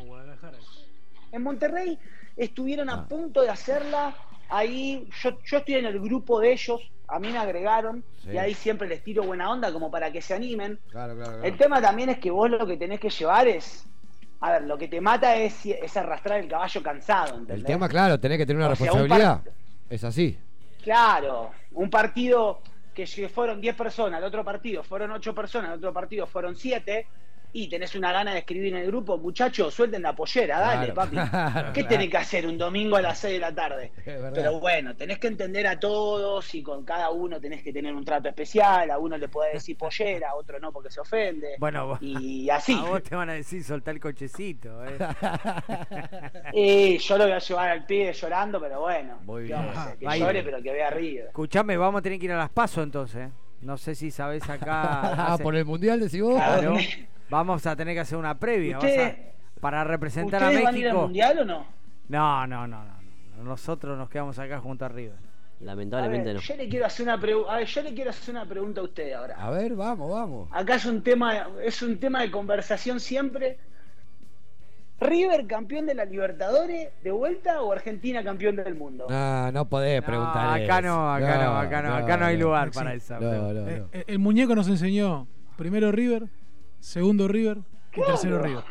S23: En Monterrey estuvieron
S8: Ah.
S23: a punto de hacerla. Ahí yo, yo estoy en el grupo de ellos. A mí me agregaron.
S8: Sí.
S23: Y ahí siempre les tiro buena onda como para que se animen.
S8: Claro, claro, claro.
S23: El tema también es que vos lo que tenés que llevar es. A ver, lo que te mata es, es arrastrar el caballo cansado, ¿entendés?
S8: El tema, claro, tenés que tener una
S23: O sea, un
S8: responsabilidad. Es así.
S23: Claro, un partido que fueron 10 personas, el otro partido fueron 8 personas, el otro partido fueron 7, y tenés una gana de escribir en el grupo, muchachos, suelten la pollera, dale,
S8: Claro,
S23: papi. <laughs>
S8: claro,
S23: ¿Qué
S8: claro.
S23: tenés que hacer un domingo a las 6 de la tarde?
S8: verdad.
S23: Pero bueno, tenés que entender a todos y con cada uno tenés que tener un trato especial, a uno le podés decir pollera, a otro no porque se ofende.
S6: Bueno, vos-
S23: y <laughs> así.
S6: A vos te van a decir soltar el cochecito. ¿eh? <laughs>
S23: Y yo lo voy a llevar al pibe llorando, pero bueno.
S6: Muy
S23: ¿qué vamos a hacer? Que
S6: Ahí.
S23: llore, pero que vea arriba.
S6: Escuchame, vamos a tener que ir a las pasos entonces. ¿eh? No sé si sabés acá.
S8: Ah,
S6: hace-
S8: por el mundial decís vos.
S6: Claro. Vamos a tener que hacer una previa. a-
S23: ¿Ustedes-
S6: para representar a
S23: ¿Ustedes van a ir al
S6: México.
S23: mundial o no?
S6: No, no, no, no, no. Nosotros nos quedamos acá junto a River.
S23: A
S9: Lamentablemente
S23: ver,
S9: no.
S23: yo le quiero hacer una pregu- a ver, yo le quiero hacer una pregunta a usted ahora.
S8: A ver, vamos, vamos.
S23: Acá es un tema, es un tema de conversación siempre. River campeón de la Libertadores de vuelta o Argentina campeón del mundo.
S8: No, no podés preguntar
S6: acá
S8: eso.
S6: no, acá no, acá no, acá no hay lugar para.
S8: No,
S6: pregunta.
S8: no, no.
S7: Eh, El muñeco nos enseñó primero River, segundo River y tercero River.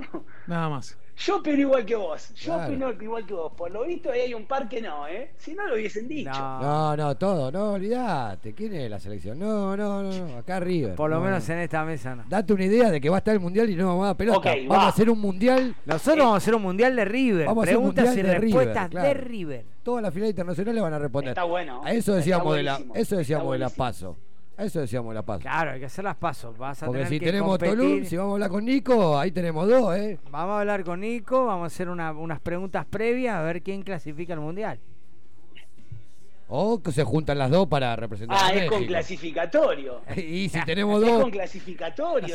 S7: Nada más.
S23: Yo opino igual que vos. Yo
S8: Claro.
S23: opino igual que vos. Por lo visto ahí hay un par que no, ¿eh? Si no lo hubiesen dicho.
S8: No, no, todo, no, olvidate. ¿Quién es la selección? No, no, no, no, acá River.
S6: Por lo
S8: No,
S6: menos
S8: no.
S6: en esta mesa no.
S8: Date una idea de que va a estar el mundial y no vamos a dar pelota. Vamos
S23: va.
S8: a hacer un mundial.
S6: Nosotros vamos a hacer un mundial de River.
S8: Vamos a hacer un
S6: Preguntas
S8: mundial
S6: y
S8: de River,
S6: respuestas de
S8: claro.
S6: River.
S8: Todas las finales internacionales van a responder.
S23: Está bueno.
S8: A eso decíamos de la, eso decíamos de la paso. Eso decíamos de la paso.
S6: Claro, hay que hacer las pasos. Vas a
S8: Porque
S6: tener
S8: si
S6: que
S8: tenemos
S6: competir.
S8: Tolum, si vamos a hablar con Nico, ahí tenemos dos, ¿eh?
S6: Vamos a hablar con Nico, vamos a hacer una- unas preguntas previas a ver quién clasifica al mundial.
S8: O que se juntan las dos para representar
S23: Ah,
S8: a
S23: es con clasificatorio. <laughs>
S8: Y si tenemos
S23: Es
S8: dos.
S23: con clasificatorio.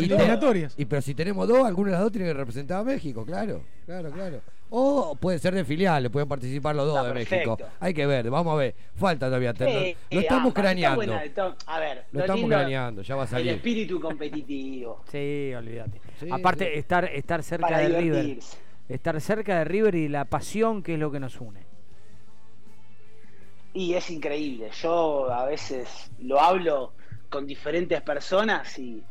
S8: Y, y pero si tenemos dos, alguna de las dos tiene que representar a México, claro, claro, claro. O puede ser de filiales, pueden participar los dos
S23: Está
S8: de
S23: perfecto.
S8: México. Hay que ver, vamos a ver. Falta todavía.
S23: Eh,
S8: lo
S23: eh,
S8: estamos craneando.
S23: buena de to- A ver,
S8: Lo estamos
S23: lindo-
S8: craneando, ya va a
S23: El
S8: salir.
S23: espíritu competitivo.
S6: Sí, olvídate.
S8: Sí,
S6: Aparte,
S8: sí.
S6: estar, estar cerca
S23: Para
S6: de River. Estar cerca de River y la pasión que es lo que nos une.
S23: Y es increíble. Yo a veces lo hablo con diferentes personas y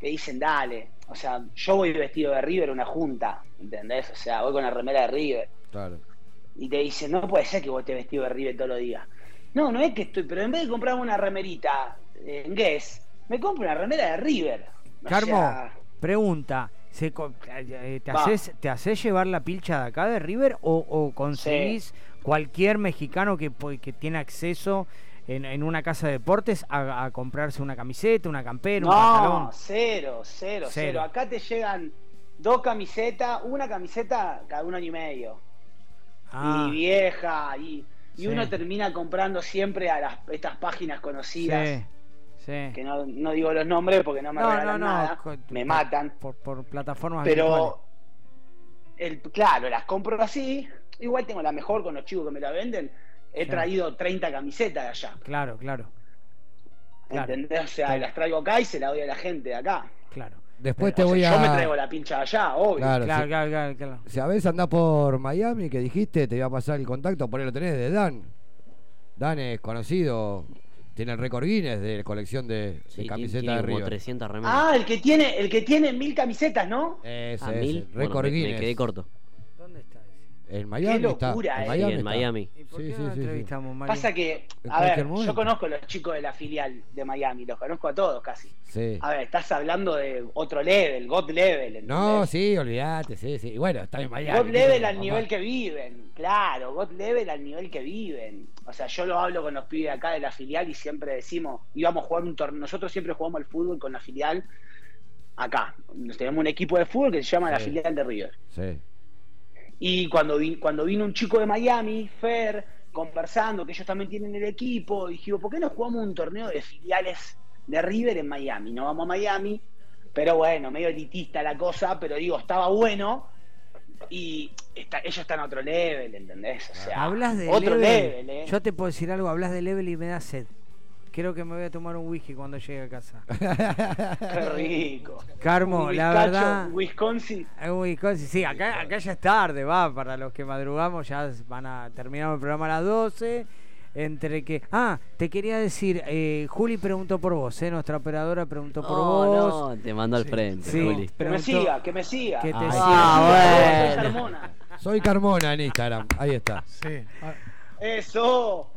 S23: te dicen, dale. O sea, yo voy vestido de River a una junta, ¿entendés? O sea, voy con la remera de River.
S8: Claro.
S23: Y te dicen, no puede ser que vos estés vestido de River todos los días. No, no es que estoy, pero en vez de comprarme una remerita en Guess, me compro una remera de River. O
S6: Carmo,
S23: sea,
S6: pregunta. ¿se co- eh, ¿Te haces, ¿Te haces llevar la pilcha de acá de River o, o conseguís cualquier mexicano que, pu- que tiene acceso en, en una casa de deportes a, a comprarse una camiseta, una campera, un pantalón?
S23: no, cero, cero,
S6: Cero.
S23: cero, Acá te llegan dos camisetas, una camiseta cada un año y medio.
S6: Ah,
S23: y vieja y, y
S6: Sí.
S23: uno termina comprando siempre a las, estas páginas conocidas
S6: sí, sí.
S23: que no, no digo los nombres porque no me
S6: No,
S23: regalan
S6: no, no,
S23: nada me matan
S6: Por, por plataformas
S23: pero el, claro las compro así igual tengo la mejor con los chicos que me la venden he traído 30 camisetas de allá.
S6: Claro, claro. Claro.
S23: ¿Entendés? O sea, las traigo acá y se las doy a la gente de acá.
S6: Claro.
S8: Después te
S23: sea,
S8: voy a.
S23: Yo me traigo la pincha de allá, obvio.
S8: Claro,
S6: Claro,
S8: si-
S6: claro, claro, claro.
S8: Si a veces andás por Miami, que dijiste, te voy a pasar el contacto, por ahí lo tenés de Dan. Dan es conocido, tiene el récord Guinness de colección de, de
S15: Sí,
S8: camisetas de
S15: como
S8: River.
S15: 300 remeras.
S23: Ah, el que tiene, el que tiene mil camisetas, ¿no?
S8: Ese,
S15: ¿A
S8: ese,
S15: mil? Bueno,
S8: récord
S15: me- me
S8: Guinness.
S15: quedé corto.
S8: En Miami
S23: locura,
S8: está.
S23: eh.
S8: En Miami
S15: Sí, en
S8: está.
S15: Miami.
S6: ¿Y por
S8: Sí,
S6: qué
S8: sí,
S6: no
S8: sí, sí.
S6: entrevistamos, Mario?
S23: Pasa que, a ver,
S8: momento.
S23: yo conozco a los chicos de la filial de Miami, los conozco a todos casi.
S8: Sí.
S23: A ver, estás hablando de otro level, God level. ¿entendés?
S8: No, sí, olvídate, sí, sí. Y bueno, está en Miami.
S23: God
S8: ¿qué
S23: level al nivel que viven, claro, God level al nivel que viven. O sea, yo lo hablo con los pibes acá de la filial y siempre decimos, íbamos a jugar un torneo, nosotros siempre jugamos al fútbol con la filial acá. Tenemos un equipo de fútbol que se llama la filial de River.
S8: Sí.
S23: Y cuando, vi- cuando vino un chico de Miami, Fer, conversando, que ellos también tienen el equipo, dijimos, ¿por qué no jugamos un torneo de filiales de River en Miami? No vamos a Miami, pero bueno, medio elitista la cosa, pero digo, estaba bueno y está- ellos están a otro level, ¿entendés? O sea,
S6: Hablas de
S23: otro
S6: level.
S23: level, ¿eh?
S6: Yo te puedo decir algo, hablas de level y me da sed. Creo que me voy a tomar un whisky cuando llegue a casa.
S23: Qué <laughs> rico.
S6: Carmo,
S23: Un
S6: la
S23: bizcacho,
S6: verdad.
S23: Wisconsin.
S6: Eh, Wisconsin, sí, acá, acá ya es tarde, va, para los que madrugamos ya van a terminar el programa a las 12. Entre que. Ah, te quería decir, eh, Juli preguntó por vos, ¿eh? Nuestra operadora preguntó por
S15: Oh,
S6: vos.
S15: no, te mando al frente,
S6: Sí,
S15: Juli.
S23: Que me
S6: preguntó-
S23: siga, que me siga.
S6: Que te
S8: Ay,
S6: siga.
S23: Ah,
S6: bueno.
S23: soy Carmona.
S8: Soy Carmona en Instagram. Ahí está.
S7: Sí. Ah,
S23: Eso.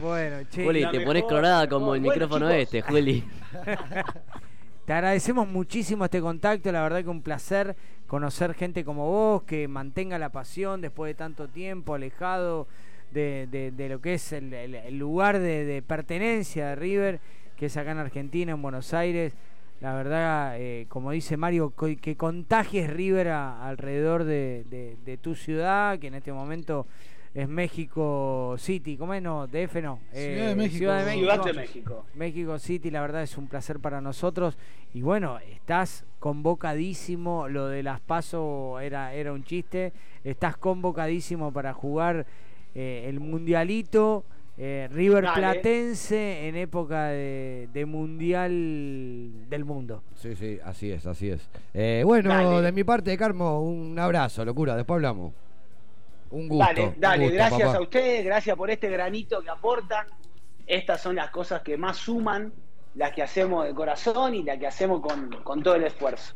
S6: Bueno, che.
S15: Juli, te pones colorada como el
S23: Bueno,
S15: micrófono
S23: chicos.
S15: este, Juli. <laughs>
S6: Te agradecemos muchísimo este contacto, la verdad que un placer conocer gente como vos, que mantenga la pasión después de tanto tiempo alejado de, de- de lo que es el, el- el lugar de, de pertenencia de River, que es acá en Argentina, en Buenos Aires. La verdad, eh, como dice Mario, que contagies River a- alrededor de, de- de tu ciudad, que en este momento es México City, ¿cómo es? No, DF no. eh,
S7: Ciudad de México.
S6: Ciudad de México.
S23: Ciudad de México.
S6: México City, la verdad es un placer para nosotros. Y bueno, estás convocadísimo. Lo de las pasos era, era un chiste. Estás convocadísimo para jugar eh, el mundialito. eh, River
S23: Dale.
S6: Platense en época de, de mundial del mundo.
S8: Sí, sí, así es, así es. Eh, bueno,
S23: Dale.
S8: de mi parte, Carmo, un abrazo, locura. Después hablamos. Un gusto.
S23: Dale, dale,
S8: gusto,
S23: gracias
S8: papá.
S23: a ustedes, gracias por este granito que aportan. Estas son las cosas que más suman, las que hacemos de corazón y las que hacemos con, con todo el esfuerzo.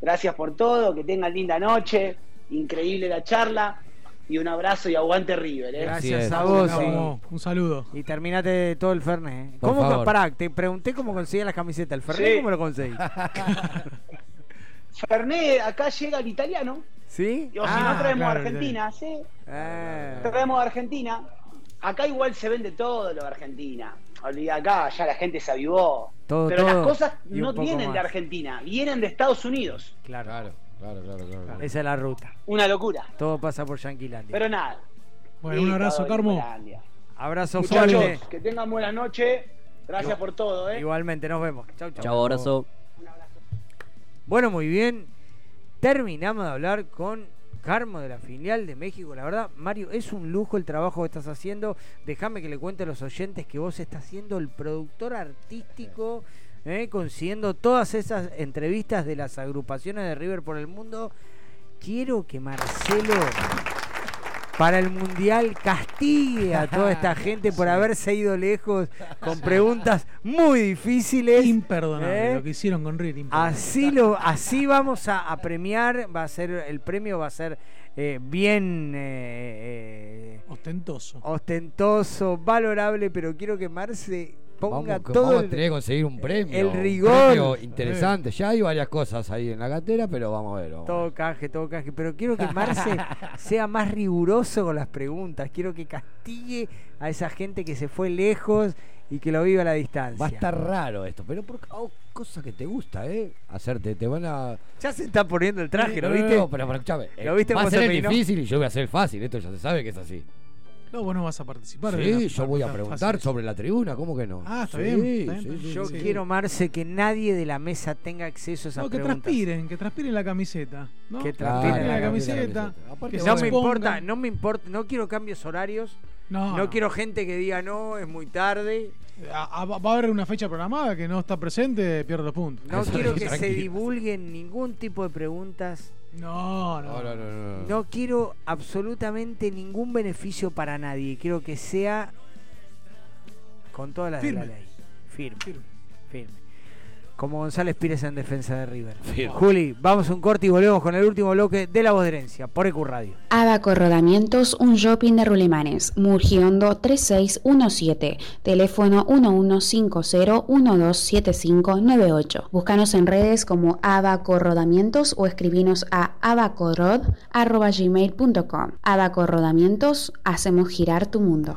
S23: Gracias por todo, que tengan linda noche, increíble la charla y un abrazo y aguante River. ¿eh?
S6: Gracias a vos.
S7: Carmo, un saludo.
S6: Y, terminate todo el Fernet. ¿eh? ¿Cómo,
S8: favor.
S6: pará, te pregunté cómo conseguías las camisetas. ¿El Fernet
S23: Sí.
S6: cómo lo conseguí? <laughs> <laughs>
S23: Fernet, acá llega el italiano,
S6: ¿Sí?
S23: o si
S6: Ah,
S23: no traemos
S7: claro,
S23: a Argentina, ¿sí?
S6: eh.
S23: Traemos a Argentina. Acá igual se vende todo lo de Argentina. Olvida acá, ya la gente se avivó.
S6: Todo,
S23: Pero
S6: todo
S23: las cosas
S6: un
S23: no vienen de. Argentina, vienen de Estados Unidos.
S6: Claro,
S8: Claro, claro, claro, claro. claro.
S6: esa es la ruta.
S23: Una locura.
S6: Todo pasa por Yanquilandia.
S23: Pero nada.
S7: Bueno, un abrazo, Carmo.
S6: Abrazo
S23: Muchachos,
S6: fuerte.
S23: que tengan buenas noches. Gracias
S6: Igual-
S23: por todo, ¿eh?
S6: Igualmente, nos vemos. Chau, chau.
S15: Chau, abrazo.
S6: Bueno, muy bien. Terminamos de hablar con Carmo de la filial de México. La verdad, Mario, es un lujo el trabajo que estás haciendo. Déjame que le cuente a los oyentes que vos estás siendo el productor artístico, eh, consiguiendo todas esas entrevistas de las agrupaciones de River por el mundo. Quiero que Marcelo para el mundial castigue a <laughs> toda esta gente por haberse ido lejos con preguntas muy difíciles.
S7: Imperdonable
S6: ¿Eh?
S7: lo que hicieron con River.
S6: Así lo, así vamos a, a premiar, va a ser el premio va a ser eh, bien eh,
S7: Ostentoso.
S6: ostentoso, valorable, pero quiero que Marce ponga
S8: Vamos,
S6: todo
S8: vamos a tener que conseguir un premio.
S6: el
S8: un
S6: rigor.
S8: premio interesante. Ya hay varias cosas ahí en la cartera, pero vamos a ver. vamos
S6: todo caje, todo caje, pero quiero que Marce <laughs> sea más riguroso con las preguntas, quiero que castigue a esa gente que se fue lejos y que lo vive a la distancia.
S8: Va a estar raro esto, pero por oh, cosa que te gusta, ¿eh? Hacerte, te van a.
S6: Ya se está poniendo el traje, ¿lo
S8: No, no,
S6: viste?
S8: no, pero, pero escúchame.
S6: ¿Lo viste
S8: va a ser el difícil y yo voy a hacer el fácil. Esto ya se sabe que es así.
S7: No, vos no vas a participar.
S8: Sí,
S7: la-
S8: yo voy a preguntar
S7: fácil.
S8: sobre la tribuna, ¿cómo que no?
S7: Ah, está
S8: Sí,
S7: bien, está bien,
S8: sí,
S6: Yo quiero, Marce, que nadie de la mesa tenga acceso a esas
S7: No, que
S6: preguntas.
S7: transpiren, que transpiren la camiseta. ¿no?
S6: Que transpiren
S7: la
S8: la
S7: camiseta.
S8: Aparte
S6: No me importa, no me importa, no quiero cambios horarios.
S7: No,
S6: No,
S7: no.
S6: quiero gente que diga no, es muy tarde.
S7: A- a- va a haber una fecha programada que no está presente, pierde los puntos.
S6: No quiero que se divulguen ningún tipo de preguntas.
S7: No, no.
S8: No, no, no, no.
S6: No quiero absolutamente ningún beneficio para nadie. Quiero que sea con todas las
S7: Firme.
S6: de la ley. Firme. Firme. Como González Pires en defensa de River.
S8: Firme.
S6: Juli, vamos a un corte y volvemos con el último bloque de La Voz de Herencia por EQ Radio.
S10: Abaco Rodamientos, un shopping de Rulimanes, Murgiondo 3617, teléfono 1150-127598. Búscanos en redes como Abaco Rodamientos o escribinos a abacorod.gmail.com. Abaco Rodamientos, hacemos girar tu mundo.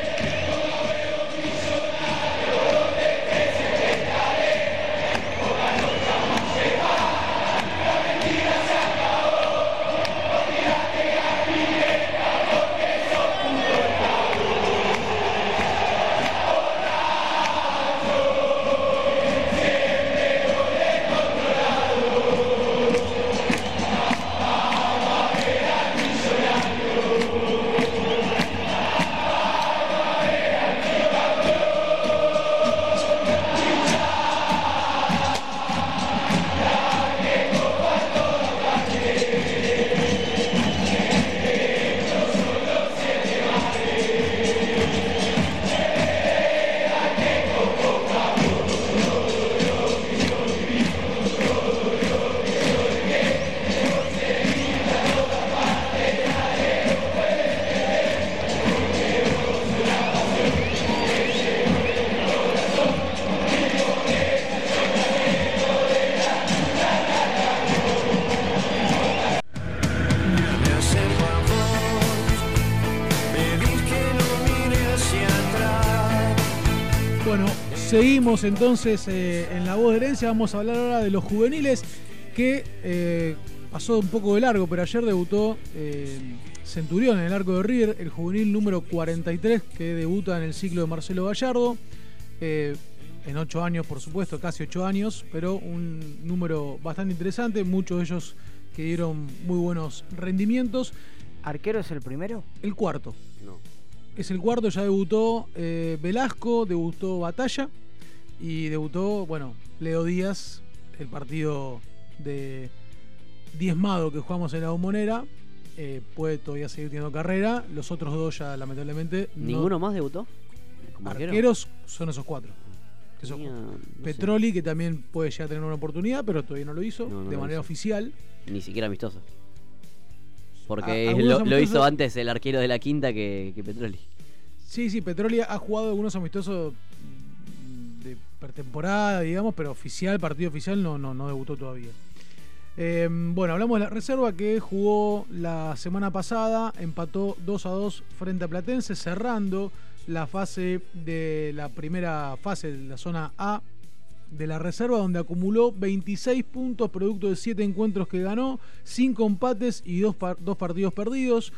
S7: Seguimos entonces eh, en la voz de herencia. Vamos a hablar ahora de los juveniles que eh, pasó un poco de largo, pero ayer debutó eh, Centurión en el arco de River, el juvenil número 43 que debuta en el ciclo de Marcelo Gallardo. Eh, en ocho años, por supuesto, casi ocho años, pero un número bastante interesante. Muchos de ellos que dieron muy buenos rendimientos.
S6: ¿Arquero es el primero?
S7: El cuarto.
S9: No.
S7: Es el cuarto, ya debutó eh, Velasco, debutó Batalla y debutó, bueno, Leo Díaz, el partido de diezmado que jugamos en la bombonera. Eh, puede todavía seguir teniendo carrera. Los otros dos ya lamentablemente no-
S9: ¿Ninguno más debutó?
S7: Arqueros son esos cuatro. que son
S9: Tenía,
S7: cuatro.
S9: no sé.
S7: Petroli, que también puede llegar a tener una oportunidad, pero todavía no lo hizo
S9: No,
S7: de manera
S9: hizo.
S7: oficial.
S9: Ni siquiera amistoso. Porque lo, hizo antes el arquero de la quinta que, que Petroli.
S7: Sí, sí, Petroli ha jugado algunos amistosos pretemporada, digamos, pero oficial, partido oficial, no, no, no debutó todavía. Eh, bueno, hablamos de la reserva que jugó la semana pasada, empató 2 a 2 frente a Platense, cerrando la fase de la primera fase de la zona A de la reserva, donde acumuló 26 puntos producto de 7 encuentros que ganó, 5 empates y 2 partidos perdidos.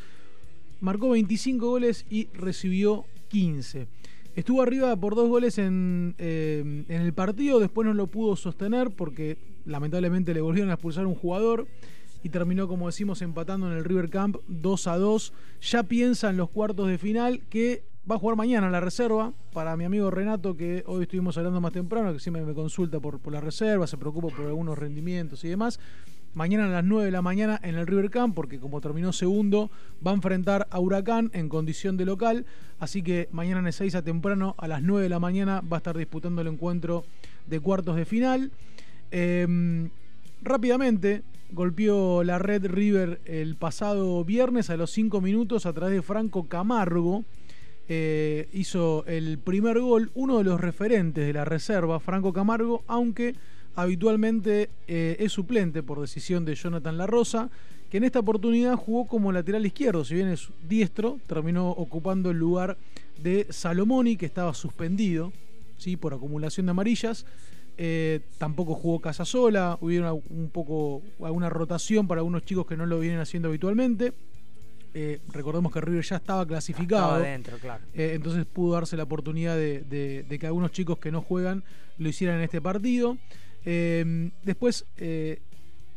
S7: Marcó 25 goles y recibió 15. Estuvo arriba por dos goles en, eh, en el partido, después no lo pudo sostener porque lamentablemente le volvieron a expulsar un jugador y terminó, como decimos, empatando en el River Camp 2 a 2. Ya piensa en los cuartos de final que va a jugar mañana la reserva. Para mi amigo Renato, que hoy estuvimos hablando más temprano, que siempre me consulta por, por la reserva, se preocupa por algunos rendimientos y demás. Mañana a las 9 de la mañana en el River Camp, porque como terminó segundo, va a enfrentar a Huracán en condición de local. Así que mañana en el 6 a temprano, a las 9 de la mañana, va a estar disputando el encuentro de cuartos de final. Eh, rápidamente golpeó la red River el pasado viernes a los 5 minutos a través de Franco Camargo, eh, hizo el primer gol, uno de los referentes de la reserva, Franco Camargo, aunque habitualmente eh, es suplente por decisión de Jonathan La Rosa, que en esta oportunidad jugó como lateral izquierdo, si bien es diestro, terminó ocupando el lugar de Salomoni, que estaba suspendido ¿sí? por acumulación de amarillas. Eh, tampoco jugó Casasola, hubo un poco alguna rotación para algunos chicos que no lo vienen haciendo habitualmente. Eh, recordemos que River ya estaba clasificado.
S6: Estaba dentro, claro.
S7: Eh, entonces pudo darse la oportunidad de, de- de que algunos chicos que no juegan lo hicieran en este partido. Eh, después, eh,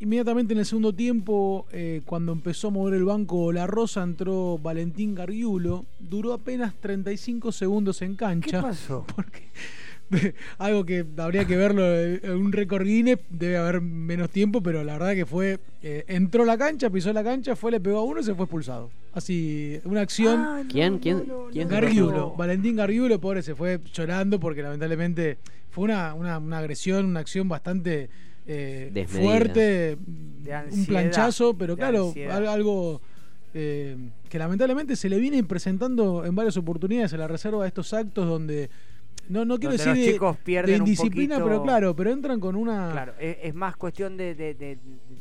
S7: inmediatamente en el segundo tiempo, eh, cuando empezó a mover el banco La Rosa, entró Valentín Gargiulo. Duró apenas 35 segundos en cancha.
S6: ¿Qué pasó? <laughs>
S7: Algo que habría que verlo en un récord Guinness, debe haber menos tiempo, pero la verdad que fue. eh, entró a la cancha, pisó la cancha, fue, le pegó a uno y se fue expulsado. Así, una acción.
S6: Ah,
S9: ¿Quién? ¿Quién? ¿Quién?
S7: Gargiulo, Valentín Gargiulo, pobre, se fue llorando porque lamentablemente fue una, una, una agresión, una acción bastante eh, fuerte,
S6: De
S7: un planchazo, pero
S6: de
S7: claro,
S6: ansiedad.
S7: algo eh, que lamentablemente se le viene presentando en varias oportunidades a la reserva de estos actos donde no, no quiero decir
S6: los
S7: de,
S6: chicos
S7: de
S6: pierden un
S7: indisciplina,
S6: poquito-
S7: pero claro, pero entran con una
S6: Claro, es, es más cuestión de, de- de-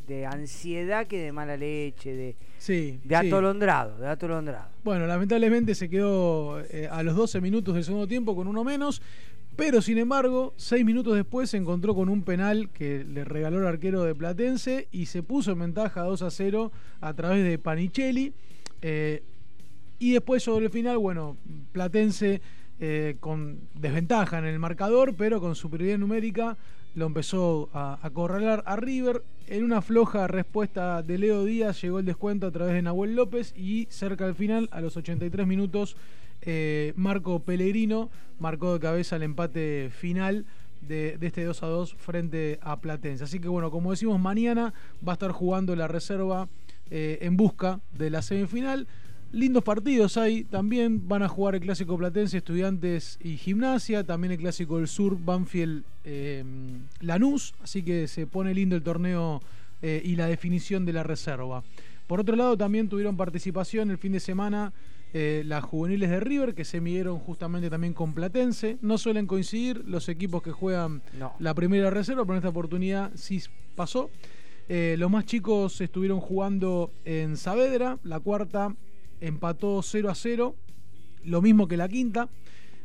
S6: de ansiedad que de mala leche, de,
S7: Sí,
S6: de
S7: sí.
S6: atolondrado, de atolondrado.
S7: Bueno, lamentablemente se quedó eh, a los 12 minutos del segundo tiempo con uno menos, pero sin embargo, seis minutos después se encontró con un penal que le regaló el arquero de Platense y se puso en ventaja 2 a 0 a través de Panicelli. Eh, y después sobre el final, bueno, Platense eh, con desventaja en el marcador, pero con superioridad numérica lo empezó a acorralar a River. En una floja respuesta de Leo Díaz llegó el descuento a través de Nahuel López y cerca al final, a los 83 minutos, eh, Marco Pellegrino marcó de cabeza el empate final de, este 2 a 2 frente a Platense. Así que bueno, como decimos, mañana va a estar jugando la reserva eh, en busca de la semifinal. Lindos partidos hay también. Van a jugar el clásico Platense, Estudiantes y Gimnasia. También el clásico del Sur, Banfield, eh, Lanús. Así que se pone lindo el torneo eh, y la definición de la reserva. Por otro lado, también tuvieron participación el fin de semana eh, las juveniles de River, que se midieron justamente también con Platense. No suelen coincidir los equipos que juegan
S6: No.
S7: la primera reserva, pero en esta oportunidad sí pasó. Eh, los más chicos estuvieron jugando en Saavedra, la cuarta empató 0 a 0, lo mismo que la quinta.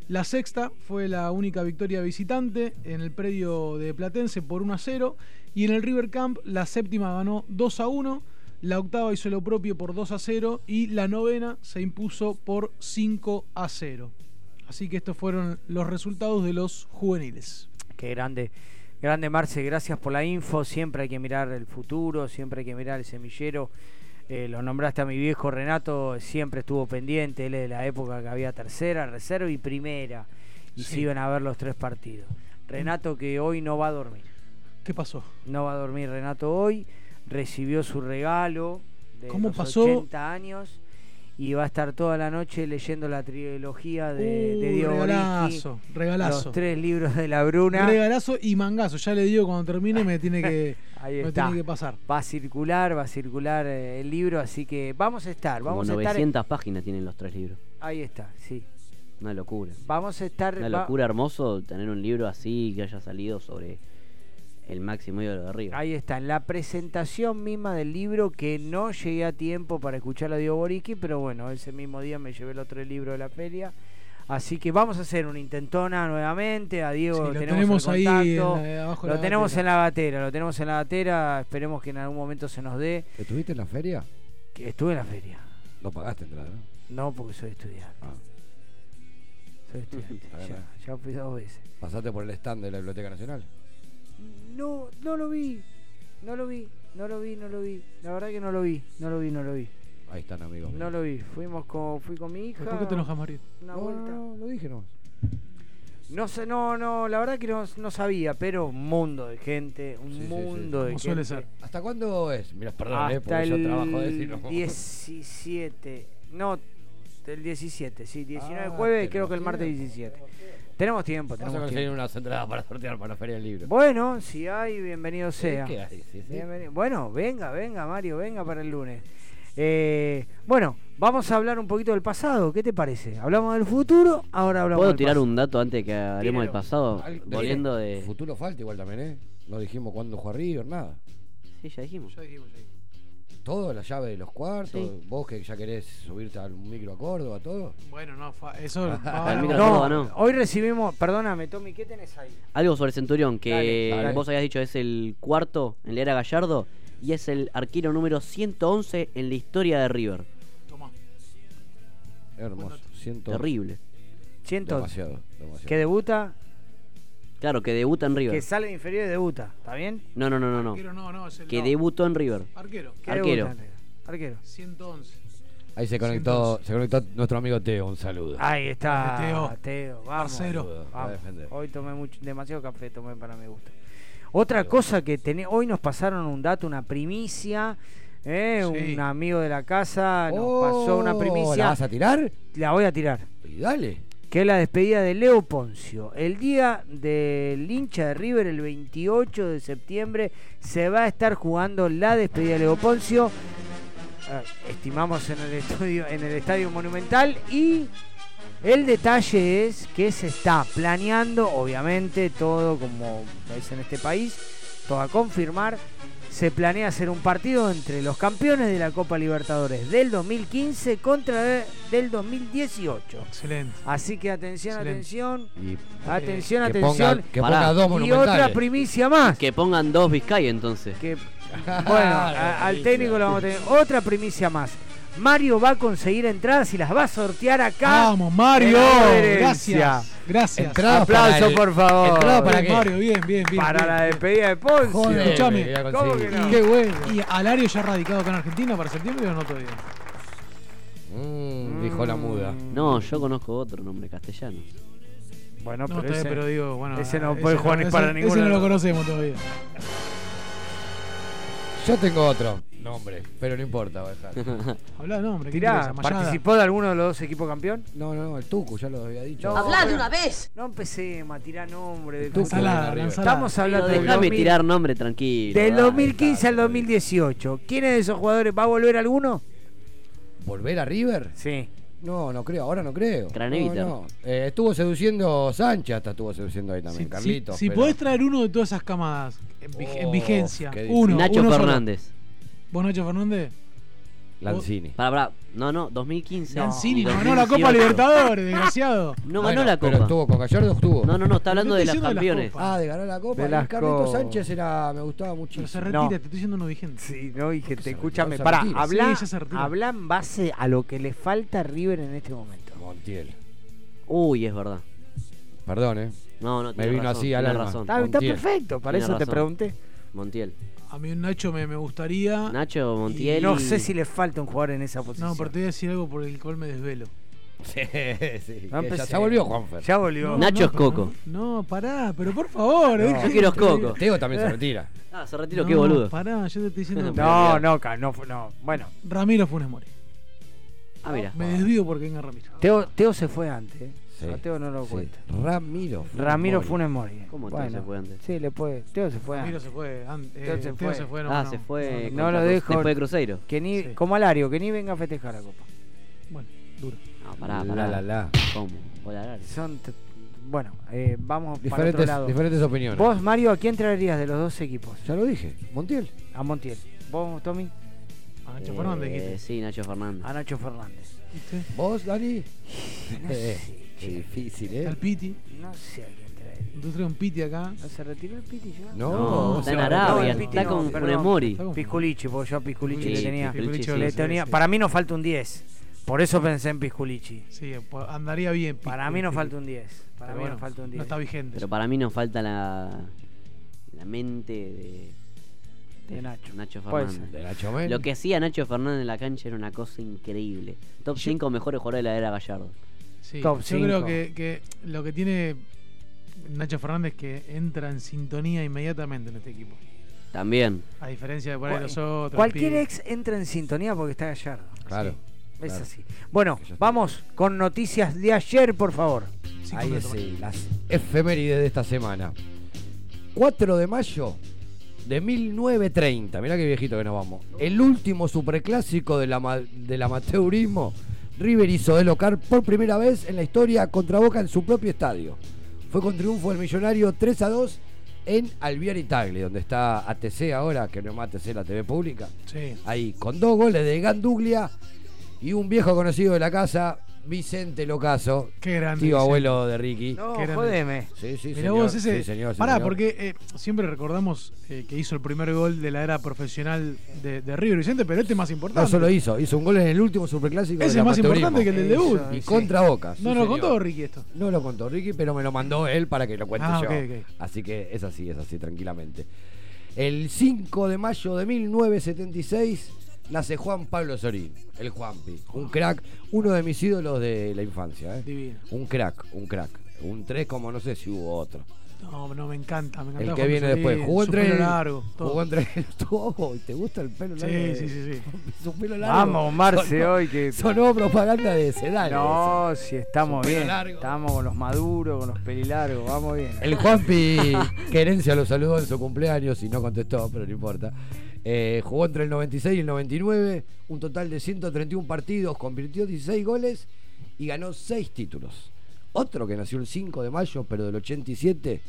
S7: La sexta fue la única victoria visitante en el predio de Platense por 1 a 0. Y en el River Camp la séptima ganó 2 a 1. La octava hizo lo propio por 2 a 0. Y la novena se impuso por 5 a 0. Así que estos fueron los resultados de los juveniles.
S6: Qué grande. Grande Marce, gracias por la info. Siempre hay que mirar el futuro, siempre hay que mirar el semillero. Eh, lo nombraste a mi viejo Renato, siempre estuvo pendiente. Él es de la época que había tercera, reserva y primera. Y se
S7: Sí.
S6: iban a ver los tres partidos. Renato que hoy no va a dormir.
S7: ¿Qué pasó?
S6: No va a dormir Renato hoy. Recibió su regalo de
S7: ¿Cómo
S6: los
S7: pasó?
S6: 80 años. Y va a estar toda la noche leyendo la trilogía de, de
S7: Uh,
S6: Diego
S7: regalazo, regalazo.
S6: Los tres libros de la Bruna.
S7: Regalazo y mangazo. Ya le digo cuando termine me tiene que, <laughs>
S6: Ahí
S7: me
S6: está.
S7: tiene que pasar.
S6: Va a circular, va a circular eh, el libro, así que vamos a estar,
S9: Como
S6: vamos a estar.
S9: 900 páginas tienen los tres libros.
S6: Ahí está, sí.
S9: Una locura.
S6: Vamos a estar.
S9: Una
S6: va-
S9: locura hermoso tener un libro así que haya salido sobre el máximo ídolo de River.
S6: Ahí está, en la presentación misma del libro que no llegué a tiempo para escuchar a Diego Boriski, pero bueno, ese mismo día me llevé el otro libro de la feria. Así que vamos a hacer una intentona nuevamente. A Diego
S7: Sí,
S6: lo
S7: lo
S6: tenemos,
S7: tenemos
S6: en
S7: ahí
S6: contacto.
S7: en la- abajo
S6: lo
S7: la
S6: tenemos en la gatera, lo tenemos en la gatera. Esperemos que en algún momento se nos dé.
S8: ¿Estuviste en la feria?
S6: Que estuve en la feria.
S8: No pagaste entrada, ¿no?
S6: No, porque soy estudiante. Soy estudiante. <laughs> Ya, ya fui dos veces.
S8: ¿Pasaste por el stand de la Biblioteca Nacional?
S6: No, no lo vi. No lo vi, no lo vi, no lo vi. La verdad que no lo vi, no lo vi, no lo vi.
S8: Ahí están, amigos.
S6: No lo vi. Fuimos con, fui con mi hija.
S7: ¿Por qué te enojas, Mario?
S6: Una
S8: No,
S6: vuelta.
S8: no, lo dije no.
S6: No sé, no, no, la verdad que no, no sabía, pero un mundo de gente, un
S8: Sí, sí, sí.
S6: mundo de
S7: Como
S6: gente.
S7: suele ser.
S8: ¿Hasta cuándo es? Mira, perdón, eh,
S6: Hasta
S8: porque yo
S6: el
S8: trabajo de <laughs> no-
S6: 17. No, el 17, sí, 19
S8: Ah,
S6: jueves, creo que el martes
S8: tiempo.
S6: 17. Tenemos tiempo,
S8: Vamos a
S6: tenemos
S8: conseguir
S6: tiempo.
S8: unas entradas para sortear para la Feria del Libro.
S6: Bueno, si hay, bienvenido sea.
S8: ¿Qué hay? Sí, sí.
S6: Bienvenido. Bueno, venga, venga, Mario, venga para el lunes. Eh, bueno, vamos a hablar un poquito del pasado. ¿Qué te parece? Hablamos del futuro, ahora hablamos
S9: ¿Puedo
S6: del
S9: tirar
S6: pasado.
S9: un dato antes de que hablemos del pasado?
S8: Al-
S9: Volviendo de.
S8: Futuro falta igual también, ¿eh? No dijimos cuándo juega River, nada.
S9: Sí, ya dijimos.
S8: Todo, la llave de los cuartos,
S9: Sí.
S8: vos que ya querés subirte al micro a Córdoba, todo.
S7: Bueno, no, eso. <laughs>
S6: No,
S9: Córdoba no.
S6: hoy recibimos, perdóname, Tommy, ¿qué tenés ahí?
S9: Algo sobre Centurión, que
S6: Dale, dale.
S9: vos habías dicho es el cuarto en la era Gallardo y es el arquero número 111 en la historia de River.
S8: Hermoso. Siento
S9: Terrible.
S6: Siento.
S8: Demasiado, demasiado.
S6: Que debuta,
S9: Claro, que debuta en River.
S6: que sale de inferior y debuta, ¿está bien?
S9: No, no, no, no. no.
S7: Arquero no, no, es el
S9: Que
S7: no.
S9: debutó en River.
S7: Arquero.
S6: Que
S9: Arquero.
S6: Arquero.
S7: 111.
S8: Ahí se conectó, se conectó nuestro amigo Teo, un saludo.
S6: Ahí está, Teo.
S7: Teo.
S6: vamos.
S7: Parcero.
S6: Vamos.
S8: defender.
S6: Hoy tomé mucho, demasiado café, tomé para mi gusto. Otra cosa que teni- hoy nos pasaron un dato, una primicia. ¿eh?
S7: Sí.
S6: Un amigo de la casa nos
S8: Oh,
S6: pasó una primicia.
S8: ¿La vas a tirar?
S6: La voy a tirar.
S8: Y dale.
S6: Que es la despedida de Leo Poncio. El día del hincha de River, el 28 de septiembre, se va a estar jugando la despedida de Leo Poncio. Eh, estimamos en el estudio, en el estadio monumental. Y el detalle es que se está planeando, obviamente, todo como es en este país, todo a confirmar. Se planea hacer un partido entre los campeones de la Copa Libertadores del 2015 contra de- del 2018.
S7: Excelente.
S6: Así que atención,
S7: Excelente.
S6: atención.
S8: Y
S6: Atención,
S8: que
S6: atención.
S8: ponga- que ponga dos
S6: y otra primicia más.
S9: Que pongan dos Vizcay entonces.
S6: Que, bueno, <laughs> a- al técnico lo vamos a tener. Otra primicia más. Mario va a conseguir entradas y las va a sortear acá.
S7: Vamos, Mario. Gracias. Gracias.
S8: Entradas
S6: Aplauso,
S8: el-
S6: por favor.
S8: entradas para
S7: Bien,
S8: qué?
S7: Mario, bien, bien, bien.
S6: Para
S7: bien,
S6: la
S7: bien.
S6: despedida de Poncio.
S8: Joder,
S7: Escuchame.
S6: ¿Cómo que no?
S7: Qué bueno. ¿Y Alario ya radicado acá en Argentina para septiembre o no todavía?
S8: Mm, dijo la muda.
S9: No, yo conozco otro nombre castellano.
S6: Bueno,
S7: No,
S6: pero ese,
S7: pero digo, bueno.
S6: ese no
S7: ese
S6: puede jugar ni
S7: ese-
S6: para
S7: ese
S6: ninguno
S7: no
S6: de
S7: lo conocemos todavía.
S8: Yo tengo otro nombre, pero no importa, voy a dejar. <laughs>
S7: Habla de nombre. ¿qué
S6: Tirá. ¿participó de alguno de los dos equipos campeón?
S8: No, no, el Tucu, ya lo había dicho.
S6: No,
S20: ¡Habla de una vez!
S6: No empecemos a tirar nombre. de
S7: la ensalada.
S6: Estamos hablando del
S9: déjame
S6: 2000
S9: tirar nombre tranquilo.
S6: Del
S9: dale.
S6: 2015 al 2018. ¿Quiénes de esos jugadores va a volver alguno?
S8: ¿Volver a River?
S6: Sí.
S8: No, no creo, ahora no creo.
S9: Craneviter.
S8: No, no. Eh, estuvo seduciendo Sánchez, hasta estuvo seduciendo ahí también,
S7: si-
S8: Carlitos.
S7: si
S8: pero-
S7: podés traer uno de todas esas camadas en,
S8: Oh,
S7: vigencia, uno.
S9: Nacho
S7: uno solo.
S9: Fernández.
S7: ¿Vos, Nacho Fernández?
S8: Lanzini.
S9: Para, para. No, no, 2015.
S7: Lanzini no ganó la Copa
S9: 2018.
S7: Libertadores, desgraciado.
S9: No
S8: Bueno,
S9: ganó la
S8: Pero
S9: Copa.
S8: estuvo con Gallardo, estuvo.
S9: No, no, no, está hablando
S7: Pero
S9: de las campeones.
S8: Ah, de ganar la Copa.
S6: Las
S8: Carlitos
S6: copas.
S8: Sánchez era, me gustaba
S7: Pero
S8: muchísimo.
S7: se retira,
S6: No.
S7: te estoy diciendo uno vigente.
S6: Sí, no, y gente,
S8: se
S6: escúchame. Pará,
S8: retira.
S6: habla,
S7: Sí,
S6: habla en base a lo que le falta a River en este momento.
S8: Montiel.
S9: Uy, es verdad.
S8: Perdón, eh.
S9: No, no,
S8: Me vino
S9: razón,
S8: así
S9: tiene
S8: alma.
S9: razón.
S6: Está, perfecto, para
S9: Tiene
S6: eso te pregunté.
S9: Montiel.
S7: A mí un Nacho me, me gustaría.
S9: Nacho, Montiel.
S6: No sé si le falta un jugador en esa posición.
S7: No, pero te voy a decir algo por el cual me desvelo.
S8: Sí, sí.
S6: No
S8: Ya, ya volvió Juanfer.
S6: Ya volvió.
S9: Nacho es Coco.
S7: No, no, pará, pero por favor.
S8: No.
S7: dejen
S9: Yo quiero
S7: que-
S9: Coco.
S8: Teo también se retira. <laughs>
S9: Ah, se retiró,
S7: No,
S9: qué boludo.
S7: Pará, yo te estoy diciendo.
S6: No, no, no, no. Bueno,
S7: Ramiro Funes Mori.
S9: Ah, mira.
S7: Me desvío porque venga Ramiro.
S6: Teo, Teo se fue antes. ¿Eh?
S8: Sí.
S6: A Teo no lo
S8: Sí.
S6: cuenta.
S8: Ramiro.
S6: Ramiro
S8: Mori.
S6: Funes Mori.
S9: ¿Cómo Teo
S6: Bueno,
S9: se fue antes?
S6: Sí, le puede. Teo se fue
S7: Ramiro
S6: antes.
S7: se fue. an- eh,
S6: Teo se
S7: Teo
S6: fue.
S7: se fue. no,
S9: ah,
S7: no,
S9: se fue.
S7: no,
S6: No lo dejo.
S9: Después de Cruzeiro.
S6: Que ni,
S7: Sí.
S6: Como Alario, que ni venga a festejar la copa.
S7: Bueno, duro.
S9: No, pará,
S8: La,
S9: pará.
S8: la, la.
S9: ¿Cómo? Hola.
S6: Son. Bueno, eh, vamos para otro
S8: Diferentes,
S6: lado.
S8: diferentes opiniones.
S6: Vos, Mario, ¿a quién traerías de los dos equipos?
S8: Ya lo dije. Montiel.
S6: A Montiel. ¿Vos, Tommy?
S7: A Nacho
S9: Eh,
S7: Fernández, dijiste.
S9: Sí, Nacho Fernández.
S6: A Nacho Fernández.
S7: ¿Viste?
S8: ¿Vos, Dani?
S6: No
S8: Eh,
S6: sé, <laughs>
S8: Qué difícil,
S7: Está
S8: ¿eh?
S7: el Piti.
S6: No sé a quién traería.
S7: Entonces trae un Piti acá.
S6: ¿No se retiró el Piti ya?
S8: No,
S9: No, está en Arabia, está con
S6: perdón.
S9: Funes Mori.
S7: Está con-
S6: Pisculichi, porque yo a Pisculichi
S9: Sí,
S6: le tenía.
S7: Pisculichi,
S6: le
S7: sí,
S6: tenía-
S7: sí.
S6: Para mí nos falta un 10. Por eso pensé en Pisculichi.
S7: Sí, pues, andaría bien.
S6: Para mí nos falta un 10. Para
S7: Pero
S6: mí
S7: bueno,
S6: nos falta un 10.
S7: No está vigente.
S9: Pero para mí nos falta la, la mente de,
S6: De Nacho.
S9: Nacho
S6: Puede
S9: Fernández.
S8: De Nacho Men.
S9: Lo que hacía Nacho Fernández en la cancha era una cosa increíble. Top 5 mejores jugadores de la era Gallardo.
S7: Sí,
S6: Top
S7: yo
S6: cinco.
S7: creo que, que lo que tiene Nacho Fernández es que entra en sintonía inmediatamente en este equipo.
S9: También.
S7: A diferencia de por ahí
S6: Cual-
S7: los otros.
S6: Cualquier
S7: pibes.
S6: ex entra en sintonía porque está Gallardo.
S8: Claro.
S6: Es
S8: claro.
S6: así. Bueno, vamos con noticias de ayer, por favor.
S7: Cinco
S8: Ahí
S7: minutos
S8: sí, las efemérides de esta semana. 4 de mayo de 1930. Mirá qué viejito que nos vamos. El último superclásico del, ama- del amateurismo. River hizo de local por primera vez en la historia contra Boca en su propio estadio. Fue con triunfo del millonario 3 a 2 en Alviar Tagle, donde está ATC ahora, que no es más ATC la TV pública.
S7: Sí.
S8: Ahí, con dos goles de Ganduglia y un viejo conocido de la casa, Vicente Locaso.
S7: Qué grande.
S8: Tío
S7: Vicente.
S8: abuelo de Ricky.
S6: No,
S7: Qué
S6: jodeme.
S8: Sí, sí,
S7: Mirá
S8: señor.
S7: vos ese.
S8: Sí, señor,
S7: Pará,
S8: señor.
S7: porque eh, siempre recordamos eh, que hizo el primer gol de la era profesional de, de River Vicente, pero este es más importante.
S8: No solo hizo, hizo un gol en el último superclásico.
S7: Ese es más importante que el del debut.
S8: Y
S7: Sí.
S8: contra Boca. sí,
S7: No, no lo contó Ricky esto.
S8: No lo contó Ricky, pero me lo mandó él para que lo cuente
S7: Ah,
S8: yo. Así que es así, es así, tranquilamente. El 5 de mayo de 1976 nace Juan Pablo Sorín, el Juanpi. Un crack, uno de mis ídolos de la infancia. ¿eh?
S7: Divino.
S8: Un crack, un crack. Un 3 como no sé si hubo otro.
S7: No, no, me encanta, me encanta.
S8: El que viene después. Jugó entre
S7: pelo
S8: el-
S7: largo. todo.
S8: Jugó entre <laughs> Oh, ¿Te gusta el pelo largo?
S7: sí, sí, sí. <laughs>
S8: Su pelo largo.
S6: Vamos, Marce,
S8: Sonó-
S6: hoy que.
S8: Sonó propaganda de Sedal.
S6: No, si estamos bien.
S8: largo.
S6: Estamos con los maduros, con los pelilargos, vamos bien.
S8: El Juanpi <laughs> Querencia lo saludó en su cumpleaños y no contestó, pero no importa. Eh, jugó entre el 96 y el 99, un total de 131 partidos, convirtió 16 goles y ganó 6 títulos. Otro que nació el 5 de mayo, pero del 87,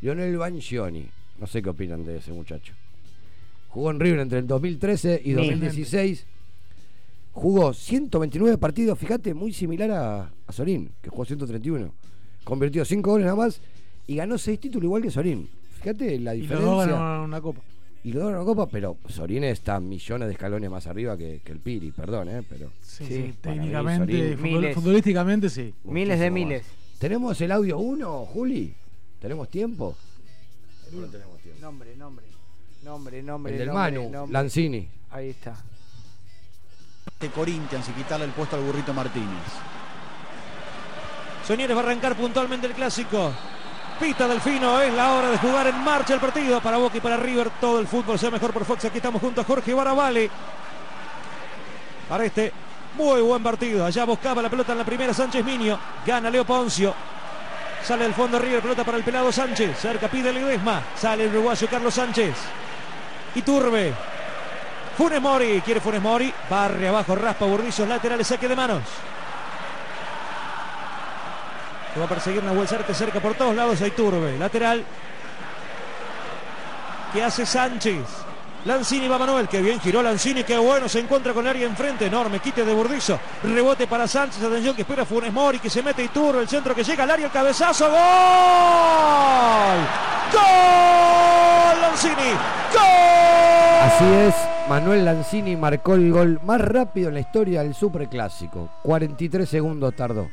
S8: Lionel Banchioni. No sé qué opinan de ese muchacho. Jugó en River entre el 2013 y
S6: Mil.
S8: 2016. Jugó 129 partidos, fíjate, muy similar a, a Sorín, que jugó 131. Convirtió 5 goles nada más y ganó 6 títulos igual que Sorín. Fíjate la
S7: Y los
S8: diferencia.
S7: dos ganaron una copa.
S8: Y lo ganaron una copa, pero Sorín está millones de escalones más arriba que, que el Piri, perdón, ¿eh? Pero,
S7: Sí,
S6: Sí,
S7: sí,
S8: para mí,
S7: técnicamente,
S8: Sorín-
S7: futbol-
S6: Miles.
S7: futbolísticamente sí.
S6: Miles de miles.
S8: más. ¿Tenemos el audio 1, Juli? ¿Tenemos tiempo? No tenemos tiempo.
S6: Nombre, nombre. Nombre, nombre.
S8: El del
S6: nombre,
S8: Manu,
S6: nombre.
S8: Lanzini.
S6: Ahí está.
S24: de Corinthians y quitarle el puesto al burrito Martínez.
S25: Soñeres va a arrancar puntualmente el clásico. Pita Delfino, es la hora de jugar en marcha el partido para Boca y para River. Todo el fútbol sea mejor por Fox. Aquí estamos junto a Jorge Baravale. Para este muy buen partido. Allá buscaba la pelota en la primera Sánchez Miño. Gana Leo Poncio. Sale del fondo River, pelota para el pelado Sánchez. Cerca pide Ledesma. Sale el uruguayo Carlos Sánchez. Iturbe. Funes Mori. Quiere Funes Mori. Barre abajo, raspa Burdizos. Laterales, saque de manos. Va a perseguir Nahuel Sarte cerca por todos lados. Hay Turbe. Lateral. ¿Qué hace Sánchez? Lanzini va Manuel. Qué bien giró Lanzini. Qué bueno. Se encuentra con el área enfrente. Enorme. Quite de Burdizo. Rebote para Sánchez. Atención que espera Funes Mori. Que se mete Iturbe. El centro que llega al área. El cabezazo. ¡Gol! ¡Gol! Lanzini. ¡Gol!
S8: Así es, Manuel Lanzini marcó el gol más rápido en la historia del Superclásico. 43 segundos tardó.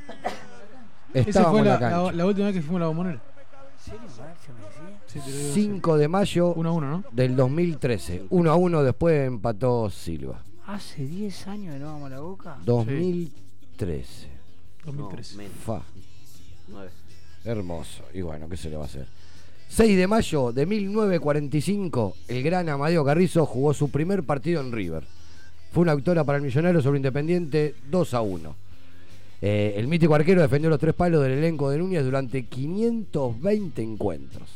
S7: Esa fue
S8: en la,
S7: la,
S8: cancha.
S7: la- la última vez que fuimos a la bombonera. Sí, te lo digo,
S8: 5 de mayo
S7: 1 a 1, ¿no?
S8: del 2013. 1 a 1 después empató Silva.
S6: Hace 10 años que no vamos a la boca.
S8: 2013.
S7: 2013.
S8: Fa.
S9: Nueve.
S8: Hermoso. Y bueno, ¿qué se le va a hacer? 6 de mayo de 1945, el gran Amadeo Carrizo jugó su primer partido en River. Fue una victoria para el Millonario sobre Independiente 2 a 1. Eh, el mítico arquero defendió los tres palos del elenco de Núñez durante 520 encuentros.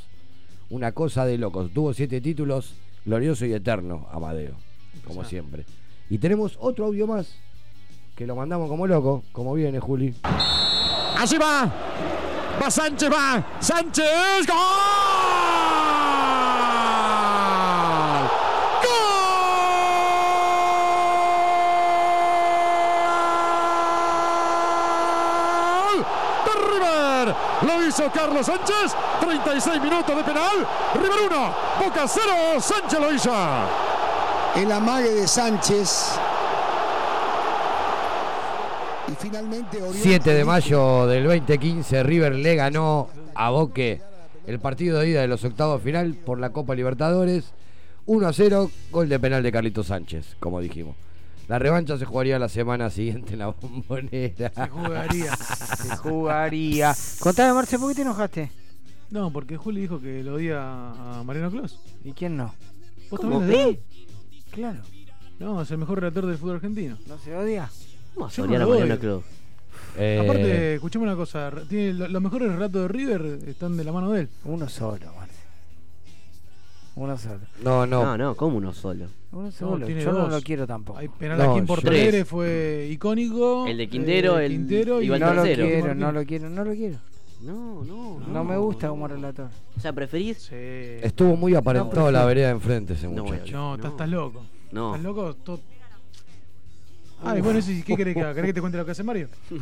S8: Una cosa de locos. Tuvo siete títulos, glorioso y eterno, Amadeo, como siempre. Y tenemos otro audio más, que lo mandamos como loco, como viene Juli.
S25: Allí va. Va Sánchez, va. Sánchez. ¡Gol! ¡Gol! De River. Lo hizo Carlos Sánchez. 36 minutos de penal. River 1. Boca 0. Sánchez lo hizo.
S24: El amague de Sánchez. Y finalmente Orión
S8: 7 de mayo del 2015, River le ganó a Boque el partido de ida de los octavos de final por la Copa Libertadores. 1 a 0, gol de penal de Carlitos Sánchez, como dijimos. La revancha se jugaría la semana siguiente en la bombonera.
S7: Se jugaría.
S6: Se jugaría. Contame, Marce, ¿por qué te enojaste?
S7: No, porque Juli dijo que lo odia a Mariano Clos.
S6: ¿Y quién no?
S7: ¿Vos
S6: ¿Cómo?
S7: también
S6: ¿Eh? Claro.
S7: No, es el mejor relator del fútbol argentino.
S6: ¿No se odia?
S9: ¿Cómo odiar
S7: no
S9: a Mariano. Clos?
S8: Eh,
S7: Aparte, escuchame una cosa. Tiene, lo- los mejores relatos de River están de la mano de él.
S6: Uno solo, Marce. Uno solo.
S8: No, no.
S9: No, no, ¿cómo uno solo?
S6: Uno solo. Yo no lo quiero tampoco.
S7: Hay penal
S8: No,
S7: fue icónico.
S9: El de Quintero,
S7: eh,
S9: el-
S7: Quintero y
S9: Iván
S6: no lo quiero, no lo quiero, no lo quiero.
S9: No, no.
S6: No me gusta como relator.
S9: O sea, ¿preferís?
S7: Sí.
S8: Estuvo muy aparentado la vereda de enfrente ese
S9: No,
S8: muchacho.
S7: No, estás, estás loco.
S9: No.
S7: ¿Estás loco? Ay, bueno, sí, ¿qué querés que haga? ¿Querés que te cuente lo que hace Mario? <laughs>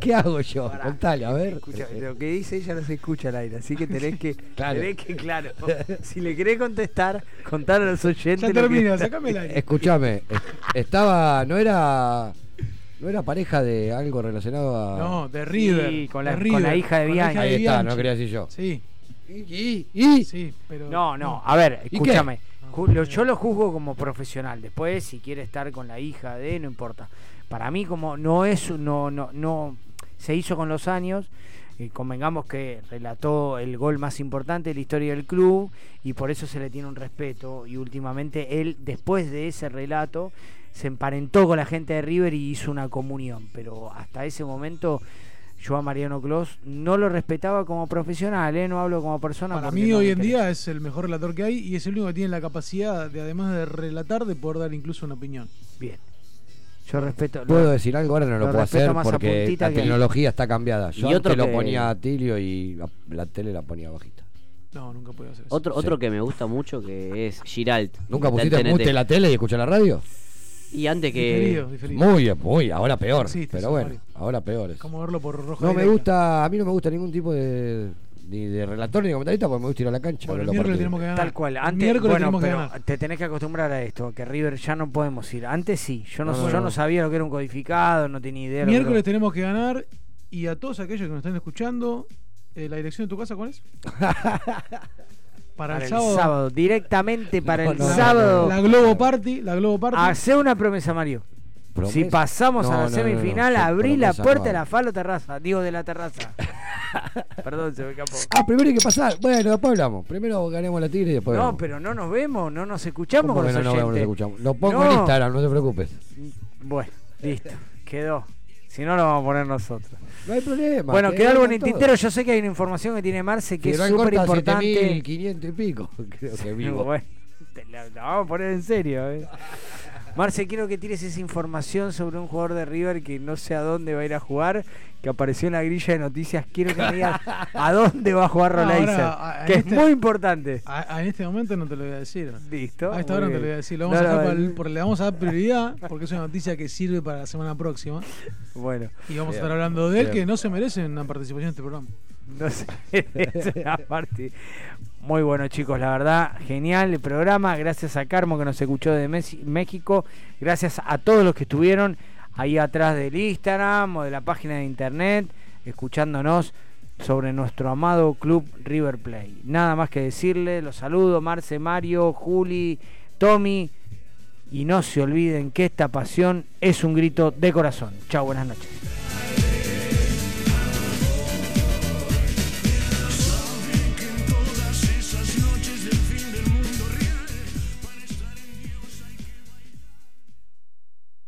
S8: ¿Qué hago yo? Contale, a ver.
S6: Escucha, lo que dice ella no se escucha al aire, así que tenés que, <laughs>
S8: Claro.
S6: tenés que, claro, si le querés contestar, contar a los oyentes.
S7: Ya
S6: que-
S7: termina, sacame el aire.
S8: Escúchame, es- estaba, no era, no era pareja de algo relacionado a.
S7: No, de River.
S6: Sí, con la-
S7: de
S6: con la hija de Bianchi.
S8: Ahí está, no quería decir yo.
S7: Sí.
S8: ¿Y? ¿Y?
S7: Sí, pero.
S6: No, no, a ver,
S8: ¿Y
S6: escúchame. Yo lo juzgo como profesional. Después, si quiere estar con la hija de, no importa. Para mí, como no es, no, no, no se hizo con los años. Y convengamos que relató el gol más importante de la historia del club y por eso se le tiene un respeto. Y últimamente él, después de ese relato, se emparentó con la gente de River y hizo una comunión. Pero hasta ese momento yo a Mariano Clos no lo respetaba como profesional, ¿eh? no hablo como persona.
S7: Para mí
S6: no
S7: hoy en día es el mejor relator que hay y es el único que tiene la capacidad de, además de relatar, de poder dar incluso una opinión.
S6: Bien. Yo respeto.
S8: Puedo decir algo, ahora no lo,
S6: lo
S8: puedo hacer porque la
S6: que-
S8: tecnología está cambiada. Yo
S9: Y otro
S8: antes lo
S9: que-
S8: ponía a Tilio y la, la tele la ponía bajita.
S7: No, nunca puedo hacer eso.
S9: Otro, otro que me gusta mucho que es Giralt.
S8: ¿Nunca pusiste mute la tele y escuchar la radio?
S9: Y antes que.
S7: Diferido, diferido.
S8: Muy, muy, ahora peor. pero bueno,
S7: Mario.
S8: ahora peor. es.
S7: Como verlo por rojo
S8: No me gusta, a mí no me gusta ningún tipo de ni de relator ni de comentarista porque me gusta ir a la cancha.
S7: Bueno, el tenemos que ganar.
S6: Tal cual. Antes, bueno,
S7: tenemos que
S6: pero
S7: ganar.
S6: te tenés que acostumbrar a esto, que River ya no podemos ir. Antes sí, yo no,
S8: No, no,
S6: yo
S8: no.
S6: no sabía lo que era un codificado, no tenía idea. lo que
S7: Miércoles tenemos que ganar y a todos aquellos que nos están escuchando, eh, ¿la dirección de tu casa cuál es? <laughs> Para,
S6: para
S7: el sábado.
S6: el sábado, directamente para
S8: No,
S6: el
S8: no, no,
S6: sábado.
S7: La Globo Party, la Globo Party.
S6: Hacé una promesa, Mario.
S8: ¿Promesa?
S6: Si pasamos
S8: No,
S6: a la
S8: no, no,
S6: semifinal,
S8: no,
S6: abrí la puerta
S8: no
S6: de la falo terraza. Digo, de la terraza. <laughs> Perdón, se me escapó.
S8: Ah, primero hay que pasar. Bueno, después hablamos. Primero ganemos la tigre y después.
S6: No,
S8: vemos.
S6: pero no nos vemos, no nos escuchamos
S8: ¿Cómo
S6: con los
S8: no nos vemos, nos escuchamos? Lo pongo
S6: No.
S8: en Instagram, no te preocupes.
S6: Bueno, listo, quedó. Si no, lo vamos a poner nosotros.
S8: No hay problema.
S6: Bueno,
S8: que
S6: quedó algo en el tintero. Yo sé que hay una información que tiene Marce que es súper importante.
S8: 7.500 y pico. <laughs> Creo que <laughs> vivo.
S6: Bueno, te la, la vamos a poner en serio. ¿eh? Marce, quiero que tires esa información sobre un jugador de River que no sé a dónde va a ir a jugar, que apareció en la grilla de noticias. Quiero que me digas a dónde va a jugar
S7: No, a
S6: que
S7: este-
S6: es muy importante.
S7: A, a- en este momento no te lo voy a decir.
S6: Listo.
S7: A esta hora no te lo voy a decir. Lo vamos
S6: No,
S7: a dejar
S6: no,
S7: para le vamos a dar prioridad porque es una noticia que sirve para la semana próxima.
S6: Bueno.
S7: Y vamos
S6: Bien.
S7: a estar hablando de él, que no se merece una participación en este programa.
S6: No sé, es una parte. Muy bueno, chicos, la verdad, genial el programa. Gracias a Carmo que nos escuchó de México. Gracias a todos los que estuvieron ahí atrás del Instagram o de la página de internet, escuchándonos sobre nuestro amado club River Play. Nada más que decirle, los saludo, Marce, Mario, Juli, Tommy. Y no se olviden que esta pasión es un grito de corazón. Chao, buenas noches.